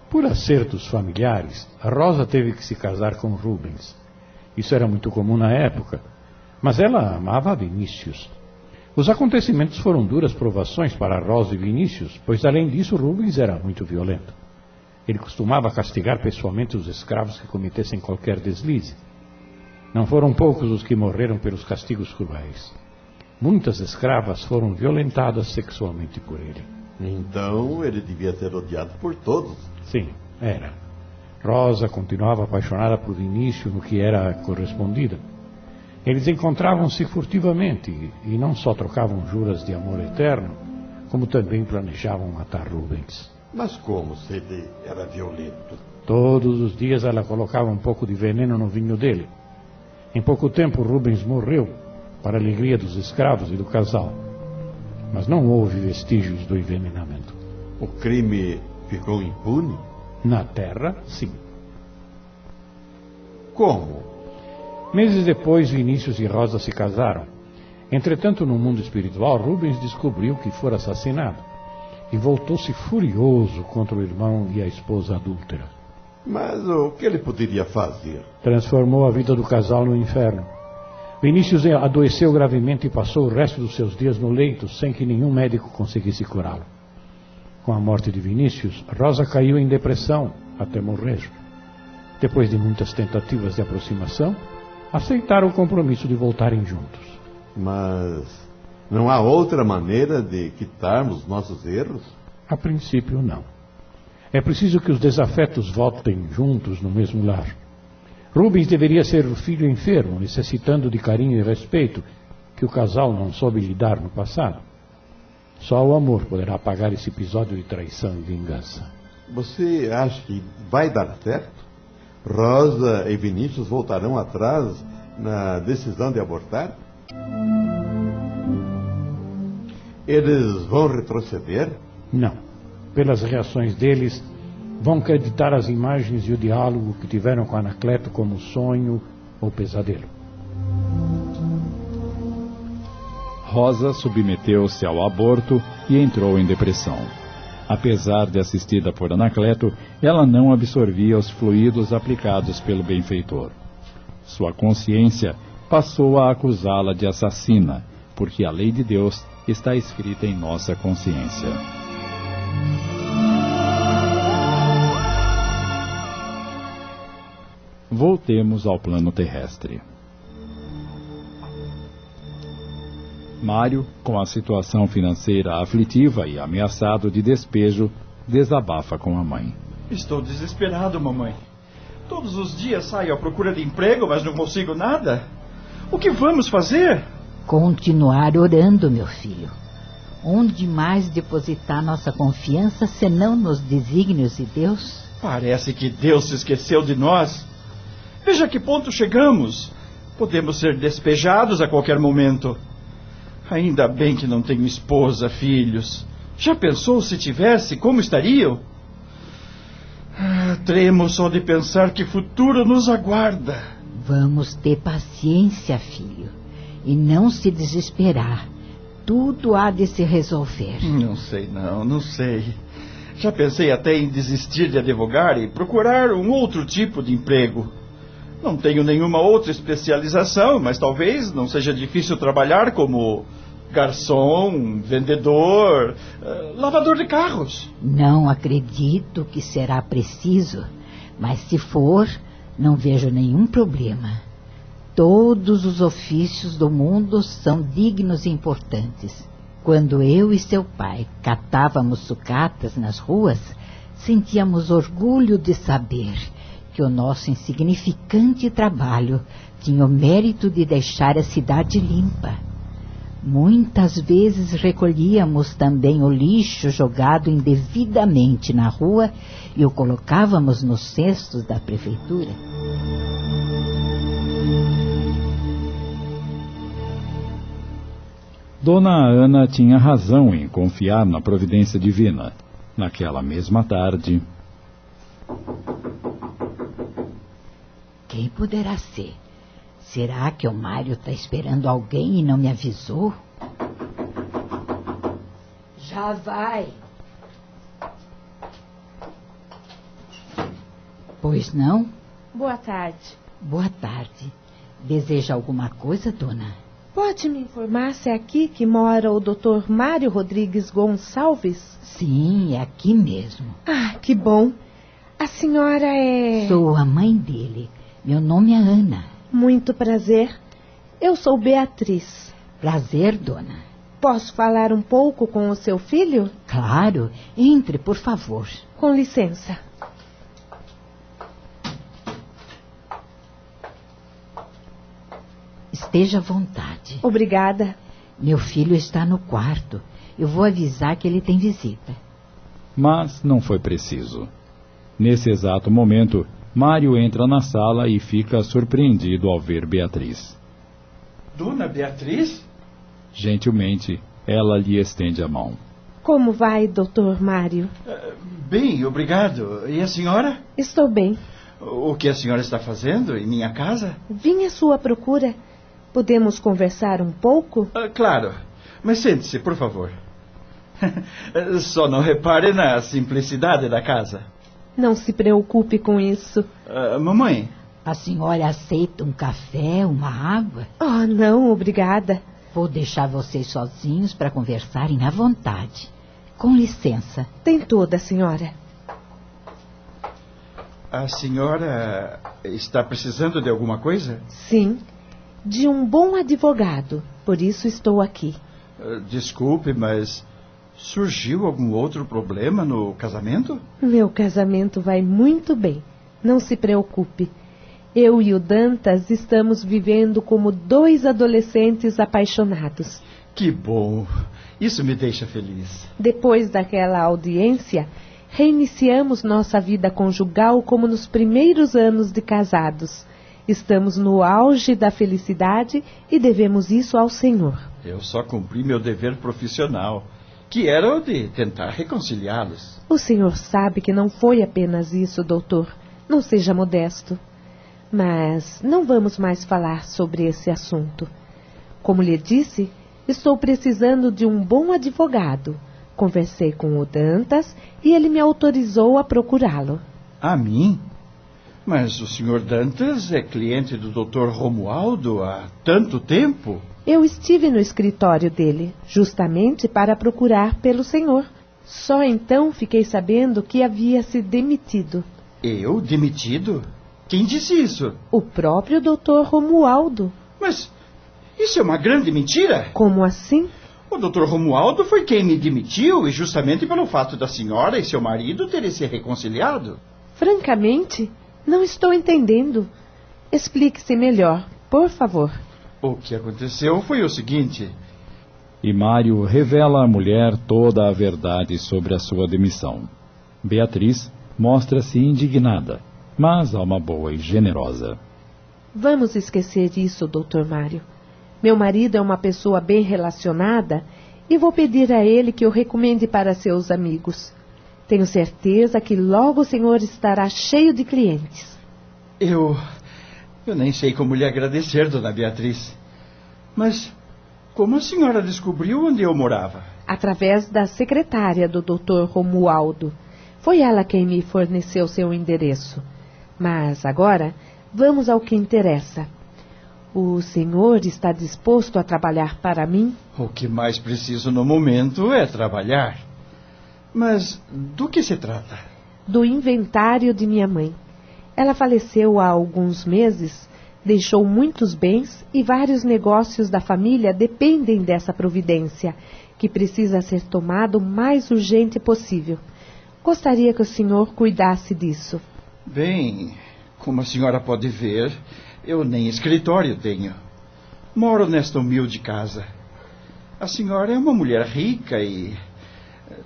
Por acertos familiares, Rosa teve que se casar com Rubens. Isso era muito comum na época, mas ela amava Vinícius. Os acontecimentos foram duras provações para Rosa e Vinícius, pois além disso Rubens era muito violento. Ele costumava castigar pessoalmente os escravos que cometessem qualquer deslize. Não foram poucos os que morreram pelos castigos cruéis. Muitas escravas foram violentadas sexualmente por ele. Então ele devia ser odiado por todos. Sim, era. Rosa continuava apaixonada por Vinícius no que era correspondida. Eles encontravam-se furtivamente e não só trocavam juras de amor eterno, como também planejavam matar Rubens. Mas como se ele era violento? Todos os dias ela colocava um pouco de veneno no vinho dele. Em pouco tempo, Rubens morreu, para a alegria dos escravos e do casal. Mas não houve vestígios do envenenamento. O crime ficou impune? Na Terra, sim. Como? Meses depois, Vinícius e Rosa se casaram. Entretanto, no mundo espiritual, Rubens descobriu que fora assassinado e voltou-se furioso contra o irmão e a esposa adúltera. Mas o que ele poderia fazer? Transformou a vida do casal no inferno. Vinícius adoeceu gravemente e passou o resto dos seus dias no leito sem que nenhum médico conseguisse curá-lo. Com a morte de Vinícius, Rosa caiu em depressão até morrer. Depois de muitas tentativas de aproximação, aceitaram o compromisso de voltarem juntos. Mas não há outra maneira de quitarmos nossos erros? A princípio, não. É preciso que os desafetos voltem juntos no mesmo lar. Rubens deveria ser o filho enfermo, necessitando de carinho e respeito, que o casal não soube lhe dar no passado. Só o amor poderá apagar esse episódio de traição e vingança. Você acha que vai dar certo? Rosa e Vinícius voltarão atrás na decisão de abortar? Eles vão retroceder? Não. Pelas reações deles, vão acreditar as imagens e o diálogo que tiveram com Anacleto como sonho ou pesadelo. Rosa submeteu-se ao aborto e entrou em depressão. Apesar de assistida por Anacleto, ela não absorvia os fluidos aplicados pelo benfeitor. Sua consciência passou a acusá-la de assassina, porque a lei de Deus está escrita em nossa consciência. Voltemos ao plano terrestre. Mário, com a situação financeira aflitiva e ameaçado de despejo, desabafa com a mãe. Estou desesperado, mamãe. Todos os dias saio à procura de emprego, mas não consigo nada. O que vamos fazer? Continuar orando, meu filho. Onde mais depositar nossa confiança senão nos desígnios de Deus? Parece que Deus se esqueceu de nós. Veja a que ponto chegamos. Podemos ser despejados a qualquer momento. Ainda bem que não tenho esposa, filhos. Já pensou se tivesse, como estariam? Ah, tremo só de pensar que futuro nos aguarda. Vamos ter paciência, filho, e não se desesperar. Tudo há de se resolver. Não sei, não, não sei. Já pensei até em desistir de advogar e procurar um outro tipo de emprego. Não tenho nenhuma outra especialização, mas talvez não seja difícil trabalhar como garçom, vendedor, eh, lavador de carros. Não acredito que será preciso, mas se for, não vejo nenhum problema. Todos os ofícios do mundo são dignos e importantes. Quando eu e seu pai catávamos sucatas nas ruas, sentíamos orgulho de saber que o nosso insignificante trabalho tinha o mérito de deixar a cidade limpa. Muitas vezes recolhíamos também o lixo jogado indevidamente na rua e o colocávamos nos cestos da prefeitura. Dona Ana tinha razão em confiar na providência divina. Naquela mesma tarde. Quem poderá ser? Será que o Mário está esperando alguém e não me avisou? Já vai. Pois não? Boa tarde. Boa tarde. Deseja alguma coisa, dona? Pode me informar se é aqui que mora o Dr. Mário Rodrigues Gonçalves? Sim, é aqui mesmo. Ah, que bom. A senhora é. Sou a mãe dele. Meu nome é Ana. Muito prazer. Eu sou Beatriz. Prazer, dona. Posso falar um pouco com o seu filho? Claro. Entre, por favor. Com licença. Esteja à vontade. Obrigada. Meu filho está no quarto. Eu vou avisar que ele tem visita. Mas não foi preciso. Nesse exato momento, Mário entra na sala e fica surpreendido ao ver Beatriz. Dona Beatriz? Gentilmente, ela lhe estende a mão. Como vai, doutor Mário? Uh, bem, obrigado. E a senhora? Estou bem. O que a senhora está fazendo em minha casa? Vim à sua procura. Podemos conversar um pouco? Uh, claro. Mas sente-se, por favor. [LAUGHS] Só não repare na simplicidade da casa. Não se preocupe com isso. Uh, mamãe. A senhora aceita um café, uma água? Oh, não, obrigada. Vou deixar vocês sozinhos para conversarem à vontade. Com licença. Tem toda, senhora. A senhora está precisando de alguma coisa? Sim, de um bom advogado. Por isso estou aqui. Uh, desculpe, mas surgiu algum outro problema no casamento? Meu casamento vai muito bem. Não se preocupe. Eu e o Dantas estamos vivendo como dois adolescentes apaixonados. Que bom! Isso me deixa feliz. Depois daquela audiência, reiniciamos nossa vida conjugal como nos primeiros anos de casados. Estamos no auge da felicidade e devemos isso ao Senhor. Eu só cumpri meu dever profissional, que era o de tentar reconciliá-los. O Senhor sabe que não foi apenas isso, doutor. Não seja modesto. Mas não vamos mais falar sobre esse assunto. Como lhe disse, estou precisando de um bom advogado. Conversei com o Dantas e ele me autorizou a procurá-lo. A mim? Mas o Sr. Dantas é cliente do Dr. Romualdo há tanto tempo? Eu estive no escritório dele, justamente para procurar pelo senhor. Só então fiquei sabendo que havia se demitido. Eu demitido? Quem disse isso? O próprio Dr. Romualdo. Mas isso é uma grande mentira? Como assim? O Dr. Romualdo foi quem me demitiu, e justamente pelo fato da senhora e seu marido terem se reconciliado. Francamente, não estou entendendo. Explique-se melhor, por favor. O que aconteceu foi o seguinte. E Mário revela à mulher toda a verdade sobre a sua demissão. Beatriz mostra-se indignada, mas alma boa e generosa. Vamos esquecer isso, doutor Mário. Meu marido é uma pessoa bem relacionada e vou pedir a ele que o recomende para seus amigos. Tenho certeza que logo o senhor estará cheio de clientes. Eu. Eu nem sei como lhe agradecer, dona Beatriz. Mas como a senhora descobriu onde eu morava? Através da secretária do doutor Romualdo. Foi ela quem me forneceu seu endereço. Mas agora vamos ao que interessa. O senhor está disposto a trabalhar para mim? O que mais preciso no momento é trabalhar. Mas do que se trata? Do inventário de minha mãe. Ela faleceu há alguns meses, deixou muitos bens e vários negócios da família dependem dessa providência, que precisa ser tomada o mais urgente possível. Gostaria que o senhor cuidasse disso. Bem, como a senhora pode ver, eu nem escritório tenho. Moro nesta humilde casa. A senhora é uma mulher rica e.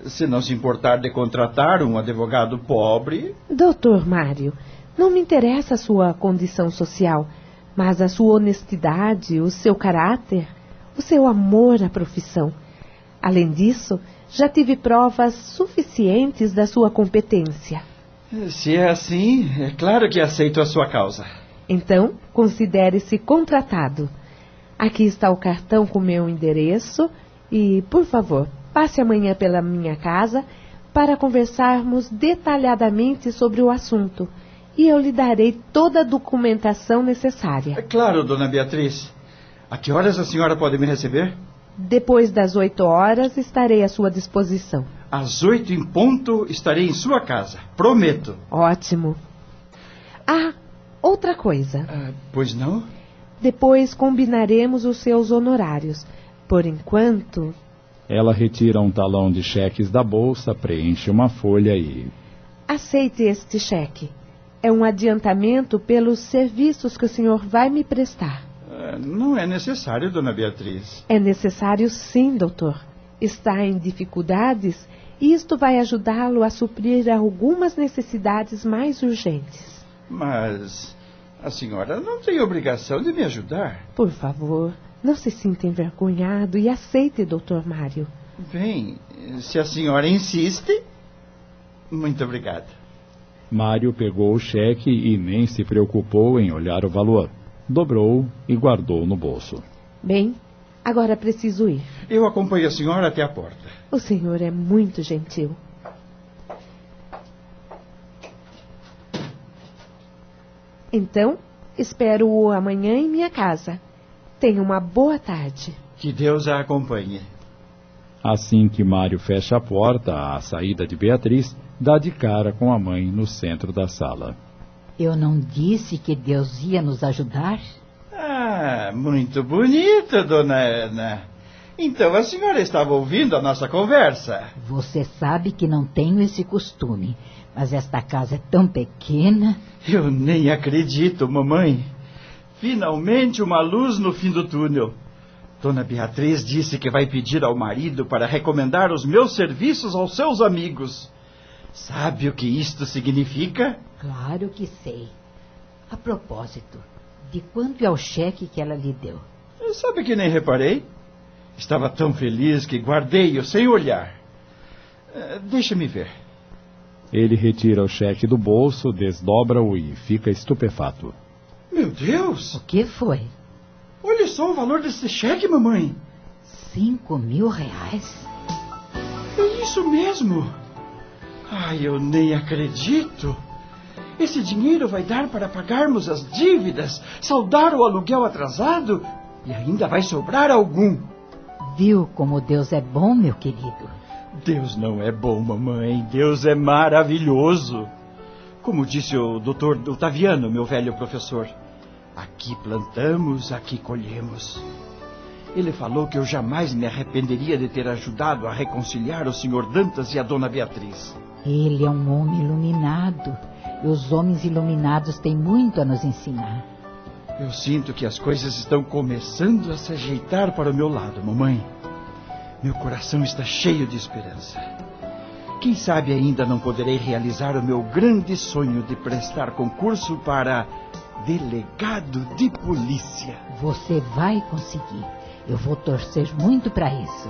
Se não se importar de contratar um advogado pobre. Doutor Mário, não me interessa a sua condição social, mas a sua honestidade, o seu caráter, o seu amor à profissão. Além disso, já tive provas suficientes da sua competência. Se é assim, é claro que aceito a sua causa. Então, considere-se contratado. Aqui está o cartão com meu endereço e, por favor, passe amanhã pela minha casa para conversarmos detalhadamente sobre o assunto e eu lhe darei toda a documentação necessária. É claro, dona Beatriz. A que horas a senhora pode me receber? Depois das oito horas estarei à sua disposição. Às oito em ponto estarei em sua casa. Prometo. Ótimo. Ah, outra coisa. Ah, pois não? Depois combinaremos os seus honorários. Por enquanto. Ela retira um talão de cheques da bolsa, preenche uma folha e. Aceite este cheque. É um adiantamento pelos serviços que o senhor vai me prestar. Ah, não é necessário, dona Beatriz. É necessário sim, doutor. Está em dificuldades e isto vai ajudá-lo a suprir algumas necessidades mais urgentes. Mas a senhora não tem obrigação de me ajudar. Por favor, não se sinta envergonhado e aceite, doutor Mário. Bem, se a senhora insiste, muito obrigado. Mário pegou o cheque e nem se preocupou em olhar o valor. Dobrou e guardou no bolso. Bem, agora preciso ir. Eu acompanho a senhora até a porta. O senhor é muito gentil. Então, espero-o amanhã em minha casa. Tenha uma boa tarde. Que Deus a acompanhe. Assim que Mário fecha a porta à saída de Beatriz, dá de cara com a mãe no centro da sala. Eu não disse que Deus ia nos ajudar? Ah, muito bonito, dona Ana. Então a senhora estava ouvindo a nossa conversa. Você sabe que não tenho esse costume, mas esta casa é tão pequena. Eu nem acredito, mamãe. Finalmente uma luz no fim do túnel. Dona Beatriz disse que vai pedir ao marido para recomendar os meus serviços aos seus amigos. Sabe o que isto significa? Claro que sei. A propósito, de quanto é o cheque que ela lhe deu? Sabe que nem reparei? Estava tão feliz que guardei-o sem olhar. Uh, Deixa-me ver. Ele retira o cheque do bolso, desdobra-o e fica estupefato. Meu Deus! O que foi? Olha só o valor desse cheque, mamãe. Cinco mil reais? É isso mesmo. Ai, eu nem acredito. Esse dinheiro vai dar para pagarmos as dívidas, saldar o aluguel atrasado e ainda vai sobrar algum. Viu como Deus é bom, meu querido? Deus não é bom, mamãe. Deus é maravilhoso. Como disse o doutor Otaviano, meu velho professor. Aqui plantamos, aqui colhemos. Ele falou que eu jamais me arrependeria de ter ajudado a reconciliar o senhor Dantas e a dona Beatriz. Ele é um homem iluminado. E os homens iluminados têm muito a nos ensinar. Eu sinto que as coisas estão começando a se ajeitar para o meu lado, mamãe. Meu coração está cheio de esperança. Quem sabe ainda não poderei realizar o meu grande sonho de prestar concurso para delegado de polícia. Você vai conseguir. Eu vou torcer muito para isso.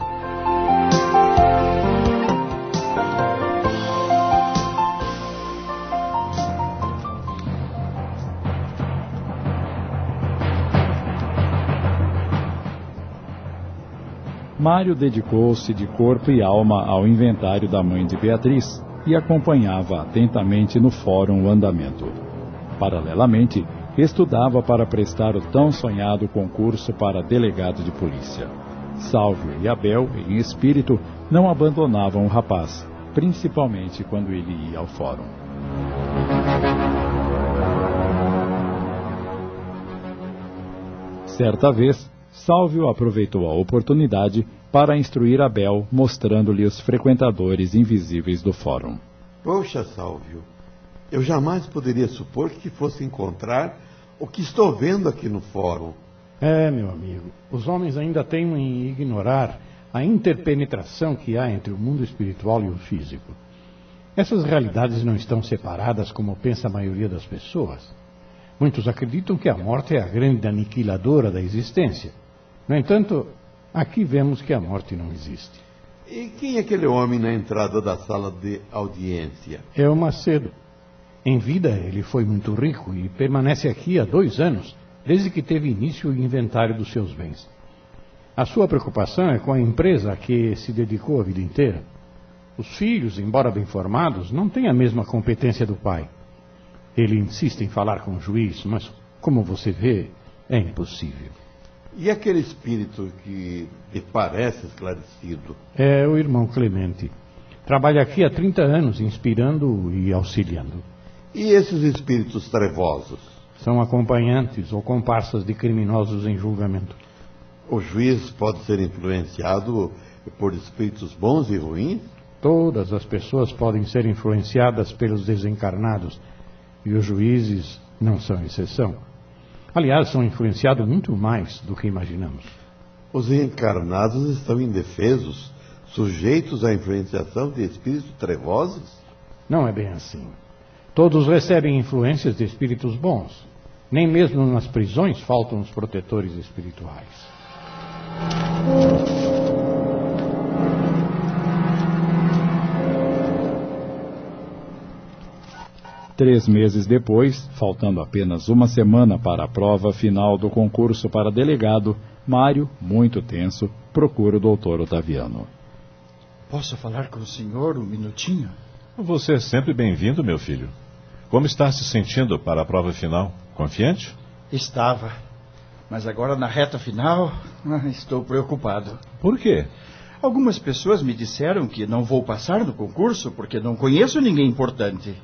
Mário dedicou-se de corpo e alma ao inventário da mãe de Beatriz e acompanhava atentamente no fórum o andamento. Paralelamente, estudava para prestar o tão sonhado concurso para delegado de polícia. Sálvio e Abel, em espírito, não abandonavam o rapaz, principalmente quando ele ia ao fórum. Certa vez, Sálvio aproveitou a oportunidade para instruir Abel, mostrando-lhe os frequentadores invisíveis do fórum. Poxa, Sálvio, eu jamais poderia supor que fosse encontrar o que estou vendo aqui no fórum. É, meu amigo, os homens ainda teimam em ignorar a interpenetração que há entre o mundo espiritual e o físico. Essas realidades não estão separadas como pensa a maioria das pessoas. Muitos acreditam que a morte é a grande aniquiladora da existência. No entanto, aqui vemos que a morte não existe. E quem é aquele homem na entrada da sala de audiência? É o Macedo. Em vida, ele foi muito rico e permanece aqui há dois anos, desde que teve início o inventário dos seus bens. A sua preocupação é com a empresa a que se dedicou a vida inteira. Os filhos, embora bem formados, não têm a mesma competência do pai. Ele insiste em falar com o juiz, mas, como você vê, é impossível. E aquele espírito que lhe parece esclarecido? É o irmão Clemente. Trabalha aqui há 30 anos, inspirando e auxiliando. E esses espíritos trevosos? São acompanhantes ou comparsas de criminosos em julgamento. O juiz pode ser influenciado por espíritos bons e ruins? Todas as pessoas podem ser influenciadas pelos desencarnados e os juízes não são exceção. Aliás, são influenciados muito mais do que imaginamos. Os encarnados estão indefesos, sujeitos à influenciação de espíritos trevosos? Não é bem assim. Todos recebem influências de espíritos bons. Nem mesmo nas prisões faltam os protetores espirituais. Três meses depois, faltando apenas uma semana para a prova final do concurso para delegado, Mário, muito tenso, procura o doutor Otaviano. Posso falar com o senhor um minutinho? Você é sempre bem-vindo, meu filho. Como está se sentindo para a prova final? Confiante? Estava. Mas agora na reta final, [LAUGHS] estou preocupado. Por quê? Algumas pessoas me disseram que não vou passar no concurso porque não conheço ninguém importante.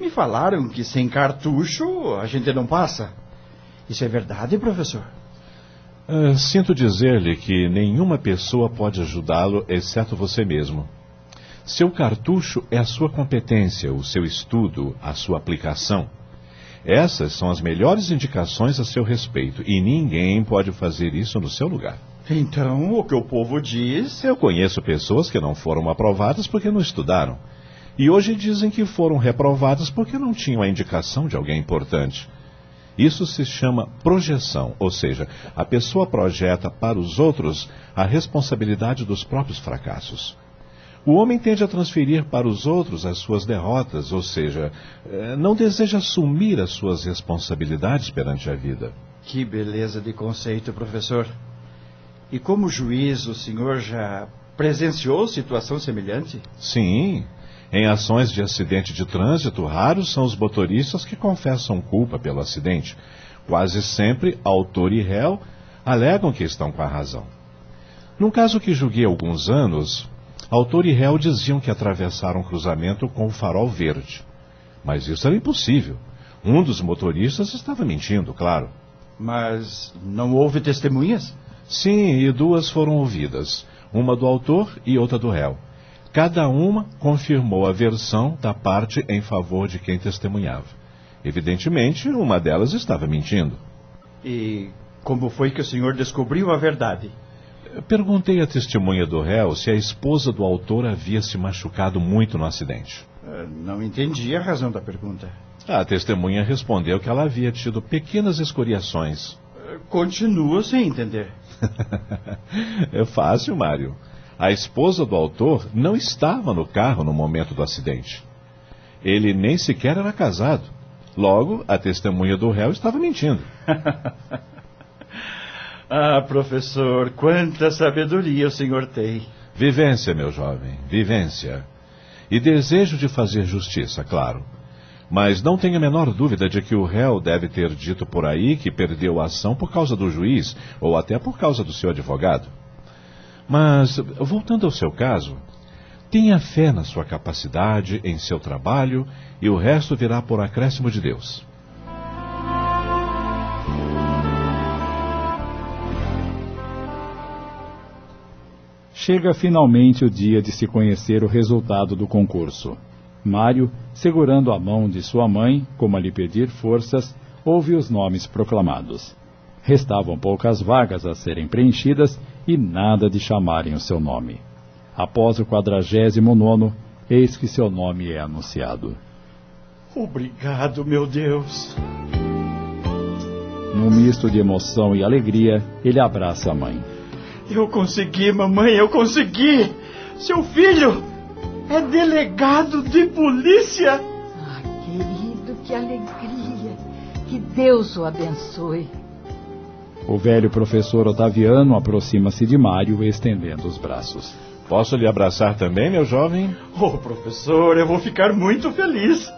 Me falaram que sem cartucho a gente não passa. Isso é verdade, professor? Uh, sinto dizer-lhe que nenhuma pessoa pode ajudá-lo exceto você mesmo. Seu cartucho é a sua competência, o seu estudo, a sua aplicação. Essas são as melhores indicações a seu respeito e ninguém pode fazer isso no seu lugar. Então, o que o povo diz. Eu conheço pessoas que não foram aprovadas porque não estudaram. E hoje dizem que foram reprovadas porque não tinham a indicação de alguém importante. Isso se chama projeção, ou seja, a pessoa projeta para os outros a responsabilidade dos próprios fracassos. O homem tende a transferir para os outros as suas derrotas, ou seja, eh, não deseja assumir as suas responsabilidades perante a vida. Que beleza de conceito, professor. E como juiz, o senhor já presenciou situação semelhante? Sim. Em ações de acidente de trânsito, raros são os motoristas que confessam culpa pelo acidente. Quase sempre, autor e réu alegam que estão com a razão. Num caso que julguei há alguns anos, autor e réu diziam que atravessaram um cruzamento com o farol verde. Mas isso era impossível. Um dos motoristas estava mentindo, claro. Mas não houve testemunhas? Sim, e duas foram ouvidas. Uma do autor e outra do réu. Cada uma confirmou a versão da parte em favor de quem testemunhava. Evidentemente, uma delas estava mentindo. E como foi que o senhor descobriu a verdade? Perguntei à testemunha do réu se a esposa do autor havia se machucado muito no acidente. Eh, Não entendi a razão da pergunta. A testemunha respondeu que ela havia tido pequenas escoriações. Eh, Continuo sem entender. [LAUGHS] é fácil, Mário. A esposa do autor não estava no carro no momento do acidente. Ele nem sequer era casado. Logo, a testemunha do réu estava mentindo. [LAUGHS] Ah, professor, quanta sabedoria o senhor tem. Vivência, meu jovem, vivência. E desejo de fazer justiça, claro. Mas não tenho a menor dúvida de que o réu deve ter dito por aí que perdeu a ação por causa do juiz ou até por causa do seu advogado. Mas, voltando ao seu caso, tenha fé na sua capacidade, em seu trabalho e o resto virá por acréscimo de Deus. Chega finalmente o dia de se conhecer o resultado do concurso. Mário, segurando a mão de sua mãe, como a lhe pedir forças, ouve os nomes proclamados. Restavam poucas vagas a serem preenchidas e nada de chamarem o seu nome. Após o quadragésimo nono, eis que seu nome é anunciado. Obrigado, meu Deus. Num misto de emoção e alegria, ele abraça a mãe. Eu consegui, mamãe, eu consegui. Seu filho é delegado de polícia. Querido, que alegria. Que Deus o abençoe. O velho professor Otaviano aproxima-se de Mário, estendendo os braços. Posso lhe abraçar também, meu jovem? Oh, professor, eu vou ficar muito feliz.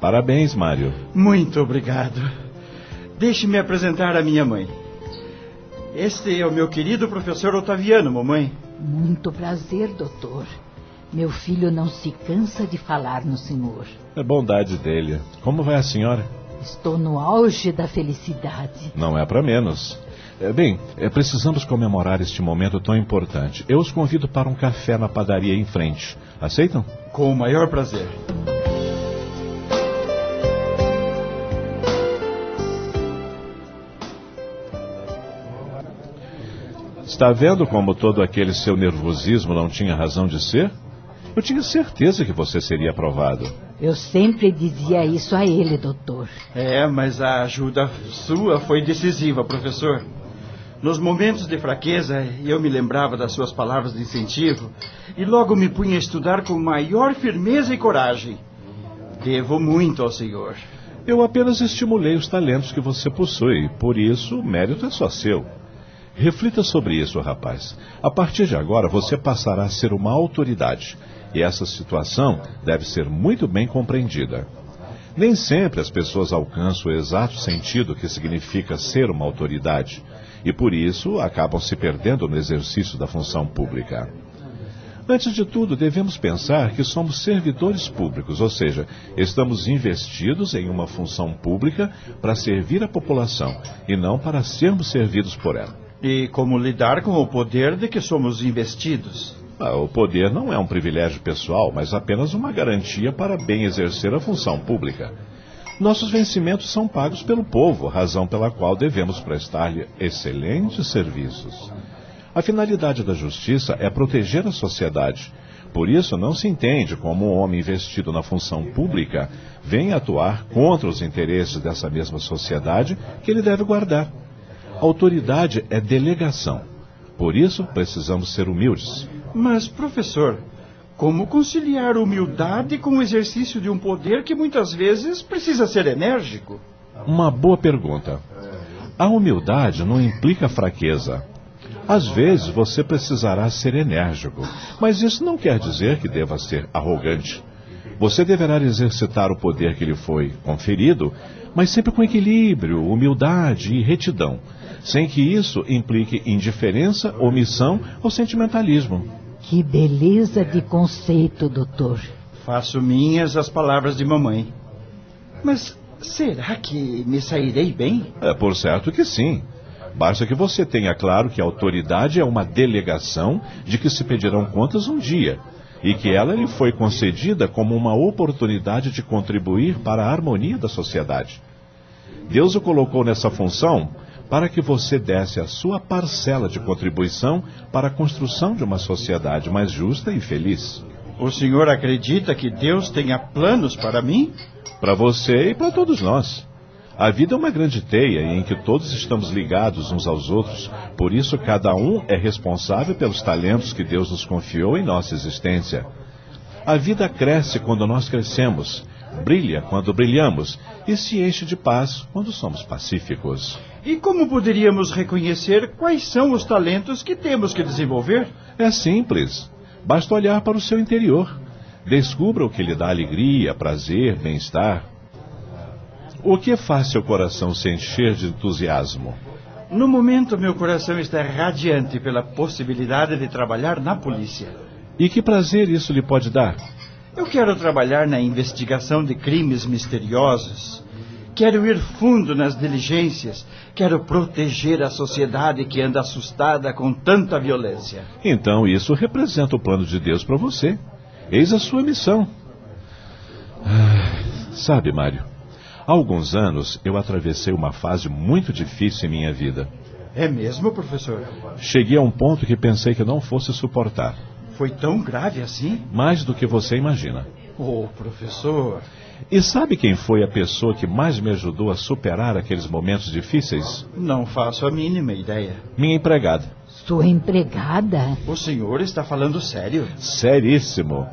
Parabéns, Mário. Muito obrigado. Deixe-me apresentar a minha mãe. Este é o meu querido professor Otaviano, mamãe. Muito prazer, doutor. Meu filho não se cansa de falar no senhor. É bondade dele. Como vai a senhora? Estou no auge da felicidade. Não é para menos. É, bem, é, precisamos comemorar este momento tão importante. Eu os convido para um café na padaria em frente. Aceitam? Com o maior prazer. Está vendo como todo aquele seu nervosismo não tinha razão de ser? Eu tinha certeza que você seria aprovado. Eu sempre dizia isso a ele, doutor. É, mas a ajuda sua foi decisiva, professor. Nos momentos de fraqueza, eu me lembrava das suas palavras de incentivo e logo me punha a estudar com maior firmeza e coragem. Devo muito ao senhor. Eu apenas estimulei os talentos que você possui, por isso o mérito é só seu. Reflita sobre isso, rapaz. A partir de agora, você passará a ser uma autoridade. E essa situação deve ser muito bem compreendida. Nem sempre as pessoas alcançam o exato sentido que significa ser uma autoridade, e por isso acabam se perdendo no exercício da função pública. Antes de tudo, devemos pensar que somos servidores públicos, ou seja, estamos investidos em uma função pública para servir a população e não para sermos servidos por ela. E como lidar com o poder de que somos investidos? Ah, o poder não é um privilégio pessoal, mas apenas uma garantia para bem exercer a função pública. Nossos vencimentos são pagos pelo povo, razão pela qual devemos prestar-lhe excelentes serviços. A finalidade da justiça é proteger a sociedade. Por isso, não se entende como um homem investido na função pública vem atuar contra os interesses dessa mesma sociedade que ele deve guardar. Autoridade é delegação. Por isso, precisamos ser humildes. Mas, professor, como conciliar humildade com o exercício de um poder que muitas vezes precisa ser enérgico? Uma boa pergunta. A humildade não implica fraqueza. Às vezes você precisará ser enérgico, mas isso não quer dizer que deva ser arrogante. Você deverá exercitar o poder que lhe foi conferido, mas sempre com equilíbrio, humildade e retidão, sem que isso implique indiferença, omissão ou sentimentalismo. Que beleza de conceito, doutor. Faço minhas as palavras de mamãe. Mas será que me sairei bem? É por certo que sim. Basta que você tenha claro que a autoridade é uma delegação de que se pedirão contas um dia e que ela lhe foi concedida como uma oportunidade de contribuir para a harmonia da sociedade. Deus o colocou nessa função para que você desse a sua parcela de contribuição para a construção de uma sociedade mais justa e feliz. O senhor acredita que Deus tenha planos para mim? Para você e para todos nós. A vida é uma grande teia em que todos estamos ligados uns aos outros, por isso cada um é responsável pelos talentos que Deus nos confiou em nossa existência. A vida cresce quando nós crescemos, brilha quando brilhamos e se enche de paz quando somos pacíficos. E como poderíamos reconhecer quais são os talentos que temos que desenvolver? É simples. Basta olhar para o seu interior. Descubra o que lhe dá alegria, prazer, bem-estar. O que faz seu coração se encher de entusiasmo? No momento, meu coração está radiante pela possibilidade de trabalhar na polícia. E que prazer isso lhe pode dar? Eu quero trabalhar na investigação de crimes misteriosos. Quero ir fundo nas diligências. Quero proteger a sociedade que anda assustada com tanta violência. Então isso representa o plano de Deus para você. Eis a sua missão. Ah, sabe, Mário, há alguns anos eu atravessei uma fase muito difícil em minha vida. É mesmo, professor? Cheguei a um ponto que pensei que não fosse suportar. Foi tão grave assim? Mais do que você imagina. Oh, professor. E sabe quem foi a pessoa que mais me ajudou a superar aqueles momentos difíceis? Não faço a mínima ideia. Minha empregada. Sua empregada? O senhor está falando sério? Seríssimo.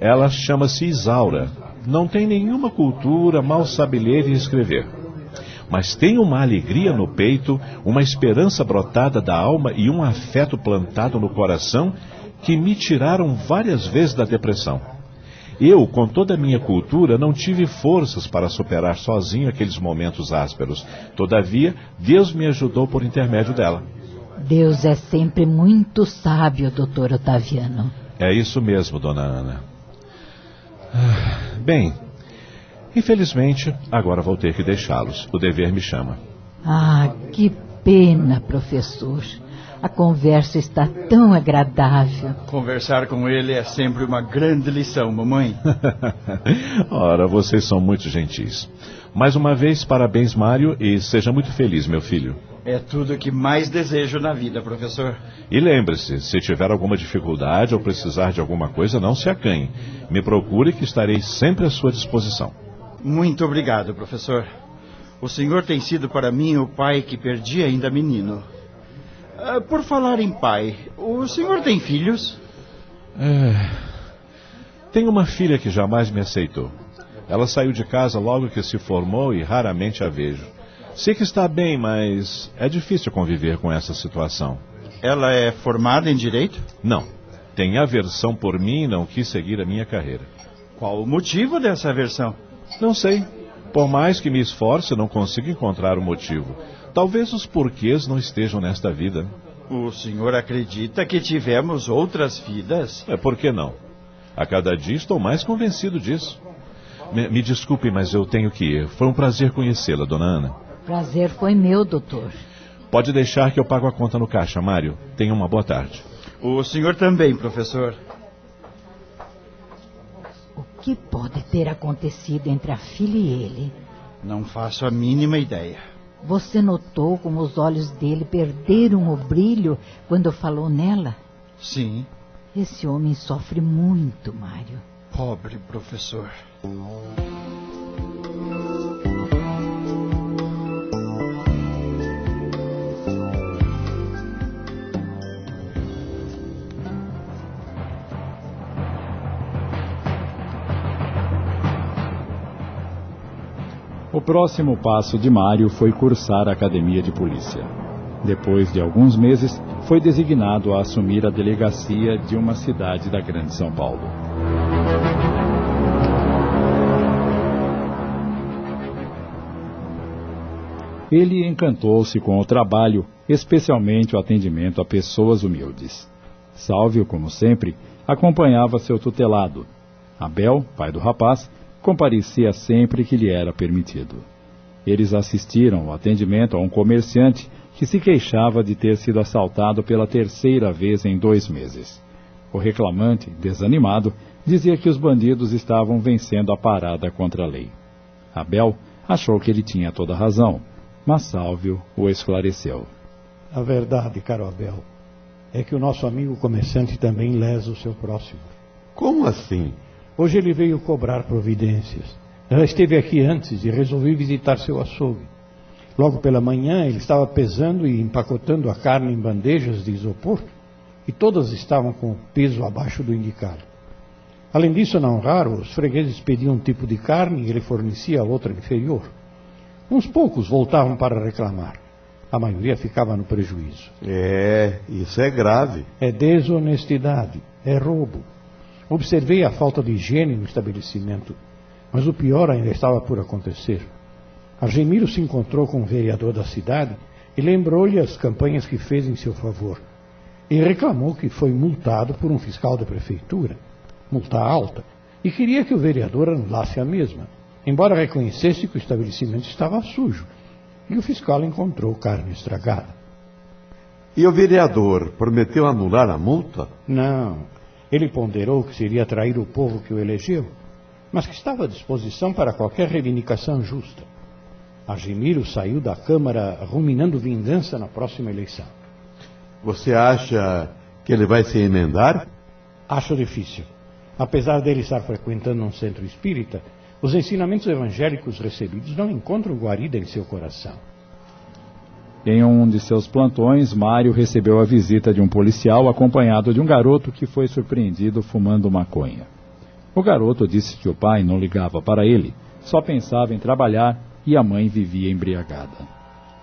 Ela chama-se Isaura. Não tem nenhuma cultura, mal sabe ler e escrever. Mas tem uma alegria no peito, uma esperança brotada da alma e um afeto plantado no coração que me tiraram várias vezes da depressão. Eu, com toda a minha cultura, não tive forças para superar sozinho aqueles momentos ásperos. Todavia, Deus me ajudou por intermédio dela. Deus é sempre muito sábio, doutor Otaviano. É isso mesmo, dona Ana. Ah, bem, infelizmente, agora vou ter que deixá-los. O dever me chama. Ah, que pena, professor. A conversa está tão agradável. Conversar com ele é sempre uma grande lição, mamãe. [LAUGHS] Ora, vocês são muito gentis. Mais uma vez, parabéns, Mário, e seja muito feliz, meu filho. É tudo o que mais desejo na vida, professor. E lembre-se, se tiver alguma dificuldade ou precisar de alguma coisa, não se acanhe. Me procure que estarei sempre à sua disposição. Muito obrigado, professor. O senhor tem sido para mim o pai que perdi ainda menino. Uh, por falar em pai, o senhor tem filhos? É... Tenho uma filha que jamais me aceitou. Ela saiu de casa logo que se formou e raramente a vejo. Sei que está bem, mas é difícil conviver com essa situação. Ela é formada em direito? Não. Tem aversão por mim e não quis seguir a minha carreira. Qual o motivo dessa aversão? Não sei. Por mais que me esforce, não consigo encontrar o motivo. Talvez os porquês não estejam nesta vida. O senhor acredita que tivemos outras vidas? É, por que não? A cada dia estou mais convencido disso. Me, me desculpe, mas eu tenho que ir. Foi um prazer conhecê-la, dona Ana. Prazer foi meu, doutor. Pode deixar que eu pago a conta no caixa, Mário. Tenha uma boa tarde. O senhor também, professor. O que pode ter acontecido entre a filha e ele? Não faço a mínima ideia. Você notou como os olhos dele perderam o brilho quando falou nela? Sim. Esse homem sofre muito, Mário. Pobre professor. Próximo passo de Mário foi cursar a academia de polícia. Depois de alguns meses, foi designado a assumir a delegacia de uma cidade da Grande São Paulo. Ele encantou-se com o trabalho, especialmente o atendimento a pessoas humildes. Sálvio, como sempre, acompanhava seu tutelado. Abel, pai do rapaz, comparecia sempre que lhe era permitido. Eles assistiram ao atendimento a um comerciante que se queixava de ter sido assaltado pela terceira vez em dois meses. O reclamante, desanimado, dizia que os bandidos estavam vencendo a parada contra a lei. Abel achou que ele tinha toda razão, Mas Sálvio o esclareceu. A verdade, caro Abel, é que o nosso amigo comerciante também lesa o seu próximo. Como assim? Hoje ele veio cobrar providências. Já esteve aqui antes e resolvi visitar seu açougue. Logo pela manhã ele estava pesando e empacotando a carne em bandejas de isopor e todas estavam com o peso abaixo do indicado. Além disso, não raro, os fregueses pediam um tipo de carne e ele fornecia outra inferior. Uns poucos voltavam para reclamar. A maioria ficava no prejuízo. É, isso é grave. É desonestidade, é roubo. Observei a falta de higiene no estabelecimento, mas o pior ainda estava por acontecer. Argemiro se encontrou com o vereador da cidade e lembrou-lhe as campanhas que fez em seu favor. E reclamou que foi multado por um fiscal da prefeitura, multa alta, e queria que o vereador anulasse a mesma, embora reconhecesse que o estabelecimento estava sujo. E o fiscal encontrou carne estragada. E o vereador prometeu anular a multa? Não. Ele ponderou que seria trair o povo que o elegeu, mas que estava à disposição para qualquer reivindicação justa. Argemiro saiu da Câmara ruminando vingança na próxima eleição. Você acha que ele vai se emendar? Acho difícil. Apesar dele estar frequentando um centro espírita, os ensinamentos evangélicos recebidos não encontram guarida em seu coração. Em um de seus plantões, Mário recebeu a visita de um policial acompanhado de um garoto que foi surpreendido fumando maconha. O garoto disse que o pai não ligava para ele, só pensava em trabalhar e a mãe vivia embriagada.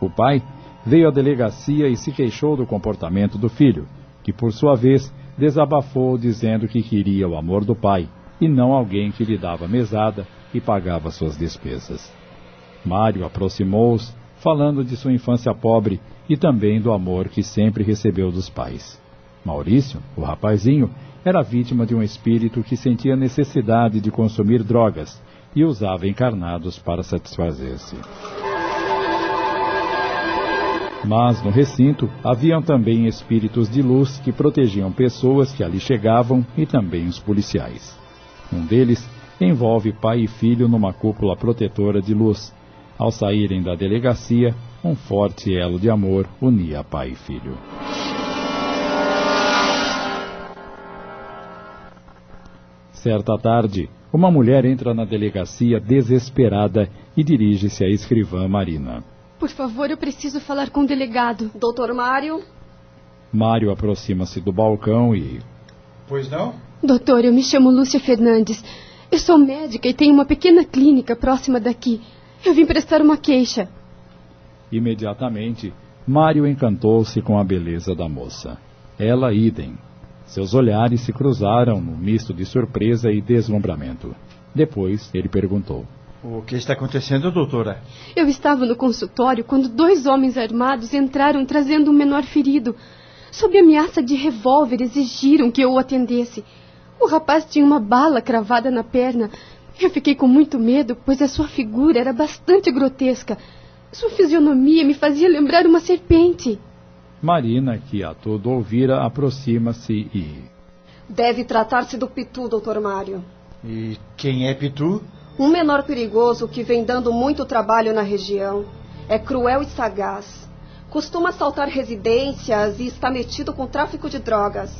O pai veio à delegacia e se queixou do comportamento do filho, que por sua vez desabafou dizendo que queria o amor do pai e não alguém que lhe dava mesada e pagava suas despesas. Mário aproximou-os, falando de sua infância pobre e também do amor que sempre recebeu dos pais. Maurício, o rapazinho, era vítima de um espírito que sentia necessidade de consumir drogas e usava encarnados para satisfazer-se. Mas no recinto haviam também espíritos de luz que protegiam pessoas que ali chegavam e também os policiais. Um deles envolve pai e filho numa cúpula protetora de luz. Ao saírem da delegacia, um forte elo de amor unia pai e filho. Certa tarde, uma mulher entra na delegacia desesperada e dirige-se à escrivã Marina. Por favor, eu preciso falar com o delegado. Doutor Mário? Mário aproxima-se do balcão e. Pois não? Doutor, eu me chamo Lúcia Fernandes. Eu sou médica e tenho uma pequena clínica próxima daqui. Eu vim prestar uma queixa. Imediatamente, Mário encantou-se com a beleza da moça. Ela, idem. Seus olhares se cruzaram num misto de surpresa e deslumbramento. Depois, ele perguntou: O que está acontecendo, doutora? Eu estava no consultório quando dois homens armados entraram trazendo um menor ferido. Sob ameaça de revólver, exigiram que eu o atendesse. O rapaz tinha uma bala cravada na perna. Eu fiquei com muito medo, pois a sua figura era bastante grotesca. Sua fisionomia me fazia lembrar uma serpente. Marina, que a todo ouvira, aproxima-se e. Deve tratar-se do Pitu, doutor Mário. E quem é Pitu? Um menor perigoso que vem dando muito trabalho na região. É cruel e sagaz. Costuma assaltar residências e está metido com tráfico de drogas.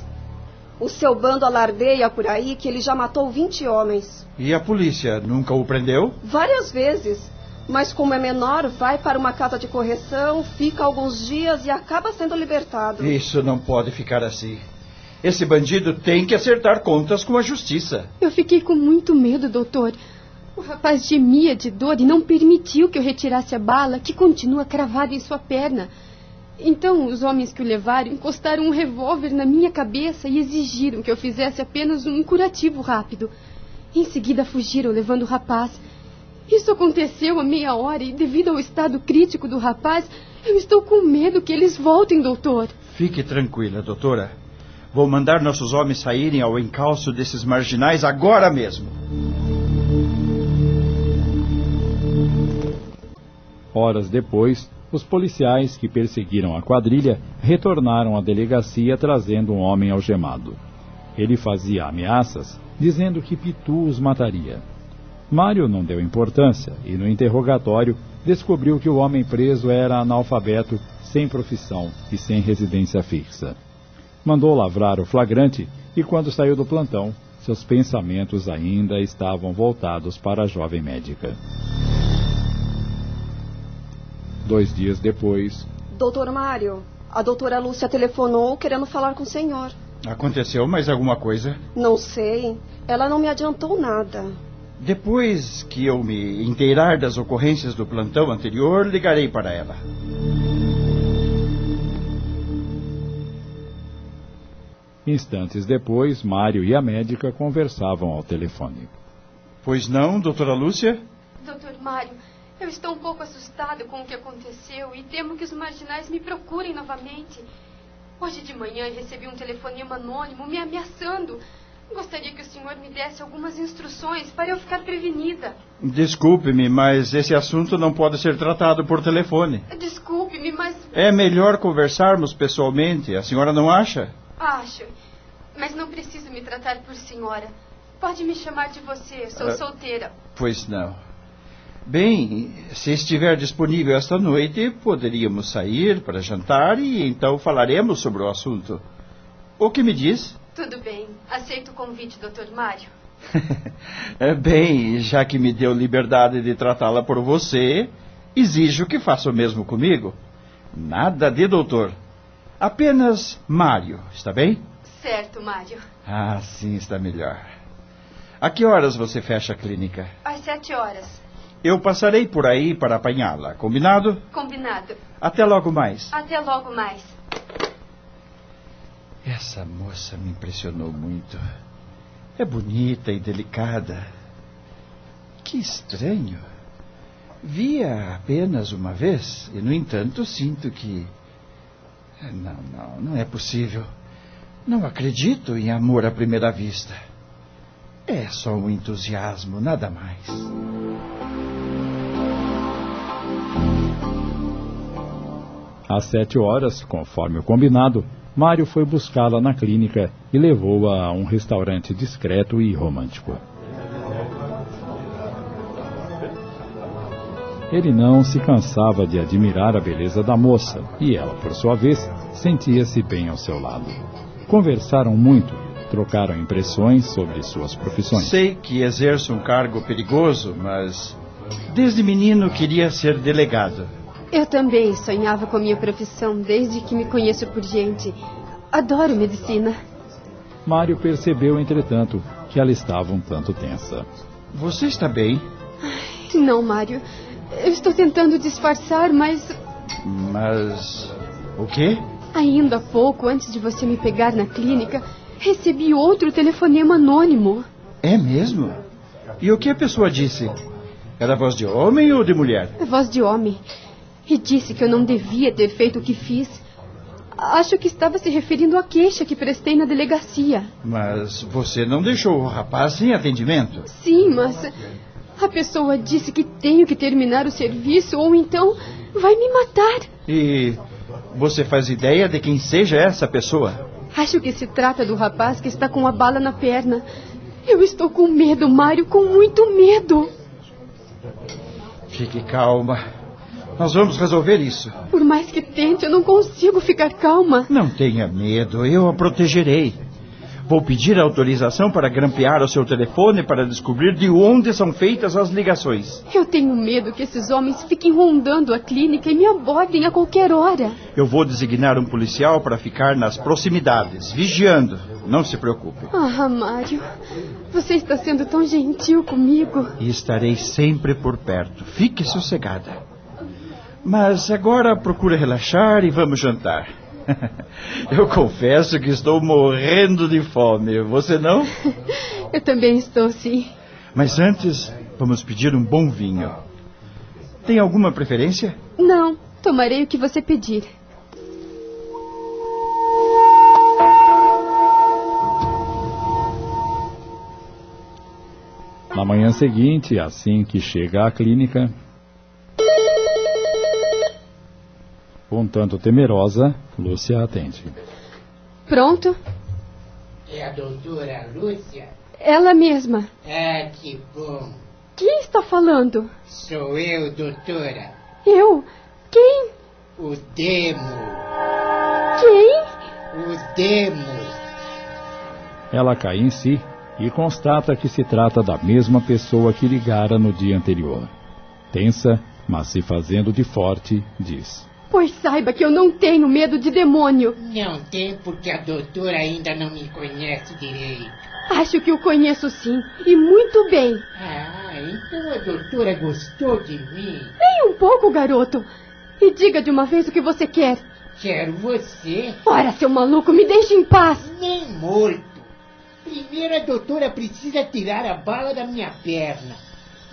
O seu bando alardeia por aí que ele já matou 20 homens. E a polícia nunca o prendeu? Várias vezes. Mas como é menor, vai para uma casa de correção, fica alguns dias e acaba sendo libertado. Isso não pode ficar assim. Esse bandido tem que acertar contas com a justiça. Eu fiquei com muito medo, doutor. O rapaz gemia de dor e não permitiu que eu retirasse a bala que continua cravada em sua perna. Então os homens que o levaram encostaram um revólver na minha cabeça e exigiram que eu fizesse apenas um curativo rápido. Em seguida fugiram levando o rapaz. Isso aconteceu a meia hora e, devido ao estado crítico do rapaz, eu estou com medo que eles voltem, doutor. Fique tranquila, doutora. Vou mandar nossos homens saírem ao encalço desses marginais agora mesmo. Horas depois, os policiais que perseguiram a quadrilha retornaram à delegacia trazendo um homem algemado. Ele fazia ameaças, dizendo que Pitu os mataria. Mário não deu importância e, no interrogatório, descobriu que o homem preso era analfabeto, sem profissão e sem residência fixa. Mandou lavrar o flagrante e, quando saiu do plantão, seus pensamentos ainda estavam voltados para a jovem médica. Dois dias depois. Doutor Mário, a doutora Lúcia telefonou querendo falar com o senhor. Aconteceu mais alguma coisa? Não sei. Ela não me adiantou nada. Depois que eu me inteirar das ocorrências do plantão anterior, ligarei para ela. Instantes depois, Mário e a médica conversavam ao telefone. Pois não, doutora Lúcia? Doutor Mário, eu estou um pouco assustado com o que aconteceu e temo que os marginais me procurem novamente. Hoje de manhã recebi um telefonema anônimo me ameaçando. Gostaria que o senhor me desse algumas instruções para eu ficar prevenida. Desculpe-me, mas esse assunto não pode ser tratado por telefone. Desculpe-me, mas. É melhor conversarmos pessoalmente, a senhora não acha? Acho. Mas não preciso me tratar por senhora. Pode me chamar de você, sou Ah. solteira. Pois não. Bem, se estiver disponível esta noite, poderíamos sair para jantar e então falaremos sobre o assunto. O que me diz? Tudo bem. Aceito o convite, doutor Mário. [LAUGHS] Bem, já que me deu liberdade de tratá-la por você, exijo que faça o mesmo comigo. Nada de doutor. Apenas Mário, está bem? Certo, Mário. Ah, sim, está melhor. A que horas você fecha a clínica? Às sete horas. Eu passarei por aí para apanhá-la, combinado? Combinado. Até logo mais. Até logo mais. Essa moça me impressionou muito. É bonita e delicada. Que estranho. Vi-a apenas uma vez e, no entanto, sinto que. Não, não, não é possível. Não acredito em amor à primeira vista. É só um entusiasmo, nada mais. Às sete horas, conforme o combinado, Mário foi buscá-la na clínica e levou-a a um restaurante discreto e romântico. Ele não se cansava de admirar a beleza da moça e ela, por sua vez, sentia-se bem ao seu lado. Conversaram muito, trocaram impressões sobre suas profissões. Sei que exerço um cargo perigoso, mas desde menino queria ser delegado. Eu também sonhava com a minha profissão desde que me conheço por gente. Adoro medicina. Mário percebeu, entretanto, que ela estava um tanto tensa. Você está bem? Não, Mário. Eu estou tentando disfarçar, mas Mas. O quê? ainda há pouco, antes de você me pegar na clínica, recebi outro telefonema anônimo. É mesmo? E o que a pessoa disse? Era voz de homem ou de mulher? É voz de homem. E disse que eu não devia ter feito o que fiz. Acho que estava se referindo à queixa que prestei na delegacia. Mas você não deixou o rapaz sem atendimento? Sim, mas a pessoa disse que tenho que terminar o serviço ou então vai me matar. E você faz ideia de quem seja essa pessoa? Acho que se trata do rapaz que está com a bala na perna. Eu estou com medo, Mário, com muito medo. Fique calma. Nós vamos resolver isso. Por mais que tente, eu não consigo ficar calma. Não tenha medo, eu a protegerei. Vou pedir autorização para grampear o seu telefone para descobrir de onde são feitas as ligações. Eu tenho medo que esses homens fiquem rondando a clínica e me abordem a qualquer hora. Eu vou designar um policial para ficar nas proximidades, vigiando. Não se preocupe. Ah, Mário, você está sendo tão gentil comigo. E estarei sempre por perto. Fique sossegada. Mas agora procure relaxar e vamos jantar. [LAUGHS] Eu confesso que estou morrendo de fome. Você não? [LAUGHS] Eu também estou, sim. Mas antes, vamos pedir um bom vinho. Tem alguma preferência? Não, tomarei o que você pedir. Na manhã seguinte, assim que chega à clínica, um tanto temerosa, Lúcia atende. Pronto? É a doutora Lúcia? Ela mesma. Ah, que bom. Quem está falando? Sou eu, doutora. Eu? Quem? O Demo. Quem? O Demo. Ela cai em si e constata que se trata da mesma pessoa que ligara no dia anterior. Tensa, mas se fazendo de forte, diz: Pois saiba que eu não tenho medo de demônio. Não tem porque a doutora ainda não me conhece direito. Acho que o conheço sim, e muito bem. Ah, então a doutora gostou de mim. Nem um pouco, garoto. E diga de uma vez o que você quer. Quero você. Ora, seu maluco, me deixe em paz. Nem morto. Primeiro a doutora precisa tirar a bala da minha perna.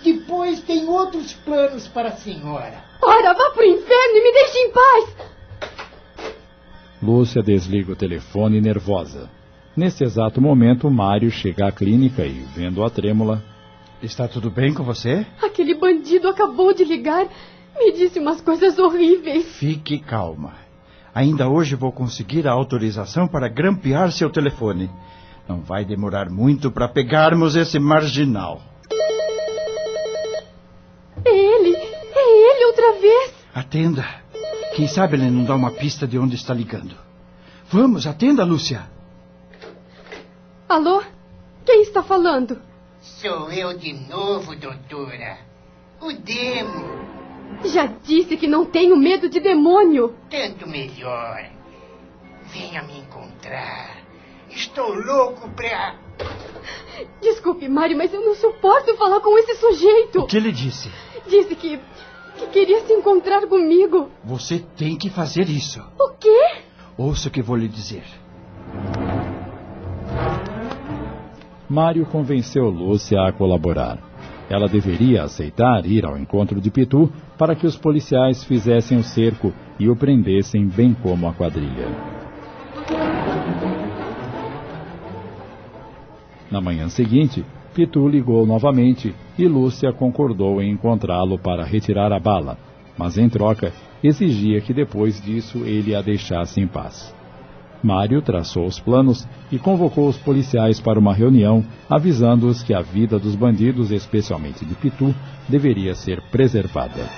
Depois tem outros planos para a senhora. Ora, vá pro inferno e me deixe em paz. Lúcia desliga o telefone nervosa. Nesse exato momento, Mário chega à clínica e, vendo a trêmula. Está tudo bem com você? Aquele bandido acabou de ligar. Me disse umas coisas horríveis. Fique calma. Ainda hoje vou conseguir a autorização para grampear seu telefone. Não vai demorar muito para pegarmos esse marginal. É ele! Outra vez! Atenda. Quem sabe ele não dá uma pista de onde está ligando. Vamos, atenda, Lúcia. Alô? Quem está falando? Sou eu de novo, doutora. O Demo. Já disse que não tenho medo de demônio. Tanto melhor. Venha me encontrar. Estou louco pra. Desculpe, Mari, mas eu não suporto falar com esse sujeito. O que ele disse? Disse que. Que queria se encontrar comigo. Você tem que fazer isso. O quê? Ouça o que vou lhe dizer. Mário convenceu Lúcia a colaborar. Ela deveria aceitar ir ao encontro de Pitu para que os policiais fizessem o cerco e o prendessem bem como a quadrilha. Na manhã seguinte, Pitu ligou novamente e Lúcia concordou em encontrá-lo para retirar a bala, mas em troca exigia que depois disso ele a deixasse em paz. Mário traçou os planos e convocou os policiais para uma reunião, avisando-os que a vida dos bandidos, especialmente de Pitu, deveria ser preservada.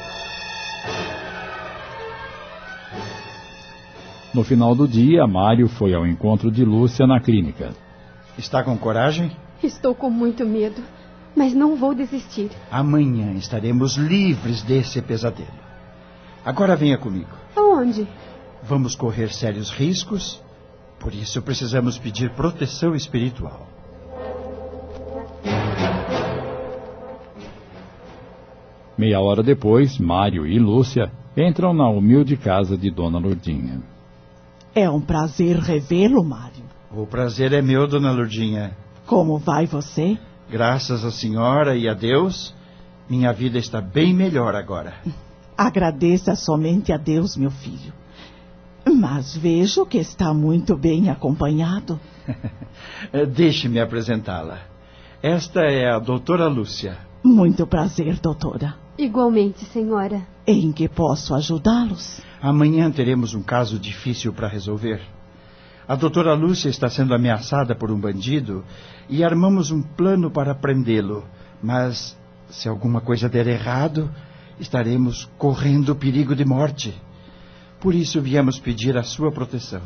No final do dia, Mário foi ao encontro de Lúcia na clínica. Está com coragem? Estou com muito medo, mas não vou desistir. Amanhã estaremos livres desse pesadelo. Agora venha comigo. Aonde? Vamos correr sérios riscos por isso precisamos pedir proteção espiritual. Meia hora depois, Mário e Lúcia entram na humilde casa de Dona Lourdinha. É um prazer revê-lo, Mário. O prazer é meu, Dona Lourdinha. Como vai você? Graças à senhora e a Deus, minha vida está bem melhor agora. Agradeça somente a Deus, meu filho. Mas vejo que está muito bem acompanhado. [LAUGHS] Deixe-me apresentá-la. Esta é a doutora Lúcia. Muito prazer, doutora. Igualmente, senhora. Em que posso ajudá-los? Amanhã teremos um caso difícil para resolver. A doutora Lúcia está sendo ameaçada por um bandido e armamos um plano para prendê-lo. Mas, se alguma coisa der errado, estaremos correndo perigo de morte. Por isso viemos pedir a sua proteção.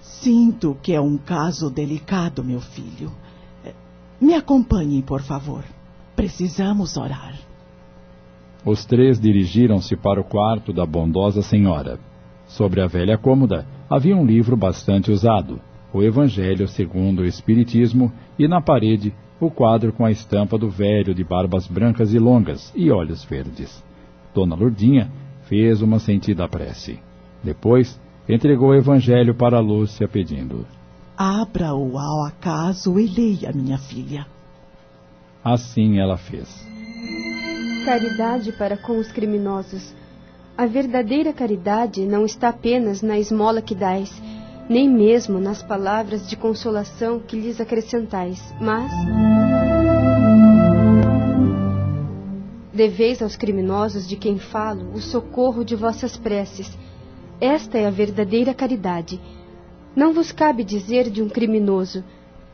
Sinto que é um caso delicado, meu filho. Me acompanhem, por favor. Precisamos orar. Os três dirigiram-se para o quarto da bondosa senhora. Sobre a velha cômoda havia um livro bastante usado, o Evangelho segundo o Espiritismo, e na parede o quadro com a estampa do velho de barbas brancas e longas e olhos verdes. Dona Lourdinha fez uma sentida prece. Depois, entregou o evangelho para Lúcia, pedindo: Abra-o ao acaso e leia, minha filha. Assim ela fez. Caridade para com os criminosos. A verdadeira caridade não está apenas na esmola que dais, nem mesmo nas palavras de consolação que lhes acrescentais, mas. Deveis aos criminosos de quem falo o socorro de vossas preces. Esta é a verdadeira caridade. Não vos cabe dizer de um criminoso: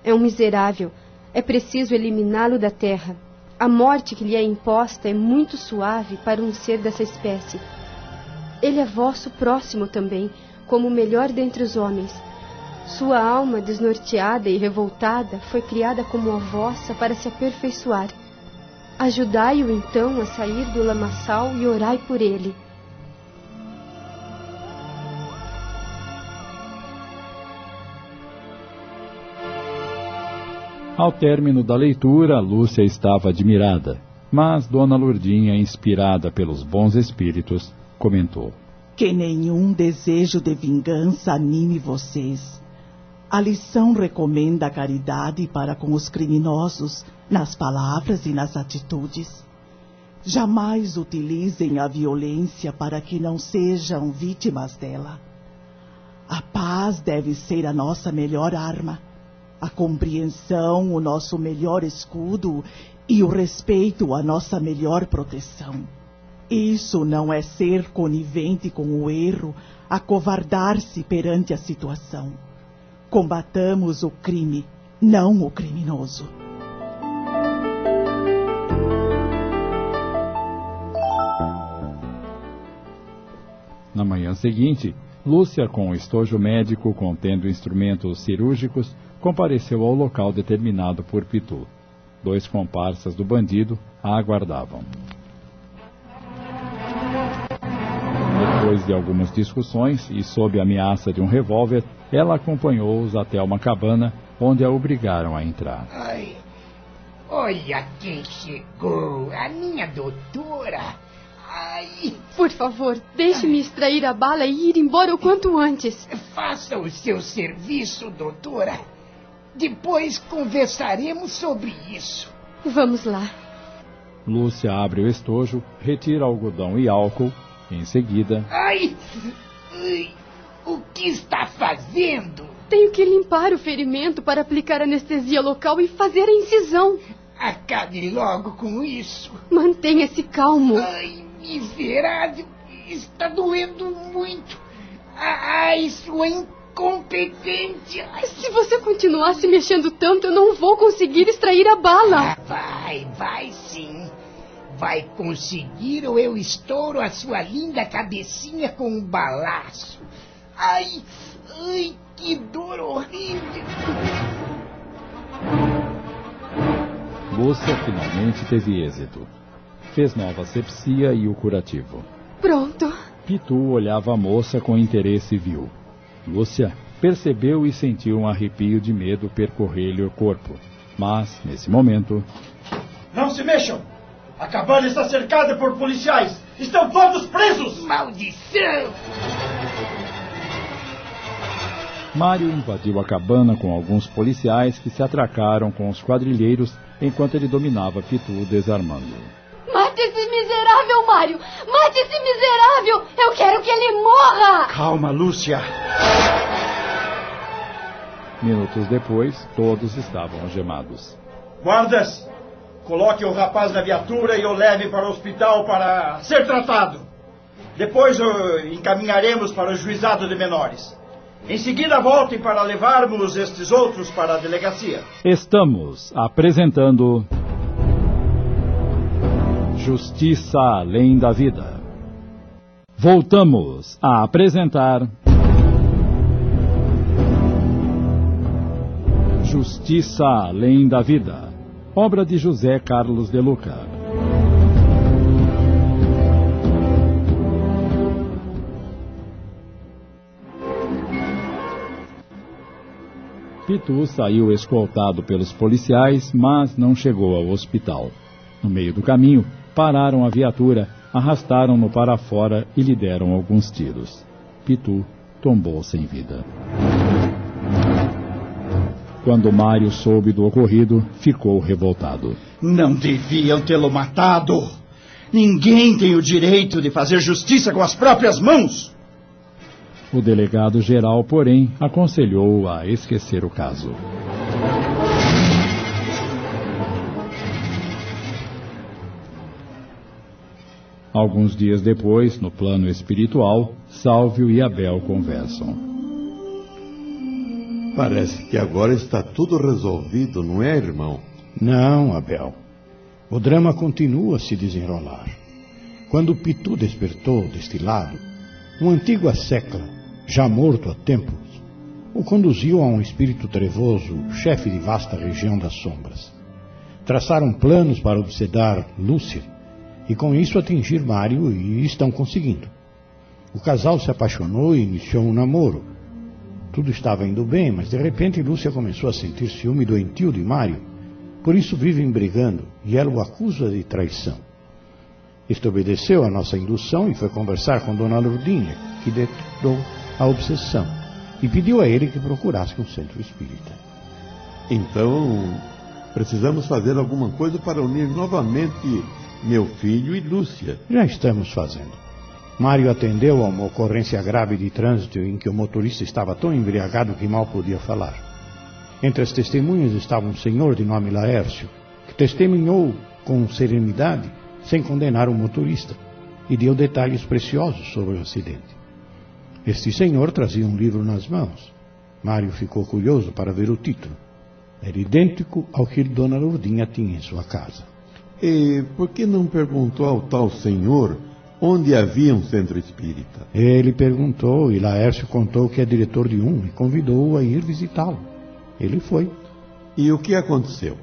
é um miserável, é preciso eliminá-lo da terra. A morte que lhe é imposta é muito suave para um ser dessa espécie. Ele é vosso próximo também, como o melhor dentre os homens. Sua alma desnorteada e revoltada foi criada como a vossa para se aperfeiçoar. Ajudai-o então a sair do lamaçal e orai por ele. Ao término da leitura, Lúcia estava admirada, mas Dona Lourdinha, inspirada pelos bons espíritos, comentou: Que nenhum desejo de vingança anime vocês. A lição recomenda a caridade para com os criminosos nas palavras e nas atitudes. Jamais utilizem a violência para que não sejam vítimas dela. A paz deve ser a nossa melhor arma, a compreensão o nosso melhor escudo e o respeito a nossa melhor proteção. Isso não é ser conivente com o erro, acovardar-se perante a situação. Combatamos o crime, não o criminoso. Na manhã seguinte, Lúcia, com o estojo médico contendo instrumentos cirúrgicos, compareceu ao local determinado por Pitu. Dois comparsas do bandido a aguardavam. Depois de algumas discussões e sob a ameaça de um revólver, ela acompanhou-os até uma cabana onde a obrigaram a entrar. Ai, olha quem chegou, a minha doutora. Ai. Por favor, deixe-me extrair a bala e ir embora o quanto antes. Faça o seu serviço, doutora. Depois conversaremos sobre isso. Vamos lá. Lúcia abre o estojo, retira algodão e álcool. Em seguida. Ai! ai o que está fazendo? Tenho que limpar o ferimento para aplicar anestesia local e fazer a incisão. Acabe logo com isso. Mantenha-se calmo. Ai, miserável! Está doendo muito. Ai, sua incompetência. Se você continuar se mexendo tanto, eu não vou conseguir extrair a bala. Ah, vai, vai sim. Vai conseguir ou eu estouro a sua linda cabecinha com um balaço. Ai, ai, que dor horrível. Lúcia finalmente teve êxito. Fez nova sepsia e o curativo. Pronto. Pitu olhava a moça com interesse e viu. Lúcia percebeu e sentiu um arrepio de medo percorrer-lhe o corpo. Mas, nesse momento. Não se mexam! A cabana está cercada por policiais! Estão todos presos! Maldição! Mário invadiu a cabana com alguns policiais que se atracaram com os quadrilheiros enquanto ele dominava Pitu desarmando. Mate esse miserável, Mário! Mate esse miserável! Eu quero que ele morra! Calma, Lúcia! Minutos depois, todos estavam algemados. Guardas! Coloque o rapaz na viatura e o leve para o hospital para ser tratado. Depois o encaminharemos para o juizado de menores. Em seguida, voltem para levarmos estes outros para a delegacia. Estamos apresentando. Justiça Além da Vida. Voltamos a apresentar. Justiça Além da Vida. Obra de José Carlos de Luca. Pitu saiu escoltado pelos policiais, mas não chegou ao hospital. No meio do caminho, pararam a viatura, arrastaram-no para fora e lhe deram alguns tiros. Pitu tombou sem vida. Quando Mário soube do ocorrido, ficou revoltado. Não deviam tê-lo matado. Ninguém tem o direito de fazer justiça com as próprias mãos. O delegado geral, porém, aconselhou a esquecer o caso. Alguns dias depois, no plano espiritual, Sálvio e Abel conversam. Parece que agora está tudo resolvido, não é, irmão? Não, Abel. O drama continua a se desenrolar. Quando Pitu despertou deste lado, um antigo assecla, já morto há tempos, o conduziu a um espírito trevoso, chefe de vasta região das sombras. Traçaram planos para obsedar Lúcia e com isso atingir Mário e estão conseguindo. O casal se apaixonou e iniciou um namoro. Tudo estava indo bem, mas de repente Lúcia começou a sentir ciúme doentio de Mário. Por isso vivem brigando e ela o acusa de traição. Este obedeceu à nossa indução e foi conversar com Dona Lourdinha, que detectou a obsessão e pediu a ele que procurasse um centro espírita. Então, precisamos fazer alguma coisa para unir novamente meu filho e Lúcia. Já estamos fazendo. Mário atendeu a uma ocorrência grave de trânsito em que o motorista estava tão embriagado que mal podia falar. Entre as testemunhas estava um senhor de nome Laércio, que testemunhou com serenidade, sem condenar o motorista, e deu detalhes preciosos sobre o acidente. Este senhor trazia um livro nas mãos. Mário ficou curioso para ver o título. Era idêntico ao que Dona Lourdinha tinha em sua casa. E por que não perguntou ao tal senhor onde havia um centro espírita? Ele perguntou e Laércio contou que é diretor de um e convidou-o a ir visitá-lo. Ele foi. E o que aconteceu?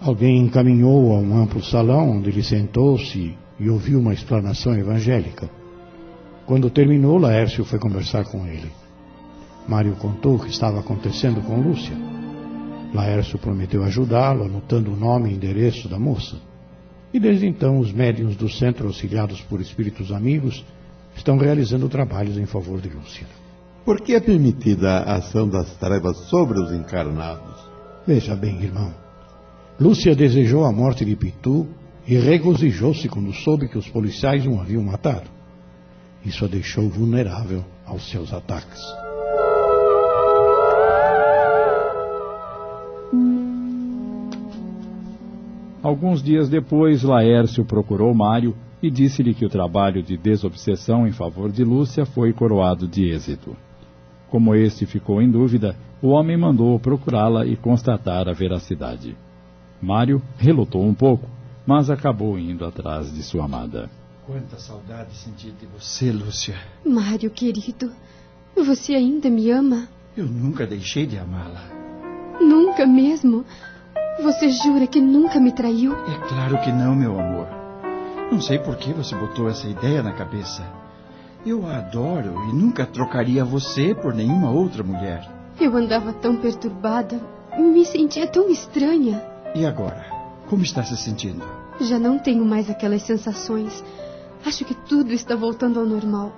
Alguém encaminhou a um amplo salão onde ele sentou-se e ouviu uma explanação evangélica. Quando terminou, Laércio foi conversar com ele. Mário contou o que estava acontecendo com Lúcia. Laércio prometeu ajudá-lo, anotando o nome e endereço da moça. E desde então, os médiuns do centro, auxiliados por espíritos amigos, estão realizando trabalhos em favor de Lúcia. Por que é permitida a ação das trevas sobre os encarnados? Veja bem, irmão. Lúcia desejou a morte de Pitu e regozijou-se quando soube que os policiais o haviam matado. Isso a deixou vulnerável aos seus ataques. Alguns dias depois, Laércio procurou Mário e disse-lhe que o trabalho de desobsessão em favor de Lúcia foi coroado de êxito. Como este ficou em dúvida, o homem mandou procurá-la e constatar a veracidade. Mário relutou um pouco, mas acabou indo atrás de sua amada. Quanta saudade senti de você, Lúcia. Mário, querido, você ainda me ama? Eu nunca deixei de amá-la. Nunca mesmo? Você jura que nunca me traiu? É claro que não, meu amor. Não sei por que você botou essa ideia na cabeça. Eu a adoro e nunca trocaria você por nenhuma outra mulher. Eu andava tão perturbada, me sentia tão estranha. E agora? Como está se sentindo? Já não tenho mais aquelas sensações. Acho que tudo está voltando ao normal.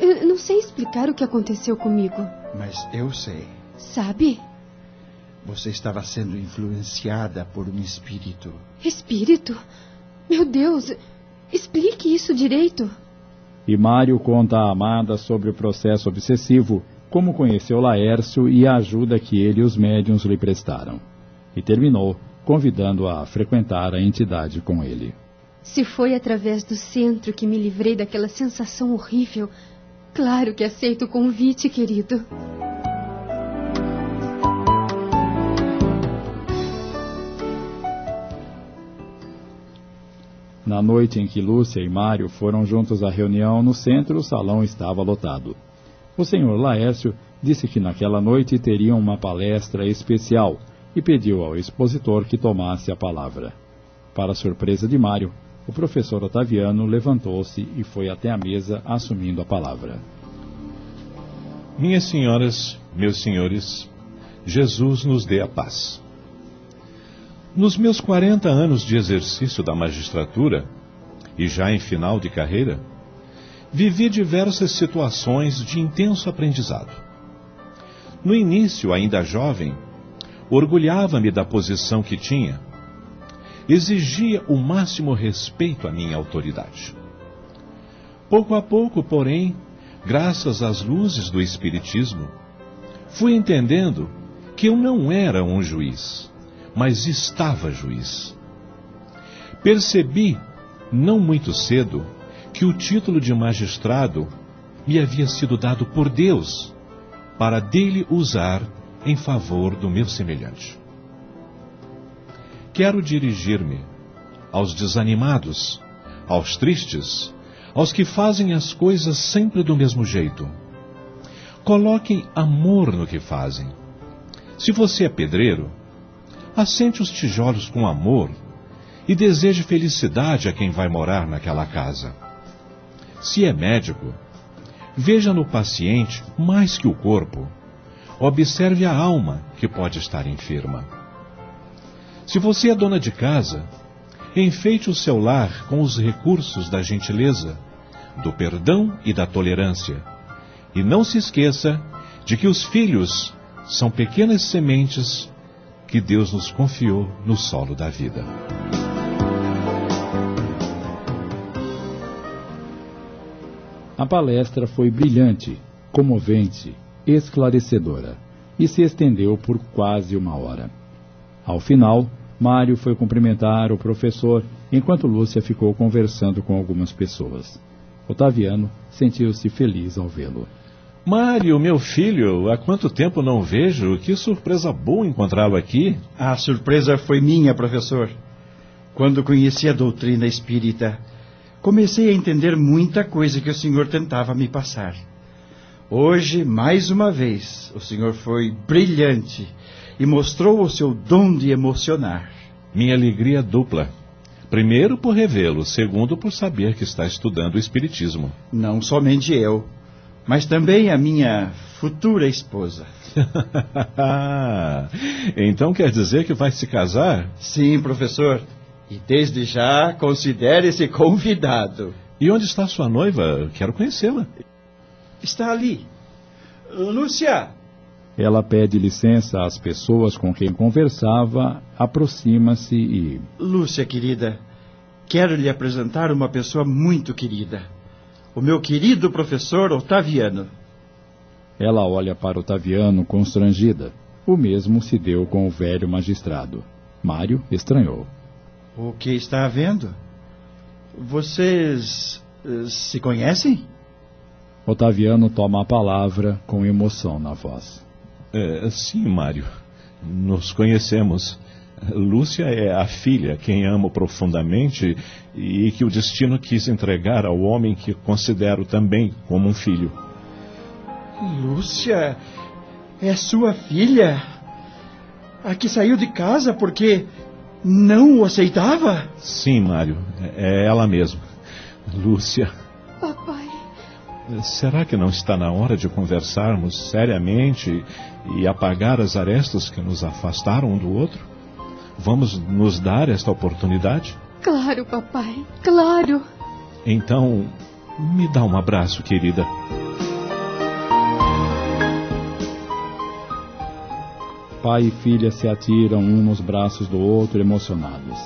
Eu não sei explicar o que aconteceu comigo. Mas eu sei. Sabe? Você estava sendo influenciada por um espírito. Espírito? Meu Deus, explique isso direito. E Mário conta à amada sobre o processo obsessivo, como conheceu Laércio e a ajuda que ele e os médiuns lhe prestaram. E terminou convidando-a a frequentar a entidade com ele. Se foi através do centro que me livrei daquela sensação horrível, claro que aceito o convite, querido. Na noite em que Lúcia e Mário foram juntos à reunião no centro, o salão estava lotado. O senhor Laércio disse que naquela noite teriam uma palestra especial e pediu ao expositor que tomasse a palavra. Para surpresa de Mário, o professor Otaviano levantou-se e foi até a mesa assumindo a palavra. Minhas senhoras, meus senhores, Jesus nos dê a paz. Nos meus 40 anos de exercício da magistratura, e já em final de carreira, vivi diversas situações de intenso aprendizado. No início, ainda jovem, orgulhava-me da posição que tinha, exigia o máximo respeito à minha autoridade. Pouco a pouco, porém, graças às luzes do Espiritismo, fui entendendo que eu não era um juiz, mas estava juiz. Percebi, não muito cedo, que o título de magistrado me havia sido dado por Deus para dele usar em favor do meu semelhante. Quero dirigir-me aos desanimados, aos tristes, aos que fazem as coisas sempre do mesmo jeito. Coloquem amor no que fazem. Se você é pedreiro, assente os tijolos com amor e deseje felicidade a quem vai morar naquela casa. Se é médico, veja no paciente mais que o corpo. Observe a alma que pode estar enferma. Se você é dona de casa, enfeite o seu lar com os recursos da gentileza, do perdão e da tolerância. E não se esqueça de que os filhos são pequenas sementes que Deus nos confiou no solo da vida. A palestra foi brilhante, comovente, esclarecedora e se estendeu por quase uma hora. Ao final, Mário foi cumprimentar o professor, enquanto Lúcia ficou conversando com algumas pessoas. Otaviano sentiu-se feliz ao vê-lo. Mário, meu filho, há quanto tempo não vejo? Que surpresa boa encontrá-lo aqui. A surpresa foi minha, professor. Quando conheci a doutrina espírita, comecei a entender muita coisa que o senhor tentava me passar. Hoje, mais uma vez, o senhor foi brilhante e mostrou o seu dom de emocionar. Minha alegria é dupla. Primeiro por revê-lo, segundo por saber que está estudando o Espiritismo. Não somente eu, mas também a minha futura esposa. [LAUGHS] então quer dizer que vai se casar? Sim, professor. E desde já considere-se convidado. E onde está sua noiva? Quero conhecê-la. Está ali. Lúcia! Ela pede licença às pessoas com quem conversava, aproxima-se e. Lúcia, querida, quero lhe apresentar uma pessoa muito querida. O meu querido professor Otaviano. Ela olha para Otaviano constrangida. O mesmo se deu com o velho magistrado. Mário estranhou. O que está havendo? Vocês uh, se conhecem? Otaviano toma a palavra com emoção na voz. É, sim, Mário. Nos conhecemos. Lúcia é a filha, quem amo profundamente e que o destino quis entregar ao homem que considero também como um filho. Lúcia é sua filha? A que saiu de casa porque não o aceitava? Sim, Mário. É ela mesma. Lúcia. Papai. Será que não está na hora de conversarmos seriamente e apagar as arestas que nos afastaram um do outro? Vamos nos dar esta oportunidade? Claro, papai. Claro. Então, me dá um abraço, querida. Pai e filha se atiram um nos braços do outro, emocionados.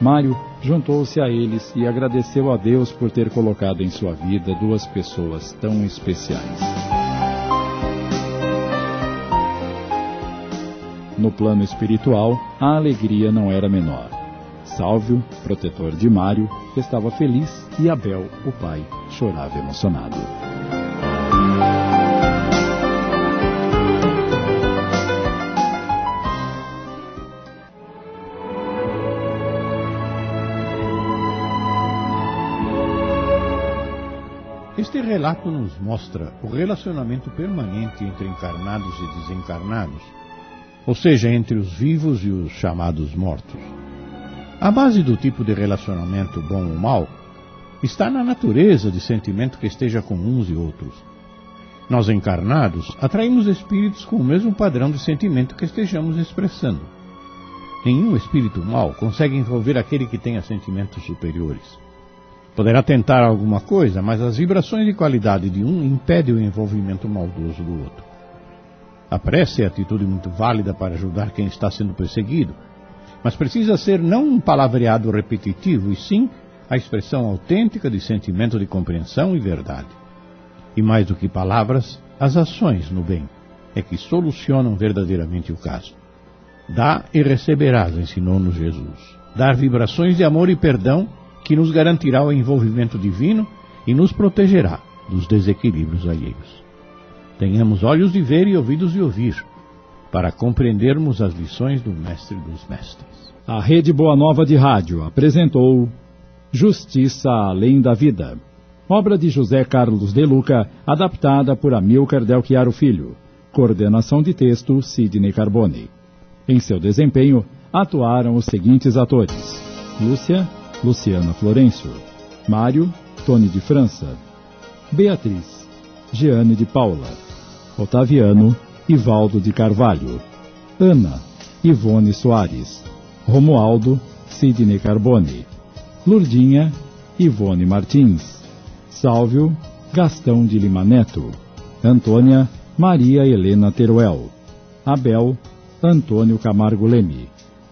Mário juntou-se a eles e agradeceu a Deus por ter colocado em sua vida duas pessoas tão especiais. No plano espiritual, a alegria não era menor. Sálvio, protetor de Mário, estava feliz e Abel, o pai, chorava emocionado. Este relato nos mostra o relacionamento permanente entre encarnados e desencarnados, ou seja, entre os vivos e os chamados mortos. A base do tipo de relacionamento bom ou mal está na natureza de sentimento que esteja com uns e outros. Nós encarnados atraímos espíritos com o mesmo padrão de sentimento que estejamos expressando. Nenhum espírito mau consegue envolver aquele que tenha sentimentos superiores. Poderá tentar alguma coisa, mas as vibrações de qualidade de um impedem o envolvimento maldoso do outro. A prece é atitude muito válida para ajudar quem está sendo perseguido, mas precisa ser não um palavreado repetitivo, e sim a expressão autêntica de sentimento de compreensão e verdade. E mais do que palavras, as ações no bem é que solucionam verdadeiramente o caso. Dá e receberás, ensinou-nos Jesus. Dar vibrações de amor e perdão que nos garantirá o envolvimento divino e nos protegerá dos desequilíbrios alheios. Tenhamos olhos de ver e ouvidos de ouvir, para compreendermos as lições do Mestre dos Mestres. A Rede Boa Nova de Rádio apresentou Justiça Além da Vida, obra de José Carlos de Luca, adaptada por Amilcar Del Chiaro Filho. Coordenação de texto Sidney Carbone. Em seu desempenho, atuaram os seguintes atores: Lúcia, Luciana Florencio, Mário, Tony de França, Beatriz, Jeane de Paula, Otaviano, Ivaldo de Carvalho, Ana, Ivone Soares, Romualdo, Sidney Carbone, Lurdinha, Ivone Martins, Sálvio, Gastão de Lima Neto, Antônia, Maria Helena Teruel, Abel, Antônio Camargo Leme,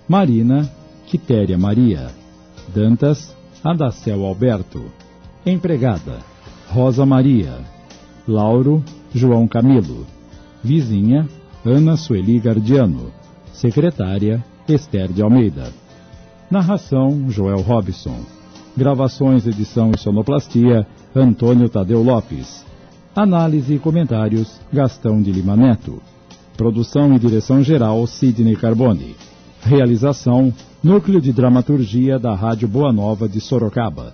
Marina, Quitéria Maria, Dantas, Adacel Alberto, Empregada, Rosa Maria, Lauro, João Camilo, Vizinha, Ana Sueli Gardiano, Secretária, Esther de Almeida. Narração, Joel Robson. Gravações, edição e sonoplastia, Antônio Tadeu Lopes. Análise e comentários, Gastão de Lima Neto. Produção e direção geral, Sidney Carbone. Realização, Núcleo de Dramaturgia da Rádio Boa Nova de Sorocaba.